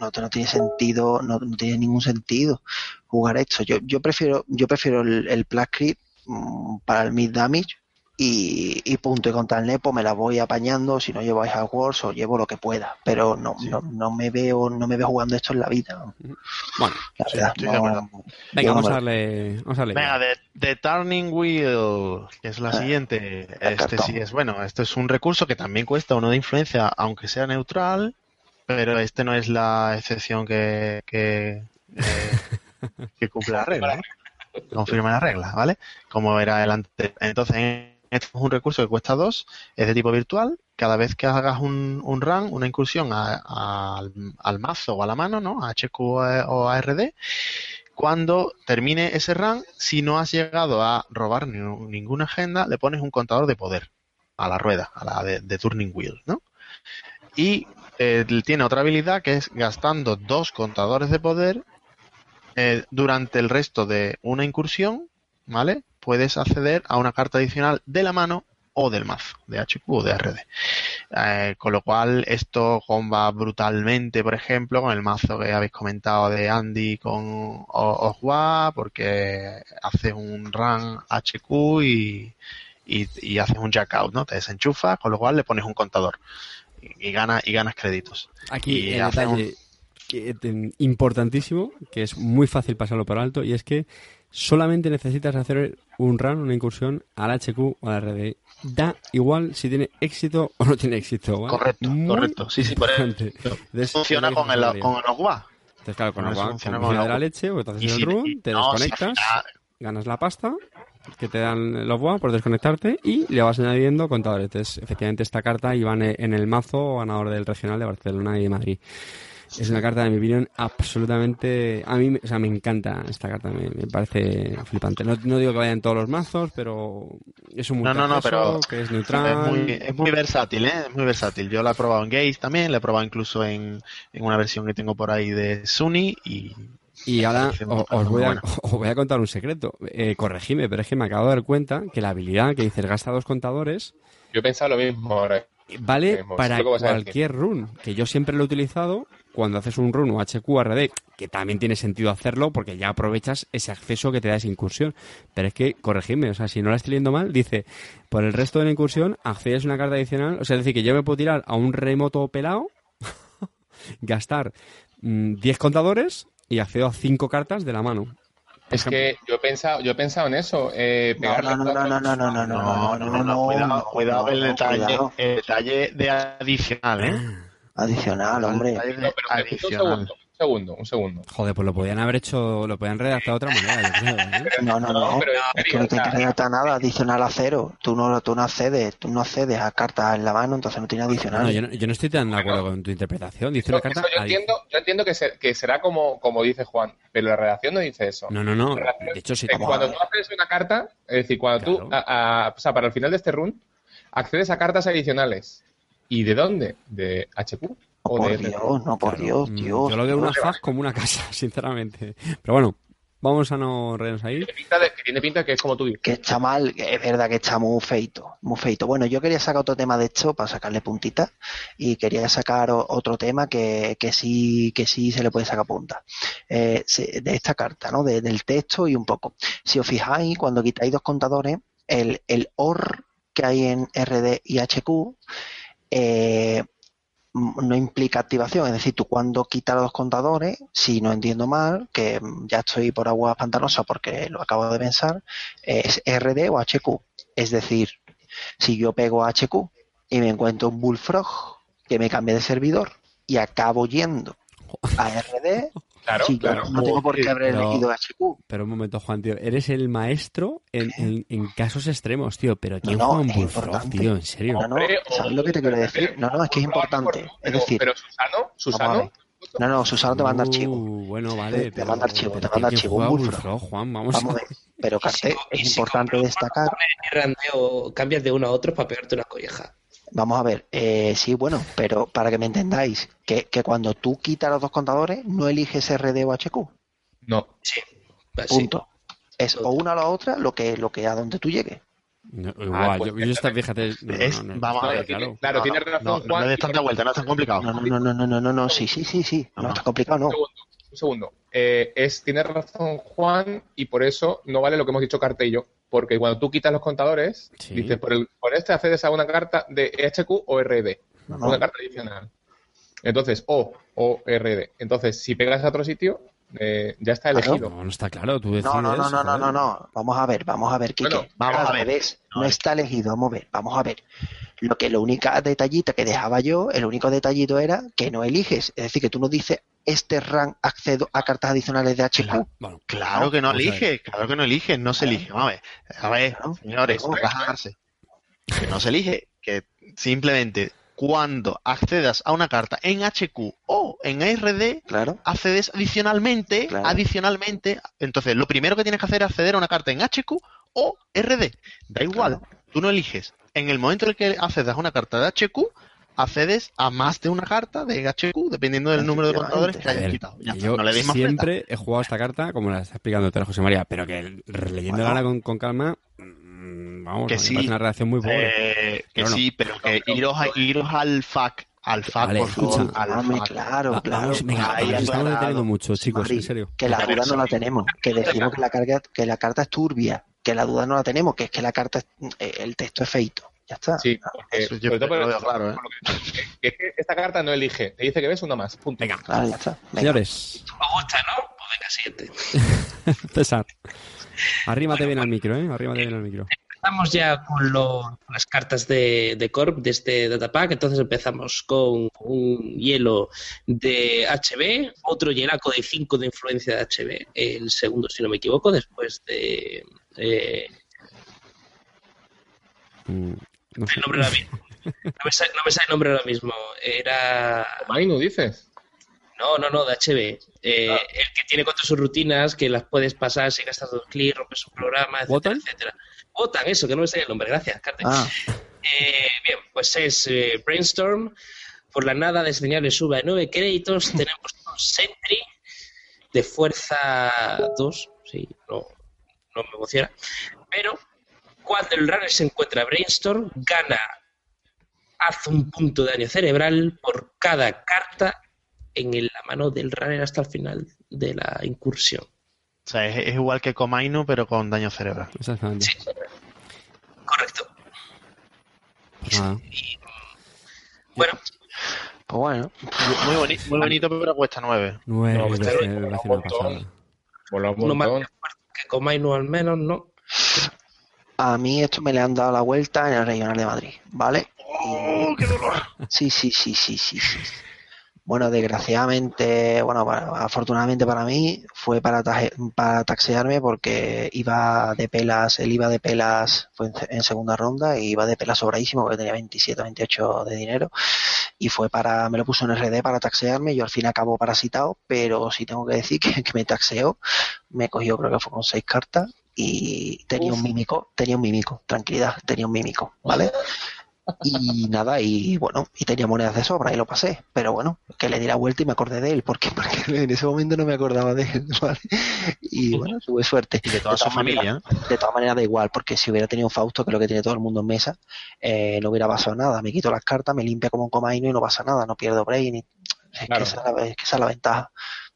[SPEAKER 5] no, no tiene sentido, no, no tiene ningún sentido jugar esto. Yo, yo prefiero, yo prefiero el, el Crit, mm, para el mid damage y, y punto. Y contra el Nepo me la voy apañando, si no llevo a Wars o llevo lo que pueda. Pero no, no, no me veo, no me veo jugando esto en la vida.
[SPEAKER 1] Bueno,
[SPEAKER 5] La verdad, no-
[SPEAKER 2] acuerdo.
[SPEAKER 1] venga, vamos a darle... Vamos a darle.
[SPEAKER 2] Venga, de, de Turning Wheel, que es la
[SPEAKER 5] Ah,
[SPEAKER 2] siguiente. Este
[SPEAKER 5] cartón.
[SPEAKER 2] sí es bueno. Este es un recurso que también cuesta uno de influencia, aunque sea neutral, pero este no es la excepción que, que, eh, [LAUGHS] que cumple la regla. Confirma la regla, ¿vale? Como era el anterior. Entonces, este es un recurso que cuesta dos, es de tipo virtual. Cada vez que hagas un, un run, una incursión al, al mazo o a la mano, ¿no? A HQ o a RD, cuando termine ese run, si no has llegado a robar ni- ninguna agenda, le pones un contador de poder a la rueda, a la de, de Turning Wheel, ¿no? Y eh, tiene otra habilidad que es gastando dos contadores de poder eh, durante el resto de una incursión, ¿vale? Puedes acceder a una carta adicional de la mano o del mazo, de HQ o de RD. Eh, con lo cual esto comba brutalmente, por ejemplo, con el mazo que habéis comentado de Andy con O- Ojwa, porque haces un run HQ y, y, y haces un jack out, ¿no? Te desenchufas, con lo cual le pones un contador y, y ganas y ganas créditos.
[SPEAKER 1] Aquí el detalle ten- importantísimo, que es muy fácil pasarlo por alto, y es que solamente necesitas hacer un run, una incursión al HQ o al RD. Da igual si tiene éxito o no tiene éxito. ¿vale?
[SPEAKER 2] Correcto,
[SPEAKER 1] Muy
[SPEAKER 2] correcto. Sí, sí, por.
[SPEAKER 1] Entonces,
[SPEAKER 2] Funciona con el, con el Ojwa.
[SPEAKER 1] Entonces, claro, con el
[SPEAKER 2] eso
[SPEAKER 1] agua
[SPEAKER 2] funciona con
[SPEAKER 1] de la
[SPEAKER 2] el
[SPEAKER 1] leche, porque te haces el
[SPEAKER 2] si-
[SPEAKER 1] run, te
[SPEAKER 2] no, si
[SPEAKER 1] desconectas,
[SPEAKER 2] final-
[SPEAKER 1] ganas la pasta que te dan los WA por desconectarte y le vas añadiendo contadores. Entonces, efectivamente, esta carta iba en el mazo ganador del regional de Barcelona y de Madrid. Es una carta, en mi opinión, absolutamente... A mí, o sea, me encanta esta carta, me, me parece flipante. No, no digo que vaya en todos los mazos, pero es un
[SPEAKER 2] No, no, no, pero
[SPEAKER 1] que es neutral.
[SPEAKER 2] Es muy, es muy versátil, ¿eh? Es muy versátil. Yo la he probado en Gaze también, la he probado incluso en, en una versión que tengo por ahí de Sunny y...
[SPEAKER 1] Y ahora os, voy a, [LAUGHS] os voy a contar un secreto. Eh, corregime, pero es que me acabo de dar cuenta que la habilidad que dices gasta dos contadores
[SPEAKER 4] Yo he pensado lo mismo ahora.
[SPEAKER 1] vale
[SPEAKER 4] Mismo,
[SPEAKER 1] para cualquier run. Que yo siempre lo he utilizado cuando haces un run o HQ RD, que también tiene sentido hacerlo porque ya aprovechas ese acceso que te da esa incursión. Pero es que, corregime, o sea, si no la estoy leyendo mal, dice, por el resto de la incursión accedes a una carta adicional. O sea, es decir, que yo me puedo tirar a un remoto pelado, [LAUGHS] gastar mm, 10 contadores y accedo a 5 cartas de la mano.
[SPEAKER 4] Es que yo he pensado, yo he pensado en eso. Eh,
[SPEAKER 5] No, no, no, no, no, no, no, no,
[SPEAKER 2] No, no, no, no, cuidado, cuidado
[SPEAKER 5] no,
[SPEAKER 2] el
[SPEAKER 5] no,
[SPEAKER 2] detalle, el detalle de adicional, ¿eh?
[SPEAKER 5] Adicional, hombre.
[SPEAKER 4] No, un
[SPEAKER 2] adicional.
[SPEAKER 4] segundo, un segundo, un segundo.
[SPEAKER 1] Joder, pues lo podían haber hecho, lo podían redactar de otra manera, yo creo. ¿eh?
[SPEAKER 5] No, no, no.
[SPEAKER 4] pero
[SPEAKER 5] Es que no te
[SPEAKER 4] o sea,
[SPEAKER 5] incrementa nada, adicional a cero. Tú no, tú no accedes, tú no accedes a cartas en la mano, entonces no tiene
[SPEAKER 1] No,
[SPEAKER 5] adicional.
[SPEAKER 1] no, yo, no, yo no estoy tan de acuerdo con tu interpretación. Dice
[SPEAKER 4] Eso-
[SPEAKER 1] una carta.
[SPEAKER 4] yo entiendo, yo entiendo que, se- que será como, como dice Juan, pero la redacción no dice eso.
[SPEAKER 1] No, no, no.
[SPEAKER 4] Redacción
[SPEAKER 1] De hecho, sí.
[SPEAKER 5] a
[SPEAKER 4] cuando tú haces una carta, es decir, cuando tú,
[SPEAKER 1] Claro.
[SPEAKER 4] a- a- o sea, para el final de este run, accedes a cartas adicionales. ¿Y de dónde? ¿De HQ?
[SPEAKER 5] No,
[SPEAKER 4] ¿O
[SPEAKER 5] por
[SPEAKER 4] de
[SPEAKER 5] Dios, no, por
[SPEAKER 1] Claro.
[SPEAKER 5] Dios,
[SPEAKER 1] Mm,
[SPEAKER 5] Dios.
[SPEAKER 1] Yo lo veo una faz como una casa, [LAUGHS] sinceramente. Pero bueno, vamos a no reírnos ahí.
[SPEAKER 4] Tiene pinta de- que tiene pinta que es como tú dices.
[SPEAKER 5] Que está mal, es verdad que está muy feito, muy feito. Bueno, yo quería sacar otro tema de esto para sacarle puntita y quería sacar otro tema que, que sí que sí se le puede sacar punta. Eh, se- de esta carta, ¿no? De- del texto y un poco. Si os fijáis, cuando quitáis dos contadores, el, el OR que hay en RD y HQ eh, no implica activación, es decir, tú cuando quitas los contadores, si no entiendo mal, que ya estoy por aguas pantanosas porque lo acabo de pensar, es RD o HQ. Es decir, si yo pego a HQ y me encuentro un Bullfrog que me cambie de servidor y acabo yendo a RD,
[SPEAKER 4] Claro,
[SPEAKER 5] sí,
[SPEAKER 4] claro.
[SPEAKER 5] no tengo por qué haber
[SPEAKER 1] Pero-
[SPEAKER 5] elegido HQ.
[SPEAKER 1] Pero un momento, Juan, tío. Eres el maestro en, en- en casos extremos, tío. Pero ¿quién
[SPEAKER 5] no,
[SPEAKER 1] Bullfrog,
[SPEAKER 5] importante.
[SPEAKER 1] tío? En serio.
[SPEAKER 5] No, no,
[SPEAKER 4] Hombre,
[SPEAKER 5] ¿sabes lo que te quiero decir? No, no, es que es importante. Es
[SPEAKER 4] Pero,
[SPEAKER 5] decir,
[SPEAKER 4] pero Susano, Susano,
[SPEAKER 5] no, no, Susano te manda archivo.
[SPEAKER 1] Uh, bueno, vale.
[SPEAKER 5] Te manda archivo, te manda
[SPEAKER 1] ¿quién
[SPEAKER 5] archivo, un
[SPEAKER 1] Bullfrog. Juan, vamos,
[SPEAKER 5] Vamos a ver. Pero Carté,
[SPEAKER 3] Y
[SPEAKER 5] es importante destacar.
[SPEAKER 3] Cambias de uno a otro para pegarte una colleja.
[SPEAKER 5] Vamos a ver, eh, sí, bueno, pero para que me entendáis, que, que cuando tú quitas los dos contadores, no eliges RD o HQ.
[SPEAKER 4] no.
[SPEAKER 3] Sí. Así.
[SPEAKER 5] Punto. Es o una o la otra, lo que, lo que a donde tú llegues.
[SPEAKER 1] No,
[SPEAKER 4] Ah,
[SPEAKER 1] igual,
[SPEAKER 4] pues
[SPEAKER 1] yo, yo esta, fíjate. no, no,
[SPEAKER 2] Es-
[SPEAKER 1] no, no,
[SPEAKER 2] vamos a ver,
[SPEAKER 1] claro.
[SPEAKER 4] Claro,
[SPEAKER 2] No,
[SPEAKER 4] tiene
[SPEAKER 2] no,
[SPEAKER 4] razón,
[SPEAKER 2] no, no
[SPEAKER 4] Juan.
[SPEAKER 2] des tanta vuelta, no es tan complicado.
[SPEAKER 5] No, no, no, no, no, no, no, no, sí, sí, sí, sí. No,
[SPEAKER 2] No.
[SPEAKER 5] está complicado, no.
[SPEAKER 4] Un segundo, un segundo. Eh, es, tiene razón Juan y por eso no vale lo que hemos dicho Carte y yo. Porque cuando tú quitas los contadores,
[SPEAKER 1] Sí.
[SPEAKER 4] dices, por, el, por este accedes a una carta de HQ o RD.
[SPEAKER 5] No, no.
[SPEAKER 4] Una carta adicional. Entonces, O o RD. Entonces, si pegas a otro sitio, eh, ya está elegido.
[SPEAKER 1] No, no está claro, tú decides.
[SPEAKER 5] No, no, no, no, no, no, no. Vamos a ver, vamos a ver.
[SPEAKER 4] Bueno,
[SPEAKER 2] vamos
[SPEAKER 5] Al
[SPEAKER 2] a ver.
[SPEAKER 5] revés, No está elegido, vamos a ver, vamos a ver. Lo que lo única detallita que dejaba yo, el único detallito era que no eliges. Es decir, que tú no dices este rank accedo a cartas adicionales de HQ.
[SPEAKER 2] Claro.
[SPEAKER 1] Bueno,
[SPEAKER 2] Claro que no elige, claro que no elige, no se elige. A ver, a ver,
[SPEAKER 5] Claro.
[SPEAKER 2] señores, relajarse. Que no se elige, que simplemente cuando accedas a una carta en HQ o en ARD,
[SPEAKER 5] Claro.
[SPEAKER 2] accedes adicionalmente,
[SPEAKER 5] Claro.
[SPEAKER 2] adicionalmente, entonces lo primero que tienes que hacer es acceder a una carta en HQ o RD. Da igual, tú no eliges. En el momento en el que accedas a una carta de HQ, accedes a más de una carta de HQ, dependiendo del número de contadores que hayas
[SPEAKER 1] ver,
[SPEAKER 2] quitado. Ya
[SPEAKER 1] yo
[SPEAKER 2] no le deis más vuelta.
[SPEAKER 1] siempre he jugado esta carta como la está explicando Tele José María, pero que leyéndola
[SPEAKER 2] Bueno.
[SPEAKER 1] con, con calma, mm, vamos,
[SPEAKER 2] Que
[SPEAKER 1] me
[SPEAKER 2] sí.
[SPEAKER 1] parece una reacción muy pobre.
[SPEAKER 2] Eh, que
[SPEAKER 1] Pero no.
[SPEAKER 2] sí, pero que iros, a- iros al FAQ, al
[SPEAKER 1] Vale,
[SPEAKER 2] por favor,
[SPEAKER 1] escucha.
[SPEAKER 2] al
[SPEAKER 5] Hombre,
[SPEAKER 2] FAQ.
[SPEAKER 5] claro,
[SPEAKER 1] Va-
[SPEAKER 5] claro.
[SPEAKER 1] vamos, venga,
[SPEAKER 2] ahí
[SPEAKER 1] estamos deteniendo mucho, chicos, en serio.
[SPEAKER 5] Que la duda no la tenemos, que decimos que la, carga, que la carta es turbia, que la duda no la tenemos, que es que la carta, es- eh, el texto es feito. Ya está.
[SPEAKER 4] Sí, porque,
[SPEAKER 2] Eso yo
[SPEAKER 4] sobre todo
[SPEAKER 2] lo
[SPEAKER 4] por-
[SPEAKER 2] veo claro, ¿eh?
[SPEAKER 4] por lo que- que es que esta carta no elige, te dice que ves una más, punto.
[SPEAKER 1] Venga,
[SPEAKER 5] Claro, ya está. Venga.
[SPEAKER 1] señores,
[SPEAKER 3] ¿Os gusta, no? Pues venga, siguiente. [LAUGHS]
[SPEAKER 1] César, arrímate bien al micro, ¿eh? Arrímate bien al micro.
[SPEAKER 3] Empezamos ya con, lo- con las cartas de, de Corp de este datapack. Entonces empezamos con un hielo de HB, otro hielaco de 5 de influencia de HB, el segundo, si no me equivoco, después de. eh,
[SPEAKER 1] Mm, no sé.
[SPEAKER 3] el nombre ahora mismo. No me, sale, no me sale el nombre ahora mismo. Era.
[SPEAKER 4] Mainu, dices.
[SPEAKER 3] No, no, no, de HB. Eh, El que tiene cuatro sus rutinas que las puedes pasar si gastas dos clics, rompes un programa, etcétera,
[SPEAKER 1] ¿Wotan?
[SPEAKER 3] etcétera. Wotan, eso, que no me sale el nombre. Gracias, Carte.
[SPEAKER 5] Ah,
[SPEAKER 3] Eh, bien, pues es eh, Brainstorm. Por la nada, diseñable sube a 9 créditos. [LAUGHS] Tenemos un Sentry de fuerza 2. Sí, no, no me emociona. Pero cuando el runner se encuentra Brainstorm, gana, hace un punto de daño cerebral por cada carta en la mano del runner hasta el final de la incursión.
[SPEAKER 2] O sea, es, es igual que Comainu, pero con daño cerebral.
[SPEAKER 1] Exactamente.
[SPEAKER 3] Correcto.
[SPEAKER 1] Pues nada.
[SPEAKER 3] Bueno,
[SPEAKER 5] pues bueno.
[SPEAKER 2] Muy, boni- muy bonito, pero cuesta 9.
[SPEAKER 1] Nueve
[SPEAKER 4] No, un montón. Mola un
[SPEAKER 3] uno más que Comainu al menos, ¿no?
[SPEAKER 5] A mí esto me le han dado la vuelta en el Regional de Madrid, ¿vale? Sí, sí, sí, sí, sí, sí. Bueno, desgraciadamente, bueno, para- afortunadamente para mí fue para, taje- para taxearme porque iba de pelas, él iba de pelas, fue en, en segunda ronda y iba de pelas sobradísimo porque tenía 27, 28 de dinero y fue para, me lo puso en RD para taxearme, yo al fin acabo parasitado, pero sí tengo que decir que, que me taxeó, me cogió creo que fue con seis cartas y tenía un mímico, tenía un mímico, tranquilidad, tenía un mímico, ¿vale? Y [LAUGHS] nada, y bueno, y tenía monedas de sobra y lo pasé, pero bueno, que le di la vuelta y me acordé de él, porque, [LAUGHS] porque en ese momento no me acordaba de él, ¿vale? Y bueno, tuve suerte.
[SPEAKER 2] Y de toda
[SPEAKER 5] De
[SPEAKER 2] su familia.
[SPEAKER 5] De todas maneras da igual, porque si hubiera tenido un Fausto, que es lo que tiene todo el mundo en mesa, eh, no hubiera pasado nada. Me quito las cartas, me limpia como un comaino y no pasa nada, no pierdo brain. y- es,
[SPEAKER 4] Claro.
[SPEAKER 5] que esa es, la, es que esa es la ventaja.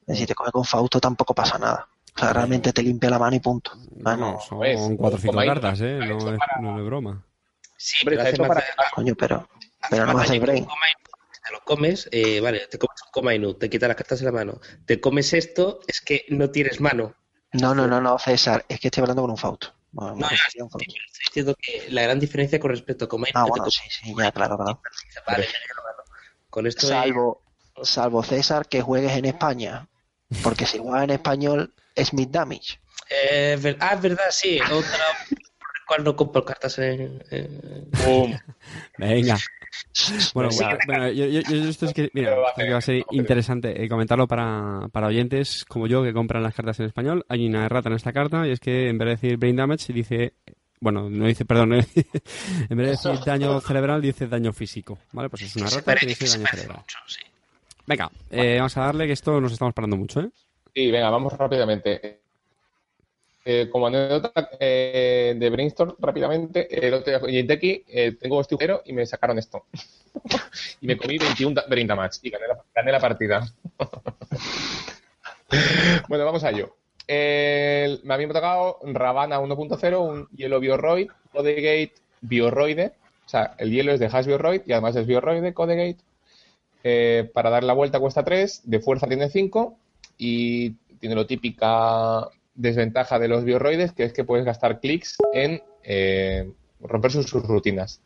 [SPEAKER 5] Decir, te coge con Fausto tampoco pasa nada. O sea, realmente te limpia la mano y punto. Bueno,
[SPEAKER 1] No, son
[SPEAKER 4] ves,
[SPEAKER 1] 4 o 5
[SPEAKER 4] como ahí-
[SPEAKER 1] cartas, ¿eh? No es,
[SPEAKER 4] para-
[SPEAKER 1] no es broma.
[SPEAKER 3] Sí, pero
[SPEAKER 4] está
[SPEAKER 3] hace
[SPEAKER 4] hecho
[SPEAKER 3] más
[SPEAKER 4] para-
[SPEAKER 5] coño, pero, pero no
[SPEAKER 3] daño que
[SPEAKER 5] brain.
[SPEAKER 3] Te lo comes, eh, vale, te comes un Comainu, te quitas las cartas de la mano. Te comes esto, es que no tienes mano.
[SPEAKER 5] No, no, no, no, César, es que estoy hablando con un Fausto. Bueno,
[SPEAKER 3] No,
[SPEAKER 5] a
[SPEAKER 3] pero estoy diciendo que la gran diferencia con respecto a Comainu
[SPEAKER 5] Ah, bueno, sí, sí, ya, claro, claro.
[SPEAKER 3] vale. Con esto es-
[SPEAKER 5] Salvo, salvo César que juegues en España. Porque si juegas en español es mid damage.
[SPEAKER 3] Eh, ver- ah, es verdad, sí. Otra por la [LAUGHS] cual no compro cartas en. en-
[SPEAKER 4] Boom. [LAUGHS]
[SPEAKER 1] Venga. Bueno, bueno, yo, yo- yo- esto es que, mira, esto que va a ser interesante eh, comentarlo para, para oyentes como yo que compran las cartas en español. Hay una errata en esta carta y es que en vez de decir brain damage dice, bueno, no dice, perdón, no [LAUGHS] dice- en vez de decir daño cerebral dice daño físico, ¿vale? Pues es una
[SPEAKER 3] se
[SPEAKER 1] errata que dice daño cerebral. Venga, eh, vamos a darle que esto nos estamos parando mucho, ¿eh?
[SPEAKER 4] Sí, venga, vamos rápidamente. Eh, como anécdota eh, de Brainstorm, rápidamente, el otro día eh, tengo este agujero y me sacaron esto. [LAUGHS] y me comí 21 da- brain y gané la, gané la partida. [LAUGHS] bueno, vamos a ello. El- me había tocado Ravana 1.0, un hielo Bioroid, Codegate Bioroide. O sea, el hielo es de Hash Bioroid y además es Bioroide, Codegate. Eh, para dar la vuelta cuesta 3, de fuerza tiene 5 y tiene lo típica desventaja de los bioroides, que es que puedes gastar clics en eh, romper sus, rutinas.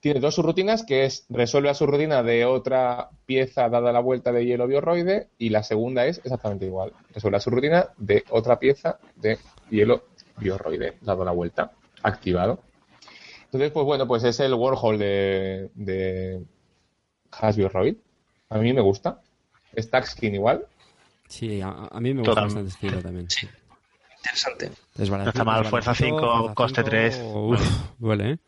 [SPEAKER 4] Tiene dos subrutinas, que es resuelve la subrutina de otra pieza dada la vuelta de hielo bioroide, y la segunda es exactamente igual. Resuelve la subrutina de otra pieza de hielo bioroide, dado la vuelta, activado. Entonces, pues bueno, pues es el Warhol de, de, Hasbio Roid. A mí me gusta. Stack Skin igual.
[SPEAKER 1] Sí, a, a mí me gusta
[SPEAKER 2] Total.
[SPEAKER 1] bastante estilo también. Sí.
[SPEAKER 3] Interesante.
[SPEAKER 2] No está mal, fuerza
[SPEAKER 1] desbaratito,
[SPEAKER 2] 5, coste 3.
[SPEAKER 1] Uf, duele, ¿eh?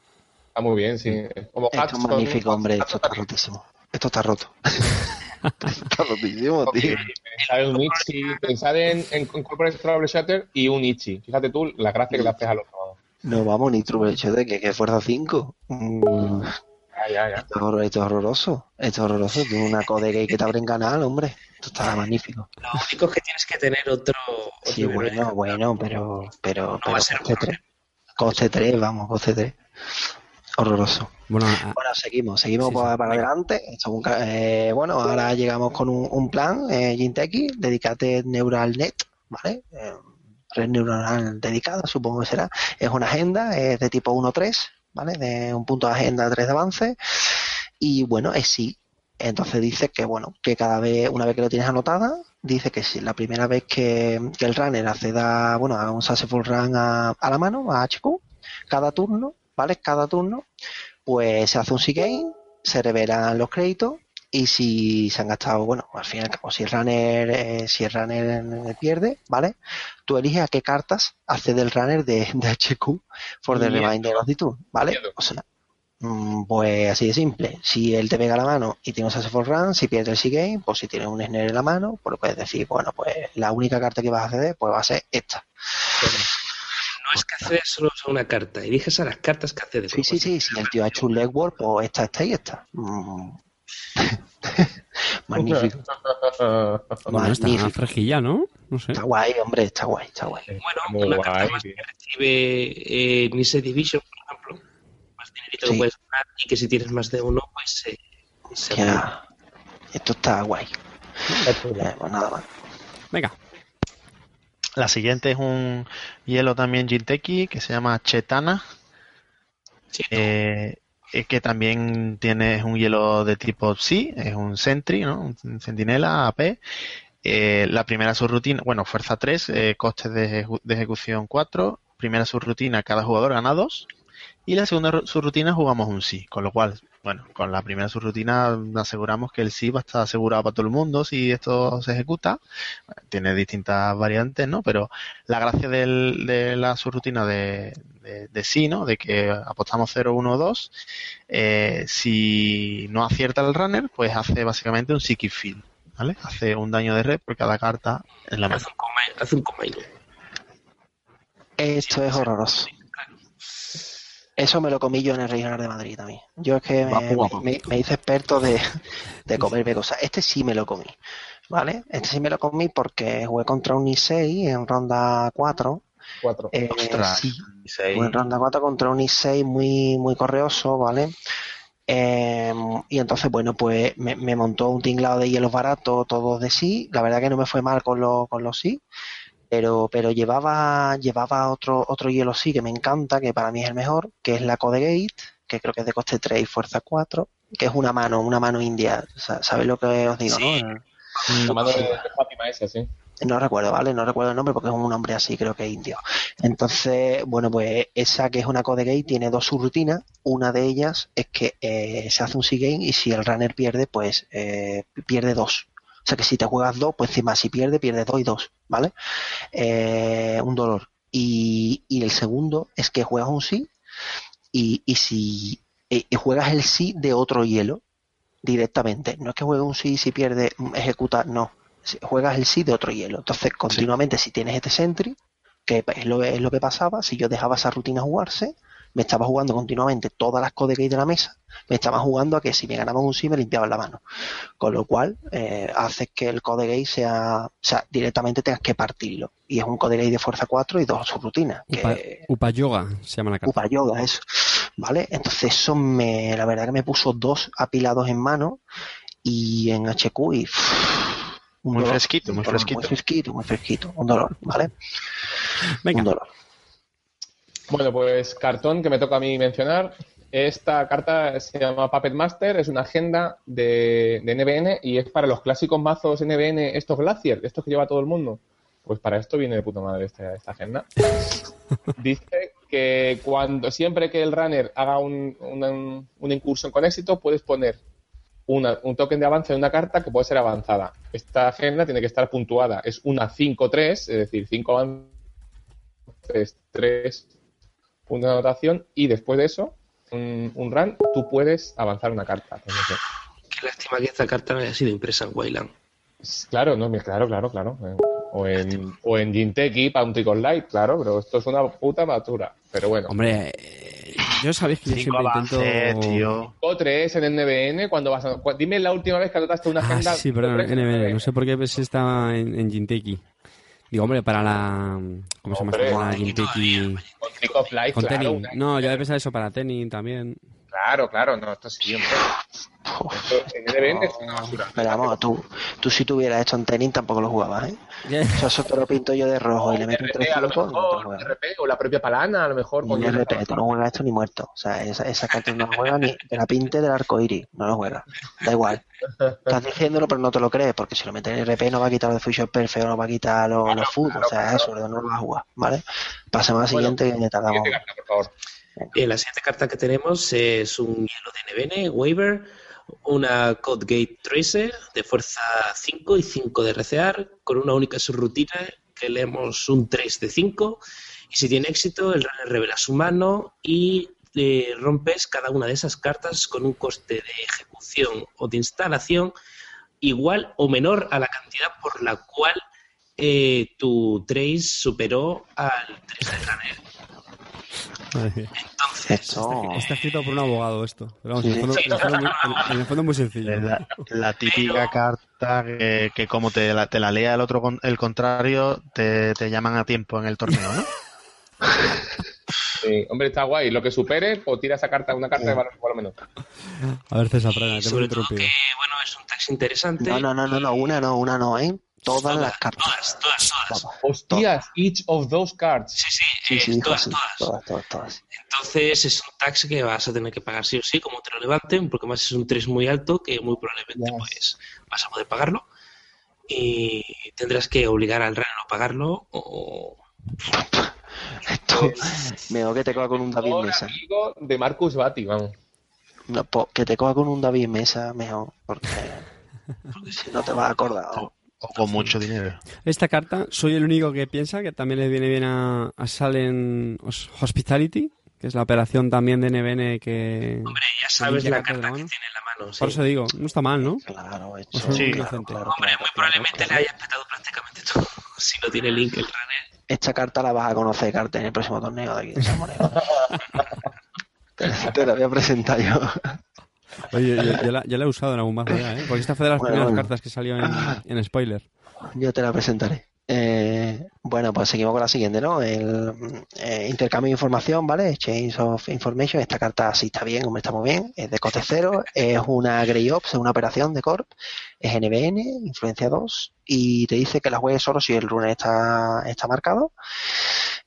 [SPEAKER 4] Está muy bien, sí. Como
[SPEAKER 5] Esto es magnífico, hombre. Esto está rotísimo. Esto está roto. [LAUGHS] está rotísimo, tío.
[SPEAKER 4] Pensar en un Ichi, pensar en, en, en Corporate Travel Shutter y un Ichi. Fíjate tú la gracia que le haces a los.
[SPEAKER 5] No vamos ni hecho de que, que fuerza 5. Mm,
[SPEAKER 4] Ya, ya, ya.
[SPEAKER 5] esto, es horror- esto es horroroso. Esto es horroroso. Tiene una code gay que te abre en canal, hombre. Esto está magnífico.
[SPEAKER 3] Lo único es que tienes que tener otro. otro
[SPEAKER 5] Sí, bueno, bueno, pero, pero,
[SPEAKER 3] No
[SPEAKER 5] pero
[SPEAKER 3] va a ser
[SPEAKER 5] coste
[SPEAKER 3] bueno.
[SPEAKER 5] 3. Coste 3, vamos, coste 3. Horroroso.
[SPEAKER 1] Bueno, a-
[SPEAKER 5] Bueno, seguimos, seguimos
[SPEAKER 1] Sí,
[SPEAKER 5] para,
[SPEAKER 1] sí,
[SPEAKER 5] para
[SPEAKER 1] venga.
[SPEAKER 5] adelante. Eh, bueno, ahora llegamos con un, un plan, eh, Ginteki, dedicate Neural Net, ¿vale? Eh, red neuronal dedicada, supongo que será. Es una agenda, es de tipo 1-3, ¿vale? De un punto de agenda 3 de avance. Y bueno, es sí. Entonces dice que, bueno, que cada vez, una vez que lo tienes anotada, dice que si la primera vez que, el runner acceda, bueno, haga un successful run a, a la mano, a HQ, cada turno, ¿vale? Cada turno, pues se hace un C-Game, se revelan los créditos y si se han gastado, bueno, al fin y al cabo, si el runner, eh, si el runner pierde, ¿vale? Tú eliges a qué cartas accede el runner de, de HQ for the
[SPEAKER 4] Miedo.
[SPEAKER 5] remainder of the ¿vale?
[SPEAKER 4] Miedo.
[SPEAKER 5] O sea, mm, pues así de simple. Si él te pega la mano y tiene un successful run, si pierde el C-Game, pues si tiene un snare en la mano, pues puedes decir, bueno, pues la única carta que vas a acceder, pues va a ser esta.
[SPEAKER 3] No es que accedes solo a una carta, eliges a las cartas que accedes.
[SPEAKER 5] Sí, sí, sí, si el tío ha hecho un legwork, pues esta, esta y esta. [LAUGHS] Magnífico.
[SPEAKER 1] bueno, está
[SPEAKER 5] magnífico.
[SPEAKER 1] fresquilla, ¿no? No sé.
[SPEAKER 5] Está guay, hombre, está guay, está guay.
[SPEAKER 3] Bueno,
[SPEAKER 4] Muy
[SPEAKER 3] una
[SPEAKER 4] guay,
[SPEAKER 3] carta más que recibe eh, Division, por ejemplo. Más dinerito
[SPEAKER 5] Sí.
[SPEAKER 3] que puedes ganar y que si tienes más de uno, pues eh, se
[SPEAKER 5] Ya. Esto está guay. Eh, pues nada más.
[SPEAKER 1] Venga.
[SPEAKER 2] La siguiente es un hielo también Jinteki que se llama Chetana,
[SPEAKER 3] Sí,
[SPEAKER 2] eh, que también tiene un hielo de tipo Psi, es un Sentry, ¿no? Un centinela AP. Eh, la primera subrutina, bueno, fuerza 3, eh, costes de, de ejecución 4. Primera subrutina, cada jugador gana 2. Y la segunda ru- subrutina jugamos un sí, con lo cual, bueno, con la primera subrutina aseguramos que el sí va a estar asegurado para todo el mundo si esto se ejecuta. Tiene distintas variantes, ¿no? Pero la gracia del- de la subrutina de, de, de sí, ¿no? De que apostamos 0, 1, 2. eh, si no acierta el runner, pues hace básicamente un psychic field, ¿vale? Hace un daño de red por cada carta en la mano.
[SPEAKER 3] hace un combine. Hace un combine.
[SPEAKER 5] Esto es horroroso. Eso me lo comí yo en el Regional de Madrid también. Yo es que me,
[SPEAKER 2] Guapo, guapo.
[SPEAKER 5] me- me hice experto de, de comerme cosas. Este sí me lo comí, ¿vale? Este sí me lo comí porque jugué contra un I6 en ronda 4.
[SPEAKER 4] Cuatro.
[SPEAKER 5] Eh,
[SPEAKER 2] Ostras,
[SPEAKER 5] sí. Jugué en ronda 4 contra un I6 muy, muy correoso, ¿vale? Eh, y entonces, bueno, pues me, me montó un tinglado de hielos baratos, todos de sí. La verdad que no me fue mal con, los con los sí, pero, pero llevaba, llevaba otro, otro hielo sí que me encanta, que para mí es el mejor, que es la Code Gate, que creo que es de coste 3 y fuerza 4, que es una mano, una mano india. Sa- ¿Sabéis lo que os digo,
[SPEAKER 3] Sí.
[SPEAKER 5] no?
[SPEAKER 4] La mano de, de Fátima esa, sí.
[SPEAKER 5] No recuerdo, ¿vale? No recuerdo el nombre porque es un nombre así, creo que indio. Entonces, bueno, pues esa que es una code gate tiene dos subrutinas. Una de ellas es que eh, se hace un C-game y si el runner pierde, pues eh, pierde dos. O sea que si te juegas dos, pues encima si pierde, pierdes dos y dos, ¿vale? Eh, un dolor. Y, y el segundo es que juegas un sí y, y si y, juegas el sí de otro hielo directamente. No es que juegue un sí y si pierde, ejecuta, no. Juegas el sí de otro hielo. Entonces, continuamente, si tienes este sentry, que es lo, es lo que pasaba, si yo dejaba esa rutina jugarse, me estaba jugando continuamente todas las code gate de la mesa, me estaba jugando a que si me ganaban un sí me limpiaban la mano. Con lo cual, eh, hace que el code gate sea, o sea, directamente tengas que partirlo. Y es un code gate de fuerza 4 y dos subrutinas.
[SPEAKER 1] Upa,
[SPEAKER 5] Que,
[SPEAKER 1] Upa Yoga se llama la carta.
[SPEAKER 5] Upa Yoga, eso. ¿Vale? Entonces eso me, la verdad que me puso dos apilados en mano y en HQ y uff,
[SPEAKER 2] Muy
[SPEAKER 5] dolor.
[SPEAKER 2] fresquito, muy
[SPEAKER 5] Un dolor,
[SPEAKER 2] fresquito.
[SPEAKER 5] Muy fresquito, muy fresquito. Un dolor, ¿vale?
[SPEAKER 1] Venga.
[SPEAKER 5] Un dolor.
[SPEAKER 4] Bueno, pues cartón que me toca a mí mencionar. Esta carta se llama Puppet Master, es una agenda de, de NBN y es para los clásicos mazos NBN, estos Glacier, estos que lleva todo el mundo. Pues para esto viene de puta madre esta, esta agenda. [LAUGHS] Dice que cuando siempre que el runner haga un- una, una incursión con éxito, puedes poner una- un token de avance de una carta que puede ser avanzada. Esta agenda tiene que estar puntuada. Es una 5-3, es decir, 5 avances, 3 puntos de anotación y después de eso, un, un run, tú puedes avanzar una carta.
[SPEAKER 3] Qué lástima que esta carta no haya sido impresa en Wayland.
[SPEAKER 4] claro, no, claro, claro, claro. eh, O en, o en Jinteki para un Tricon Light, claro, pero esto es una puta basura. Pero bueno.
[SPEAKER 1] Hombre, eh, yo sabéis que yo siempre intento...
[SPEAKER 2] tío.
[SPEAKER 4] O 3 en NBN cuando vas a... Dime la última vez que anotaste una
[SPEAKER 1] Ah,
[SPEAKER 4] agenda.
[SPEAKER 1] sí, perdón,
[SPEAKER 4] O3 en
[SPEAKER 1] NBN. No sé por qué pues está en, en Jinteki. Digo, hombre, para la... ¿Cómo se llama? La.
[SPEAKER 4] Con Trick of Light,
[SPEAKER 1] Con
[SPEAKER 4] claro.
[SPEAKER 1] Tenin.
[SPEAKER 4] una-
[SPEAKER 1] No, yo he pensado eso para Tenin también.
[SPEAKER 4] Claro, claro, no, esto sí, hombre. Esto en NBN es una basura.
[SPEAKER 5] Pero vamos, tú, tú si tuvieras esto en tenis tampoco lo jugabas, ¿eh? O sea, eso te lo pinto yo de rojo y le meto un
[SPEAKER 4] RP, a lo
[SPEAKER 5] 3-5 y no te lo
[SPEAKER 4] mejor. RP, o la propia palana, a lo mejor.
[SPEAKER 5] Ni
[SPEAKER 4] con
[SPEAKER 5] RP, tú no juegas esto ni muerto. O sea, esa, esa carta no la juegas ni de la pinte del arco iris, no lo juegas. Da igual. Estás diciéndolo, pero no te lo crees, porque si lo metes en RP no va a quitar los de Future Perfect, no va a quitar los, los food, o sea, eso, no lo vas a jugar, ¿vale? Pasemos a la
[SPEAKER 4] Bueno,
[SPEAKER 5] siguiente que tardamos.
[SPEAKER 4] Siguiente carta, por favor.
[SPEAKER 3] Eh, la siguiente carta que tenemos es un hielo de NBN, Waiver, una Code Gate Tracer de fuerza 5 y 5 de recear, con una única subrutina que leemos un 3 de 5. Y si tiene éxito, el runner revela su mano y eh, rompes cada una de esas cartas con un coste de ejecución o de instalación igual o menor a la cantidad por la cual eh, tu trace superó al 3 de runner.
[SPEAKER 1] Está escrito por un abogado esto. Pero vamos,
[SPEAKER 5] Sí,
[SPEAKER 1] en, el fondo, en el fondo muy, en el fondo muy sencillo.
[SPEAKER 2] Es la, la típica carta que, que como te la, te la lea el otro con- el contrario, te, te llaman a tiempo en el torneo, ¿no?
[SPEAKER 4] Sí, hombre, está guay. Lo que supere, o tira esa carta, una carta de valor por lo menos.
[SPEAKER 1] A ver, César, Frana,
[SPEAKER 3] y
[SPEAKER 1] te
[SPEAKER 3] que, bueno, es un tax interesante.
[SPEAKER 5] no, no, no, no, no, una no, una no, ¿eh? Todas las cartas.
[SPEAKER 3] Todas, todas, todas.
[SPEAKER 5] Todas.
[SPEAKER 4] Hostias, each of those cards.
[SPEAKER 3] Sí, sí,
[SPEAKER 5] Sí,
[SPEAKER 3] eh,
[SPEAKER 5] sí, hijo,
[SPEAKER 3] todas,
[SPEAKER 5] sí,
[SPEAKER 3] todas.
[SPEAKER 5] todas, todas, todas.
[SPEAKER 3] Entonces es un tax que vas a tener que pagar sí o sí, como te lo levanten, porque más es un 3 muy alto que muy probablemente pues vas a poder pagarlo. Y tendrás que obligar al reno a pagarlo o... [LAUGHS]
[SPEAKER 5] Esto, mejor que te coja con un David Mesa.
[SPEAKER 4] amigo de Marcus Batti, vamos.
[SPEAKER 5] No, po- que te coja con un David Mesa, mejor, porque, porque [LAUGHS] si no te vas a acordar.
[SPEAKER 2] O con mucho dinero.
[SPEAKER 1] Esta carta, soy el único que piensa que también le viene bien a, a Salen Hos- Hospitality, que es la operación también de NBN que...
[SPEAKER 3] Hombre, ya sabes la carta
[SPEAKER 1] la
[SPEAKER 3] que tiene en la mano. sí.
[SPEAKER 1] Por eso digo, no está mal, ¿no?
[SPEAKER 5] Claro, hecho,
[SPEAKER 1] O sea,
[SPEAKER 2] Sí.
[SPEAKER 1] inocente.
[SPEAKER 3] Hombre, muy probablemente
[SPEAKER 5] claro.
[SPEAKER 3] le hayas petado prácticamente todo. [LAUGHS] Si no tiene link el runner.
[SPEAKER 5] Esta carta la vas a conocer, Carter, en el próximo torneo de aquí de San Moreno. [LAUGHS] te la voy a presentar yo.
[SPEAKER 1] Oye, yo, yo la, yo la he usado en algún mazo ya, ¿eh? Porque esta fue de las
[SPEAKER 5] Bueno,
[SPEAKER 1] primeras
[SPEAKER 5] bueno.
[SPEAKER 1] cartas que salió en, en spoiler.
[SPEAKER 5] Yo te la presentaré. Eh, bueno, pues seguimos con la siguiente, ¿no? El eh, intercambio de información, ¿vale? Exchange of Information. Esta carta sí está bien, hombre, está muy bien. Es de coste cero. Es una Grey Ops, es una operación de Corp. Es NBN, influencia 2. Y te dice que la juegues solo si el runner está, está marcado.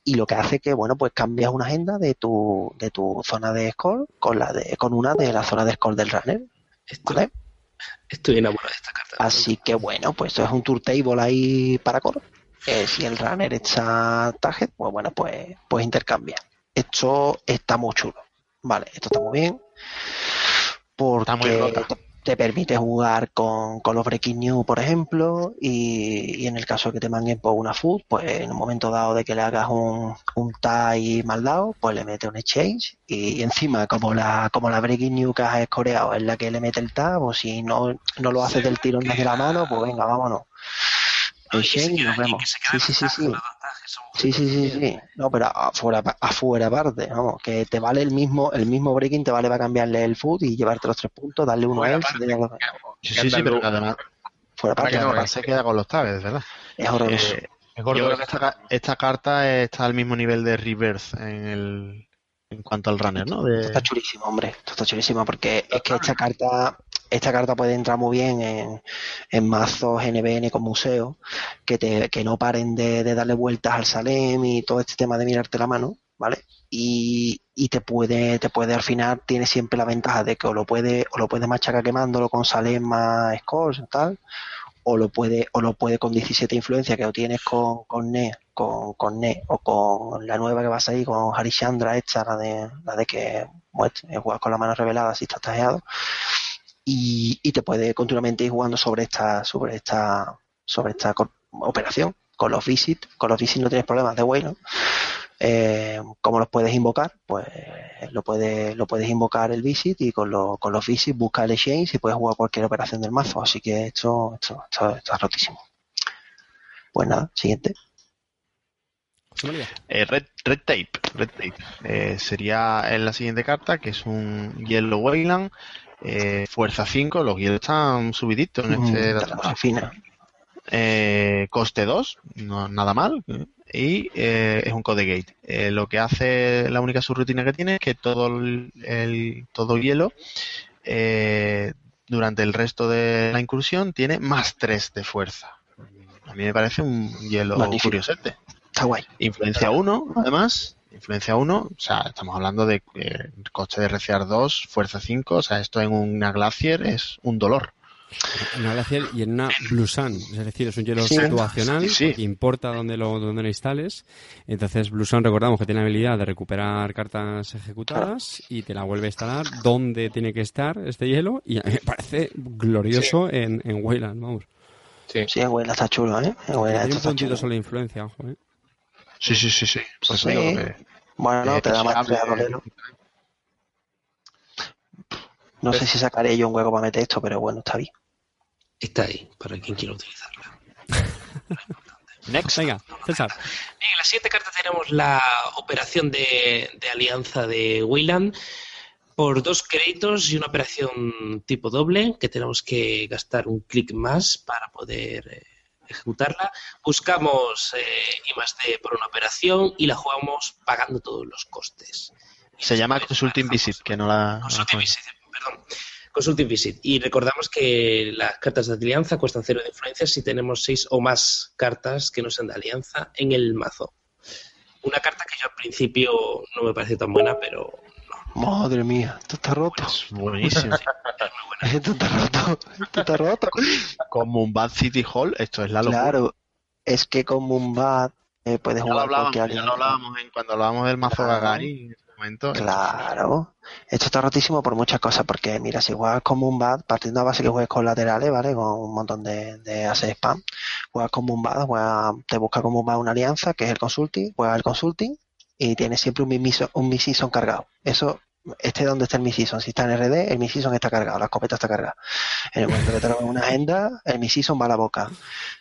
[SPEAKER 5] Y lo que hace que, bueno, pues cambias una agenda de tu, de tu zona de score con la de, con una de la zona de score del runner.
[SPEAKER 3] Estoy,
[SPEAKER 5] ¿Vale?
[SPEAKER 3] estoy enamorado de esta carta.
[SPEAKER 5] Así que bueno, pues esto es un tour table ahí para Core. Eh, si el runner está target, pues bueno, pues, pues intercambia. Esto está muy chulo. Vale, esto está muy bien. Porque
[SPEAKER 2] Está muy rota.
[SPEAKER 5] Te, te permite jugar con, con los Breaking News, por ejemplo, y, y en el caso que te manguen por una food, pues en un momento dado de que le hagas un, un tie mal dado, pues le mete un exchange y encima como la como la Breaking News que has escoreado es la que le mete el tab, o si no, no lo haces del tirón desde la mano, pues venga, vámonos.
[SPEAKER 3] Queda-
[SPEAKER 5] nos vemos. Sí, sí, sí, sí. Sí, sí, sí, sí. No, pero afuera, afuera aparte, vamos, que te vale el mismo, el mismo breaking te vale para cambiarle el food y llevarte los tres puntos, darle uno a él, si
[SPEAKER 4] aparte,
[SPEAKER 5] te llega-
[SPEAKER 2] Sí, sí, sí, pero además,
[SPEAKER 5] fuera aparte,
[SPEAKER 2] que
[SPEAKER 4] no,
[SPEAKER 2] además se queda con los tags, ¿verdad?
[SPEAKER 5] es horroroso.
[SPEAKER 2] Eh,
[SPEAKER 4] Es gordo
[SPEAKER 2] yo creo que esta, esta carta está al mismo nivel de Reverse en, el, en cuanto al runner, ¿no? De-
[SPEAKER 5] Esto está chulísimo, hombre. Esto está chulísimo porque es que esta carta, esta carta puede entrar muy bien en, mazos NBN con museo, que te, que no paren de, de darle vueltas al Salem y todo este tema de mirarte la mano, ¿vale? Y, y te puede, te puede al final, tiene siempre la ventaja de que o lo puede, o lo puede machacar quemándolo con Salem más scores tal, o lo puede, o lo puede con 17 influencia que lo tienes con, con Ne, con, con o con la nueva que vas ahí, con Harishandra esta, la de, la de que eh, juegas con la mano revelada si estás tajeado. Y, y te puede continuamente ir jugando sobre esta, sobre esta, sobre esta operación. Con los visit, con los visit no tienes problemas de Wayland. Eh, ¿Cómo los puedes invocar? Pues lo puedes, lo puedes invocar el visit y con, lo- con los visit busca el exchange y puedes jugar cualquier operación del mazo. Así que esto, esto, esto, esto es rotísimo. Pues nada, siguiente.
[SPEAKER 2] Eh, red, red Tape. Red Tape. Eh, sería en la siguiente carta, que es un Yellow Wayland. Eh, fuerza 5. Los hielos están subiditos en este
[SPEAKER 5] Mm, fina.
[SPEAKER 2] Eh, coste 2, no, nada mal. Y eh, es un code gate. Eh, lo que hace, la única subrutina que tiene es que todo el, el- todo hielo eh, durante el resto de la incursión tiene más 3 de fuerza. A mí me parece un hielo
[SPEAKER 5] Magnífico.
[SPEAKER 2] curiosete.
[SPEAKER 5] Está guay.
[SPEAKER 2] Influencia 1, además. Influencia 1, o sea, estamos hablando de eh, coste de reciar 2, fuerza 5, o sea, esto en una Glacier es un dolor.
[SPEAKER 1] En una glacial y en una Blue Sun, es decir, es un hielo
[SPEAKER 5] Sí.
[SPEAKER 1] situacional
[SPEAKER 2] Sí, sí.
[SPEAKER 1] que importa donde lo, donde lo instales. Entonces, Blue Sun recordamos que tiene la habilidad de recuperar cartas ejecutadas y te la vuelve a instalar donde tiene que estar este hielo. Y a mí me parece glorioso en, en Wayland, vamos.
[SPEAKER 4] Sí.
[SPEAKER 5] Sí, Wayland está chulo, ¿eh? El Wayland está
[SPEAKER 1] puntito
[SPEAKER 5] chulo.
[SPEAKER 1] solo de influencia, ojo, ¿eh?
[SPEAKER 2] Sí, sí, sí, sí. Por eso
[SPEAKER 5] Sí.
[SPEAKER 2] digo que-
[SPEAKER 5] Bueno,
[SPEAKER 2] eh,
[SPEAKER 5] te da más a rolero. No sé si sacaré yo un hueco para meter esto, pero bueno, está bien.
[SPEAKER 3] Está ahí, para quien quiera utilizarla. [LAUGHS]
[SPEAKER 2] Next.
[SPEAKER 1] Venga, César.
[SPEAKER 3] Bien, en la siguiente carta tenemos la operación de, de alianza de Wayland por dos créditos y una operación tipo doble que tenemos que gastar un clic más para poder eh, ejecutarla. Buscamos eh, I más D por una operación y la jugamos pagando todos los costes.
[SPEAKER 2] Se llama Consulting Visit, que no la...
[SPEAKER 3] Consulting Visit, perdón. Consulting Visit. Y recordamos que las cartas de alianza cuestan cero de influencia si tenemos seis o más cartas que no sean de alianza en el mazo. Una carta que yo al principio no me parece tan buena, pero
[SPEAKER 5] Madre mía, esto está roto.
[SPEAKER 2] Es buenísimo. [LAUGHS]
[SPEAKER 5] Esto está roto. Esto está roto.
[SPEAKER 2] Como un Bad City Hall, esto es la locura.
[SPEAKER 5] Claro, es que con Mumbat eh, puedes
[SPEAKER 2] Ya lo
[SPEAKER 5] jugar
[SPEAKER 2] hablábamos,
[SPEAKER 5] cualquier
[SPEAKER 2] ya lo hablábamos en, cuando hablábamos del mazo
[SPEAKER 5] Claro.
[SPEAKER 2] Gagari en ese momento.
[SPEAKER 5] Claro. Esto está rotísimo por muchas cosas, porque mira, si juegas con Mumbat, partiendo de base que juegues con laterales, ¿vale? Con un montón de, de hacer spam, juegas con juegas- te busca con Mumbat una alianza, que es el consulting, juegas el consulting, y tienes siempre un mid-season cargado. Eso, este donde está el mid-season. Si está en RD, el mid-season está cargado, la escopeta está cargada. En el momento que te en una agenda, el mid-season va a la boca.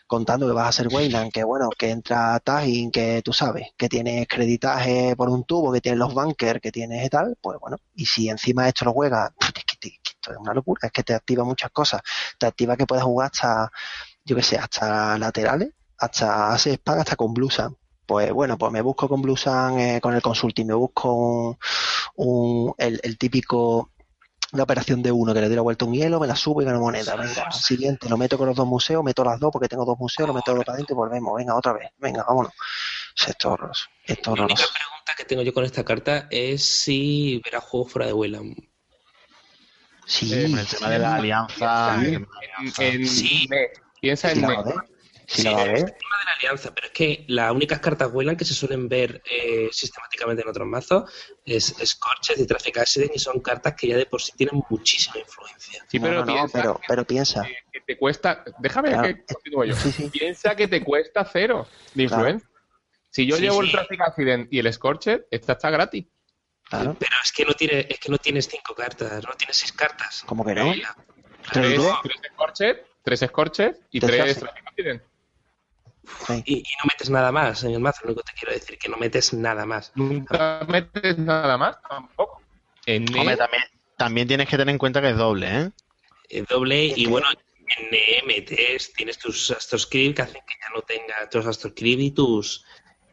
[SPEAKER 5] Contando que vas a ser Wayland, que bueno, que entra tagging, que tú sabes, que tienes creditaje por un tubo, que tienes los bunkers, que tienes y tal, pues bueno. Y si encima esto lo juegas, [LAUGHS] es que, esto es una locura, es que te activa muchas cosas. Te activa que puedes jugar hasta, yo que sé, hasta laterales, hasta hace spam, hasta con Blue Sun. Pues bueno, pues me busco con Blue Sun, eh, con el consulting, me busco un, un- el, el típico la operación de uno que le doy la vuelta a un hielo, me la subo y gano moneda. Venga, siguiente, lo meto con los dos museos, meto las dos porque tengo dos museos, lo meto para adentro y volvemos. Venga, otra vez. Venga, vámonos. Esto es. Esto es
[SPEAKER 3] la única pregunta que tengo yo con esta carta es si verá juegos fuera de Wayland.
[SPEAKER 5] Sí,
[SPEAKER 2] Eh, con el tema de la alianza.
[SPEAKER 4] Sí.
[SPEAKER 2] de la alianza.
[SPEAKER 4] En
[SPEAKER 3] Sí.
[SPEAKER 4] Net. Piensa en
[SPEAKER 5] la
[SPEAKER 4] Net.
[SPEAKER 5] va a ver. Sí va a
[SPEAKER 3] el tema de la alianza, pero es que las únicas cartas Wayland que se suelen ver eh, sistemáticamente en otros mazos es Scorched y Traffic Accident y son cartas que ya de por sí tienen muchísima influencia.
[SPEAKER 4] Sí, pero
[SPEAKER 5] no, no,
[SPEAKER 4] piensa
[SPEAKER 5] pero, pero piensa.
[SPEAKER 4] que, que te cuesta. Déjame
[SPEAKER 5] Claro.
[SPEAKER 4] que continúe yo.
[SPEAKER 5] Sí, sí.
[SPEAKER 4] Piensa que te cuesta cero de
[SPEAKER 5] Claro.
[SPEAKER 4] influencia. Si yo
[SPEAKER 3] Sí,
[SPEAKER 4] llevo
[SPEAKER 3] sí.
[SPEAKER 4] el Traffic Accident y el Scorched, esta está gratis.
[SPEAKER 5] Claro.
[SPEAKER 3] Pero es que no tiene, es que no tienes cinco cartas, no tienes seis cartas.
[SPEAKER 5] ¿Cómo que no? ¿Tres
[SPEAKER 4] Tres, tres Scorched, tres Scorched y
[SPEAKER 5] Tres
[SPEAKER 4] tres. Traffic Accident.
[SPEAKER 5] Sí.
[SPEAKER 3] Y, y no metes nada más en el mazo, lo único que te quiero decir, que no metes nada más.
[SPEAKER 4] Nunca metes nada más tampoco. En
[SPEAKER 2] Hombre,
[SPEAKER 4] Net,
[SPEAKER 2] también, también tienes que tener en cuenta que es doble, ¿eh?
[SPEAKER 3] Eh, doble y bueno, en E metes, tienes tus Astroscript que hacen que ya no tengas tus Astroscript y tus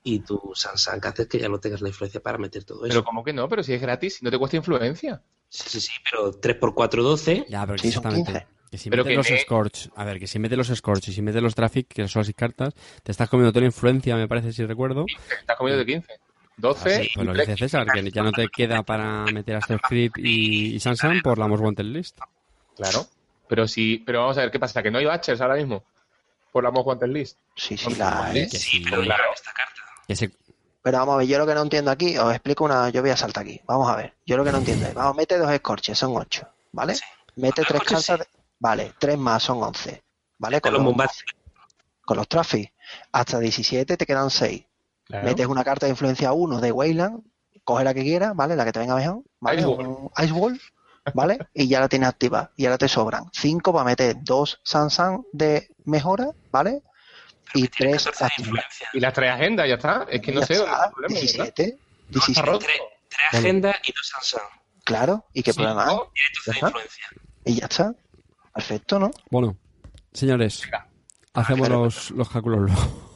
[SPEAKER 3] y tu Sansan que hacen que ya no tengas la influencia para meter todo eso.
[SPEAKER 4] pero como que no, pero si es gratis, si no te cuesta influencia.
[SPEAKER 3] Sí, sí, sí, pero 3x4, 12.
[SPEAKER 1] Ya, pero
[SPEAKER 5] Sí, son
[SPEAKER 1] exactamente.
[SPEAKER 5] 15.
[SPEAKER 1] Que si
[SPEAKER 4] Pero
[SPEAKER 1] metes
[SPEAKER 4] que
[SPEAKER 1] los
[SPEAKER 4] me-
[SPEAKER 1] Scorch, a ver, que si metes los Scorch y si metes los Traffic, que son las cartas, te estás comiendo toda la influencia, me parece, si recuerdo.
[SPEAKER 4] Estás comiendo de 15. 12
[SPEAKER 1] Ah, sí, pues lo dice César, que ya no te queda para meter hasta Script y, y Sansan por la Most Wanted List.
[SPEAKER 4] Claro. Pero si, pero vamos a ver qué pasa, que no hay batches ahora mismo. Por la Most Wanted List.
[SPEAKER 5] Sí, sí, la hay.
[SPEAKER 1] Que
[SPEAKER 3] Sí,
[SPEAKER 1] sí,
[SPEAKER 3] pero
[SPEAKER 4] claro.
[SPEAKER 3] llevan esta carta.
[SPEAKER 1] que se-
[SPEAKER 5] Pero vamos a ver, yo lo que no entiendo aquí, os explico una, yo voy a saltar aquí. Vamos a ver, yo lo que no entiendo es, vamos, mete dos escorches, son ocho, ¿vale?
[SPEAKER 3] Sí.
[SPEAKER 5] Mete tres cartas. de- Vale, tres más son 11. ¿Vale? Con
[SPEAKER 3] Los
[SPEAKER 5] los,
[SPEAKER 3] bombazos.
[SPEAKER 5] con los traffic. Hasta 17 te quedan 6.
[SPEAKER 4] Claro.
[SPEAKER 5] Metes una carta de influencia 1 de Wayland, coge la que quieras, ¿vale? La que te venga mejor, ¿vale?
[SPEAKER 4] Ice
[SPEAKER 5] Ice Wall, ¿vale? y ya la tienes activa. Y ahora te sobran 5 para meter dos Sansan de mejora, ¿vale? Y
[SPEAKER 3] Tiene
[SPEAKER 5] 3
[SPEAKER 3] 14 de influencia.
[SPEAKER 4] Y las tres agendas, ya está. Es que no sé dónde está el problema, ¿verdad?
[SPEAKER 5] 17.
[SPEAKER 4] Está
[SPEAKER 5] 17.
[SPEAKER 4] roto.
[SPEAKER 3] Tres, tres agendas y dos Sansan.
[SPEAKER 5] Claro, ¿y qué
[SPEAKER 4] Sí,
[SPEAKER 5] problema hay?
[SPEAKER 4] ¿no?
[SPEAKER 3] Tiene 12 de
[SPEAKER 4] Ajá.
[SPEAKER 3] influencia.
[SPEAKER 5] Y ya está. Perfecto, ¿no?
[SPEAKER 1] Bueno, señores, hacemos los, los cálculos luego.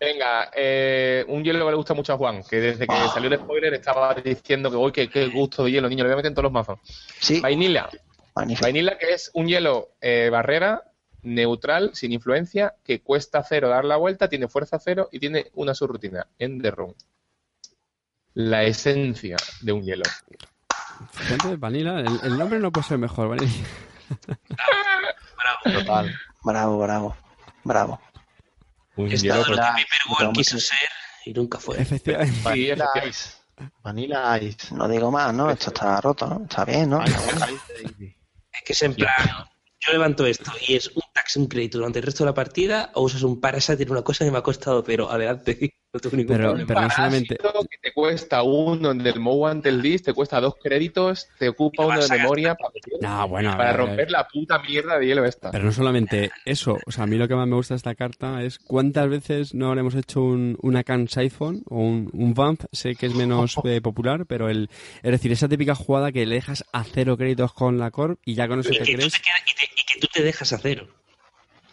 [SPEAKER 4] Venga, eh, un hielo que le gusta mucho a Juan, que desde que salió el spoiler estaba diciendo que hoy que qué gusto de hielo, niño, le voy a meter en todos los mazos.
[SPEAKER 5] Sí,
[SPEAKER 4] Vainilla.
[SPEAKER 5] magnífico.
[SPEAKER 4] Vainilla que es un hielo eh, barrera, neutral, sin influencia, que cuesta cero dar la vuelta, tiene fuerza cero y tiene una subrutina en The Room. La esencia de un hielo.
[SPEAKER 1] Fíjate, Vanilla, el, el nombre no puede ser mejor, Vanilla.
[SPEAKER 3] Bravo.
[SPEAKER 2] Total.
[SPEAKER 5] Bravo, bravo. Bravo.
[SPEAKER 4] Un
[SPEAKER 3] Esta es lo
[SPEAKER 4] con-
[SPEAKER 3] que Paper World
[SPEAKER 5] Vamos,
[SPEAKER 3] quiso ser y nunca fue.
[SPEAKER 1] Efectivamente.
[SPEAKER 2] Vanilla. Ice. Vanilla Ice.
[SPEAKER 5] No digo más, ¿no? Esto está roto, ¿no? Está bien, ¿no?
[SPEAKER 3] Es que es en plan, yo levanto esto y es un tax, un crédito durante el resto de la partida o usas un parasite en una cosa que me ha costado, pero adelante, no tengo ningún
[SPEAKER 1] Pero-
[SPEAKER 3] problema.
[SPEAKER 1] pero no solamente-
[SPEAKER 4] que te cuesta uno en el Mow ante el Dis, te cuesta dos créditos, te ocupa uno de memoria para,
[SPEAKER 1] No, bueno,
[SPEAKER 4] para romper la puta mierda de hielo esta.
[SPEAKER 1] Pero no solamente eso, o sea, a mí lo que más me gusta de esta carta es cuántas veces no habremos hecho un, una can Siphon o un, un Vamp, sé que es menos eh, popular, pero el, es decir, esa típica jugada que le dejas a cero créditos con la Corp y ya con eso
[SPEAKER 3] y,
[SPEAKER 1] te
[SPEAKER 3] que tú
[SPEAKER 1] crees...
[SPEAKER 3] y te- y que tú te dejas a cero.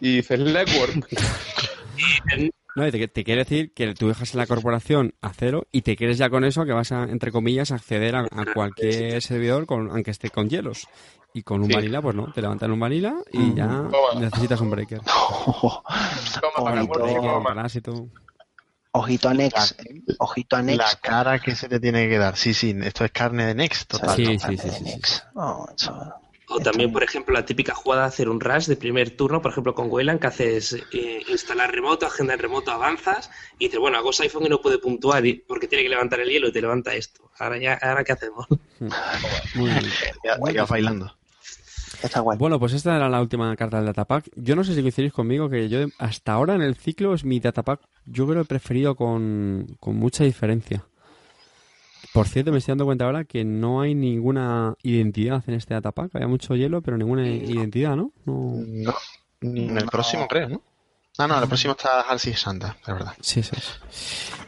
[SPEAKER 4] Y dices legwork. [LAUGHS]
[SPEAKER 1] No, y te, te quiere decir que tú dejas la corporación a cero y te crees ya con eso que vas a, entre comillas, acceder a, a cualquier servidor con, aunque esté con hielos. Y con un
[SPEAKER 4] Sí.
[SPEAKER 1] vanilla, pues no, te levantan un vanilla y ya
[SPEAKER 4] Toma.
[SPEAKER 1] necesitas un breaker. [LAUGHS]
[SPEAKER 4] Toma toma.
[SPEAKER 5] Ojito a Next. Ojito a
[SPEAKER 2] La
[SPEAKER 5] Next.
[SPEAKER 2] cara que se te tiene que dar. Sí, sí, esto es carne de Next, total.
[SPEAKER 1] Sí, sí, sí, sí, sí.
[SPEAKER 5] Oh,
[SPEAKER 3] O también, por ejemplo, la típica jugada de hacer un rush de primer turno, por ejemplo, con Wayland, que haces eh, instalar remoto, agenda en remoto, avanzas, y dices, bueno, hago iPhone y no puede puntuar y- porque tiene que levantar el hielo y te levanta esto. Ahora ya, ¿ahora qué hacemos? [LAUGHS]
[SPEAKER 1] Muy bien.
[SPEAKER 2] Ya, ya bailando.
[SPEAKER 5] Está guay.
[SPEAKER 1] Bueno, pues esta era la última carta del datapack. Yo no sé si coincidís conmigo que yo hasta ahora en el ciclo es mi datapack, yo creo, el preferido con, con mucha diferencia. Por cierto, me estoy dando cuenta ahora que no hay ninguna identidad en este datapack. Había mucho hielo, pero ninguna identidad, ¿no? No-
[SPEAKER 2] No, ni en el
[SPEAKER 5] No.
[SPEAKER 2] próximo creo, ¿no? Ah, no, en el próximo está Halsey Santa, es verdad.
[SPEAKER 1] Sí, sí, sí.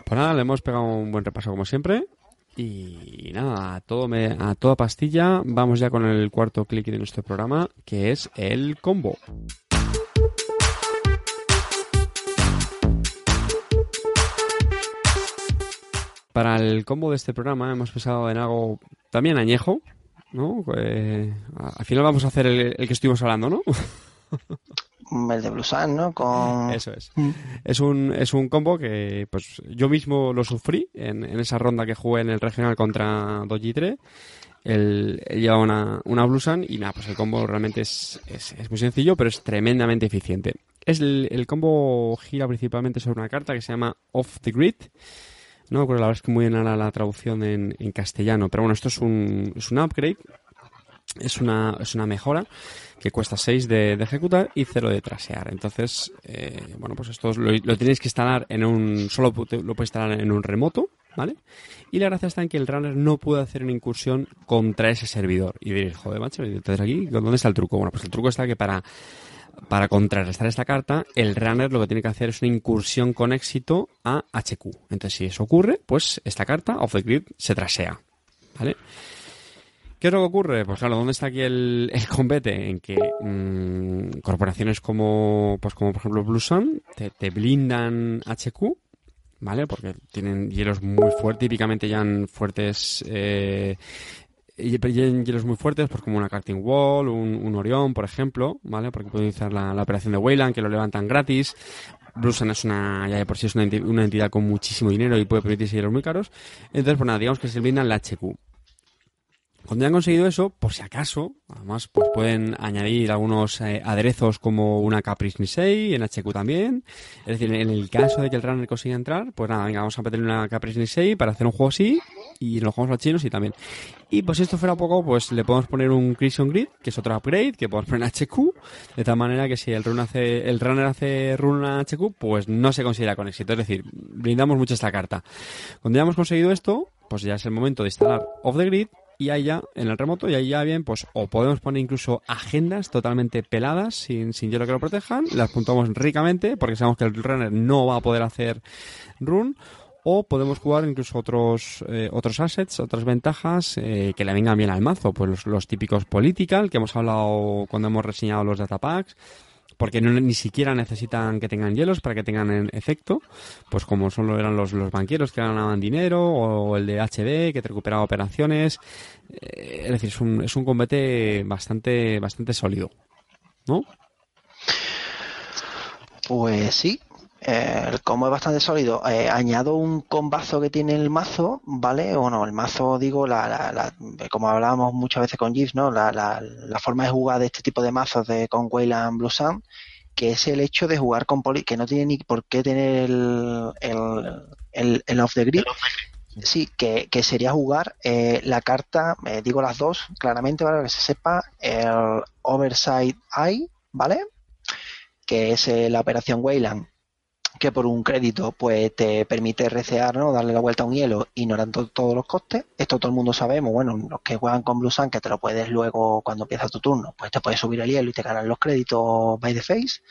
[SPEAKER 1] Pues nada, le hemos pegado un buen repaso como siempre. Y nada, a, todo me, a toda pastilla, vamos ya con el cuarto clic de nuestro programa, que es el combo. Para el combo de este programa hemos pensado en algo también añejo, ¿no? Eh, al final vamos a hacer el, el que estuvimos hablando, ¿no?
[SPEAKER 5] El de Blusan, ¿no? Con...
[SPEAKER 1] Eso es. Es un, es un combo que pues yo mismo lo sufrí en, en esa ronda que jugué en el regional contra Doji 3. Él, él lleva una, una Blusan y nada, pues el combo realmente es, es, es muy sencillo, pero es tremendamente eficiente. Es el, el combo gira principalmente sobre una carta que se llama Off the Grid. No me acuerdo la verdad es que muy bien ahora la traducción en, en castellano, pero bueno, esto es un, es un upgrade, es una, es una mejora que cuesta 6 de, de ejecutar y 0 de trasear. Entonces, eh, bueno, pues esto lo, lo tenéis que instalar en un. Solo lo puedes instalar en un remoto, ¿vale? Y la gracia está en que el runner no puede hacer una incursión contra ese servidor. Y diréis, joder, macho, ¿y entonces aquí, ¿dónde está el truco? Bueno, pues el truco está que para. Para contrarrestar esta carta, el runner lo que tiene que hacer es una incursión con éxito a HQ. Entonces, si eso ocurre, pues esta carta, off the grid, se trasea. ¿Vale? ¿Qué es lo que ocurre? Pues claro, ¿dónde está aquí el, el combate? En que mm, corporaciones como, pues como por ejemplo Blue Sun te, blindan HQ, ¿vale? Porque tienen hielos muy fuertes, típicamente ya han fuertes, eh, y- en hielos muy fuertes, pues como una Carting Wall, un, un Orión, por ejemplo, ¿vale? Porque pueden utilizar la, la operación de Wayland, que lo levantan gratis. Blue Sun es una, ya de por sí es una, una entidad con muchísimo dinero y puede permitirse hielos muy caros. Entonces, pues nada, digamos que se blindan la HQ. Cuando ya han conseguido eso, por si acaso, además, pues pueden añadir algunos eh, aderezos como una Caprice Nisei en HQ también. Es decir, en el caso de que el runner consiga entrar, pues nada, venga, vamos a meterle una Caprice Nisei para hacer un juego así y nos jugamos a los chinos y también. Y pues si esto fuera poco, pues le podemos poner un Crimson Grid, que es otro upgrade, que podemos poner HQ, de tal manera que si el, run hace, el runner hace run a HQ, pues no se considera con éxito. Es decir, brindamos mucho esta carta. Cuando ya hemos conseguido esto, pues ya es el momento de instalar Off the Grid y ahí ya, en el remoto, y ahí ya bien, pues o podemos poner incluso agendas totalmente peladas, sin, sin hielo que lo protejan, las puntuamos ricamente, porque sabemos que el runner no va a poder hacer run, o podemos jugar incluso otros eh, otros assets, otras ventajas eh, que le vengan bien al mazo, pues los, los, típicos political que hemos hablado cuando hemos reseñado los datapacks, porque no, ni siquiera necesitan que tengan hielos para que tengan efecto, pues como solo eran los, los banqueros que ganaban dinero, o el de HD que te recuperaba operaciones, eh, es decir, es un, es un combate bastante, bastante sólido, ¿no?
[SPEAKER 5] Pues sí, eh, el combo es bastante sólido. Eh, añado un combazo que tiene el mazo, ¿vale? O no, el mazo, digo, la, la, la como hablábamos muchas veces con GIFs, ¿no? La, la, forma de jugar de este tipo de mazos de con Wayland Blue Sun, que es el hecho de jugar con poli, que no tiene ni por qué tener el, el, el, el off the grid. Sí, que, que, sería jugar eh, la carta, eh, digo las dos claramente para que se sepa, el Oversight Eye, ¿vale? Que es la operación Wayland que por un crédito pues te permite recear, ¿no? darle la vuelta a un hielo ignorando todos los costes. Esto todo el mundo sabemos, bueno, los que juegan con Blue Sun, que te lo puedes luego cuando empieza tu turno, pues te puedes subir el hielo y te ganan los créditos by the face.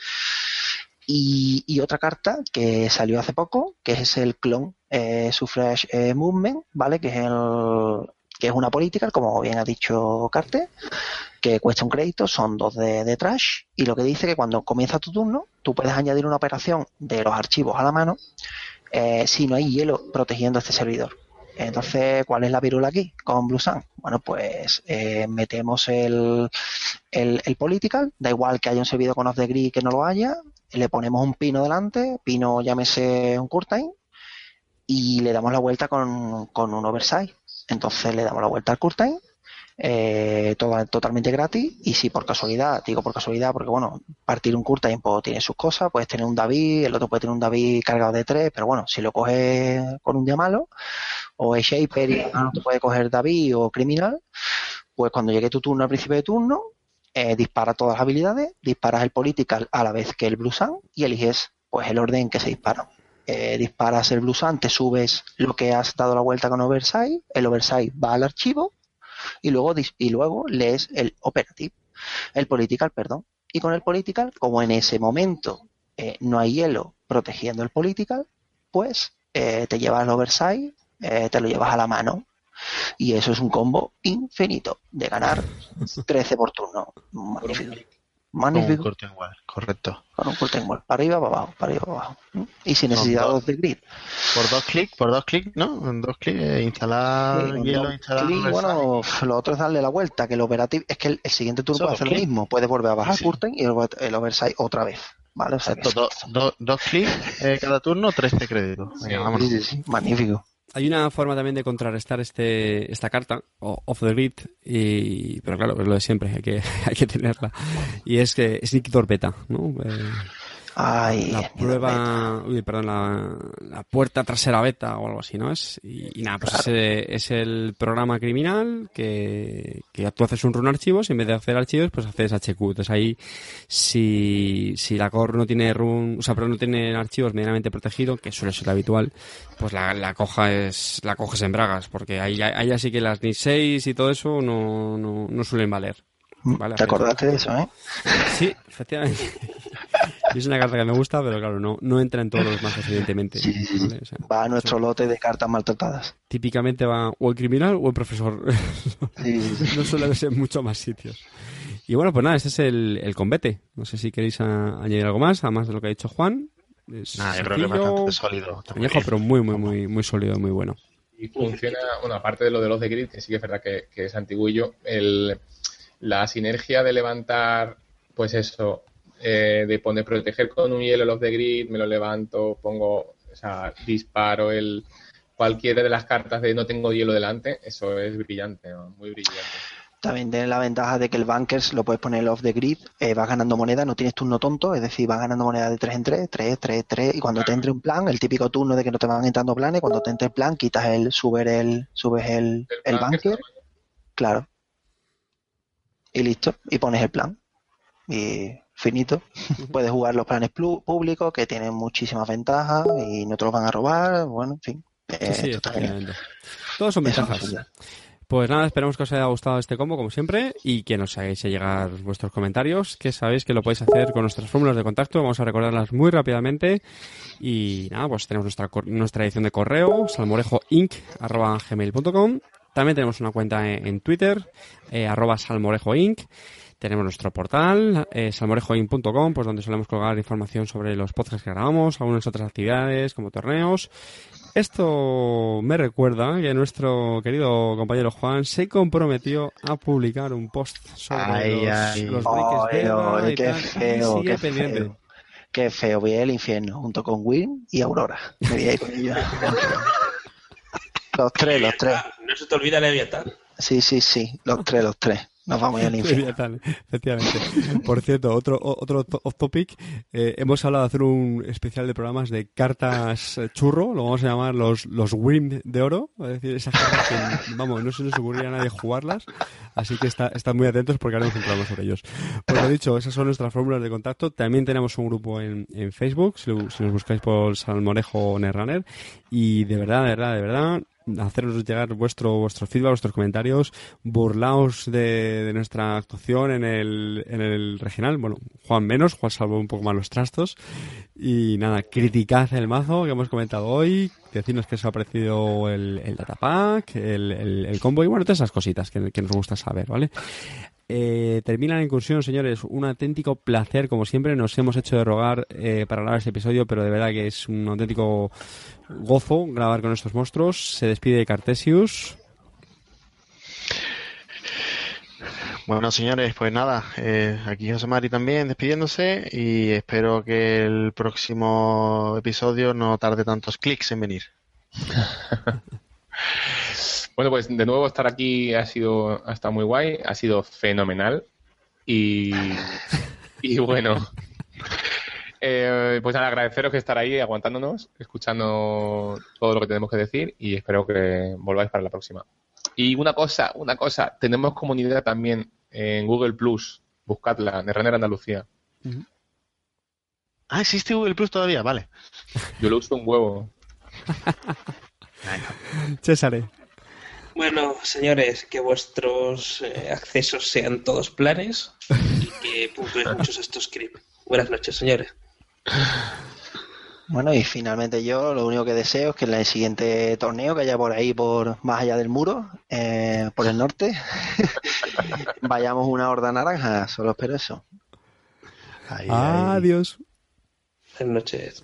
[SPEAKER 5] Y, y otra carta que salió hace poco, que es el clon eh, Suffrage eh, Movement, ¿vale? Que es el, que es una política, como bien ha dicho Carte, que cuesta un crédito, son dos de, trash, y lo que dice que cuando comienza tu turno, tú puedes añadir una operación de los archivos a la mano eh, si no hay hielo protegiendo este servidor. Entonces, ¿cuál es la virula aquí con Blue Sun? Bueno, pues eh, metemos el, el, el, political, da igual que haya un servidor con off the que no lo haya, le ponemos un pino delante, pino llámese un curtain, y le damos la vuelta con, con un oversight. Entonces le damos la vuelta al curtain, eh, todo, totalmente gratis. Y si por casualidad, digo por casualidad, porque bueno, partir un curtain pues, tiene sus cosas, puedes tener un David, el otro puede tener un David cargado de tres, pero bueno, si lo coges con un llamalo, o es Shaper y no te puede coger David o Criminal, pues cuando llegue tu turno al principio de turno, eh, dispara todas las habilidades, disparas el Political a la vez que el Blue Sun y eliges pues el orden que se disparan eh, disparas el blusán, te subes lo que has dado la vuelta con Oversight, el Oversight va al archivo y luego, y luego lees el Operative, el Political, perdón. Y con el Political, como en ese momento eh, no hay hielo protegiendo el Political, pues eh, te llevas el Oversight, eh, te lo llevas a la mano. Y eso es un combo infinito de ganar [LAUGHS] 13 por turno. Magnífico.
[SPEAKER 2] Magnífico. Con un correcto.
[SPEAKER 5] Con un curtain wall, para arriba, para abajo, para arriba, para abajo. Y sin necesidad dos, de grid.
[SPEAKER 2] Por dos clics, por dos clics, ¿no? En dos clics, eh, instalar sí, hielo, instalar.
[SPEAKER 5] Clic, bueno, lo otro es darle la vuelta, que el operativo, es que el, el siguiente turno puede hacer lo mismo, puede volver a bajar sí. curtain y el, el oversight otra vez. ¿Vale? O sea,
[SPEAKER 2] Exacto, do, do, dos clics eh, cada turno, 13 créditos. Venga,
[SPEAKER 5] sí, magnífico.
[SPEAKER 1] Hay una forma también de contrarrestar este, esta carta, off the grid, y, pero claro, es lo de siempre, hay que, [LAUGHS] hay que tenerla. Y es que Sneak Torpeta, ¿no? Eh,
[SPEAKER 5] Ay,
[SPEAKER 1] la prueba, uy, perdón, la, la, puerta trasera beta o algo así, ¿no? Es, y, y nada, pues claro. ese, es el programa criminal que, que tú haces un run archivos y en vez de hacer archivos, pues haces HQ. Entonces ahí, si, si la core no tiene run, o sea, pero no tiene archivos medianamente protegido, que suele ser habitual, pues la, la coja es, la coges en bragas, porque ahí, ahí así que las NIS 6 y todo eso no, no, no suelen valer.
[SPEAKER 5] Vale, ¿Te acordaste de eso, eh?
[SPEAKER 1] Sí, efectivamente. [LAUGHS] es una carta que me gusta, pero claro, no, no entra en todos los mazos, evidentemente.
[SPEAKER 5] Sí, sí, sí. ¿vale? O sea, va a nuestro lote de cartas maltratadas.
[SPEAKER 1] Típicamente va o el criminal o el profesor. [LAUGHS] no suele ser mucho más sitios. Y bueno, pues nada, este es el, el combate. No sé si queréis a, añadir algo más, además de lo que ha dicho Juan.
[SPEAKER 2] Es nah, yo creo que es bastante sólido.
[SPEAKER 1] Añejo, pero muy, muy, muy, muy sólido, muy bueno.
[SPEAKER 4] Y funciona, bueno, aparte de lo de los de grid, que sí que es verdad que, que es antiguillo, el la sinergia de levantar, pues eso, eh, de poner proteger con un hielo el off the grid, me lo levanto, pongo, o sea, disparo el cualquiera de las cartas de no tengo hielo delante, eso es brillante, ¿no? muy brillante.
[SPEAKER 5] También tiene la ventaja de que el Bankers lo puedes poner off the grid, eh, vas ganando moneda, no tienes turno tonto, es decir, vas ganando moneda de 3 en 3, 3, 3, 3, y cuando te entre un plan, el típico turno de que no te van entrando planes, cuando te entre el plan, quitas el, subes el, subes el, el Banker, claro, y listo, y pones el plan, y finito. Puedes jugar los planes públicos que tienen muchísimas ventajas y no te los van a robar, bueno, en fin. Eh,
[SPEAKER 1] sí. Todos son ventajas. Pues nada, esperamos que os haya gustado este combo, como siempre, y que nos hagáis llegar vuestros comentarios, que sabéis que lo podéis hacer con nuestras fórmulas de contacto. Vamos a recordarlas muy rápidamente. Y nada, pues tenemos nuestra, nuestra edición de correo, salmorejoinc.gmail.com. También tenemos una cuenta en, en Twitter, eh, arroba salmorejoinc. Tenemos nuestro portal, eh, salmorejoinc.com, pues donde solemos colgar información sobre los podcasts que grabamos, algunas otras actividades como torneos. Esto me recuerda que nuestro querido compañero Juan se comprometió a publicar un post sobre
[SPEAKER 2] Ay,
[SPEAKER 1] los,
[SPEAKER 2] ay.
[SPEAKER 1] los beta
[SPEAKER 5] ay,
[SPEAKER 1] y
[SPEAKER 5] qué
[SPEAKER 1] tal, y
[SPEAKER 5] feo,
[SPEAKER 1] sigue
[SPEAKER 5] qué
[SPEAKER 1] pendiente.
[SPEAKER 5] feo. Qué feo, voy al infierno junto con Win y Aurora. Me voy a ir con ellos. [LAUGHS] Los tres, los tres.
[SPEAKER 3] No se te olvida Leviatán.
[SPEAKER 5] Sí, sí, sí, los tres, los tres. Nos vamos al infierno.
[SPEAKER 1] Efectivamente. Por cierto, otro, otro off topic, eh, hemos hablado de hacer un especial de programas de cartas eh, churro, lo vamos a llamar los, los WIM de oro, es decir, esas cartas que, vamos, no se nos ocurriría a nadie jugarlas, así que está, están muy atentos porque haremos un programa sobre ellos. Pues lo dicho, esas son nuestras fórmulas de contacto, también tenemos un grupo en, en Facebook, si, lo- si nos buscáis por Salmorejo Netrunner, y de verdad, de verdad, de verdad, hacernos llegar vuestro vuestro feedback, vuestros comentarios, burlaos de, de nuestra actuación en el, en el regional. Bueno, Juan menos, Juan salvó un poco más los trastos. Y nada, criticad el mazo que hemos comentado hoy, decirnos qué os ha parecido el, el datapack, el, el, combo y bueno, todas esas cositas que, que nos gusta saber, ¿vale? Eh, termina la incursión, señores. Un auténtico placer, como siempre. Nos hemos hecho de rogar eh, para grabar este episodio, pero de verdad que es un auténtico gozo grabar con estos monstruos. Se despide Cartesius.
[SPEAKER 2] Bueno, señores, pues nada, eh, aquí José Mari también despidiéndose y espero que el próximo episodio no tarde tantos clics en venir. [LAUGHS]
[SPEAKER 4] Bueno, pues de nuevo estar aquí ha sido ha estado muy guay, ha sido fenomenal. Y, [LAUGHS] y bueno, eh, pues nada, agradeceros que estar ahí aguantándonos, escuchando todo lo que tenemos que decir y espero que volváis para la próxima. Y una cosa, una cosa, tenemos comunidad también en Google Plus, buscadla, Netrunner Andalucía.
[SPEAKER 2] Ah, existe Google Plus todavía, vale.
[SPEAKER 4] Yo lo uso un huevo. [LAUGHS]
[SPEAKER 1] César.
[SPEAKER 3] Bueno, señores, que vuestros eh, accesos sean todos planes y que puntuéis muchos estos scripts. Buenas noches, señores.
[SPEAKER 5] Bueno, y finalmente yo lo único que deseo es que en el siguiente torneo que haya por ahí, por más allá del muro, eh, por el norte, [LAUGHS] vayamos una horda naranja. Solo espero eso.
[SPEAKER 2] Ahí, ahí.
[SPEAKER 1] Adiós.
[SPEAKER 3] Buenas noches.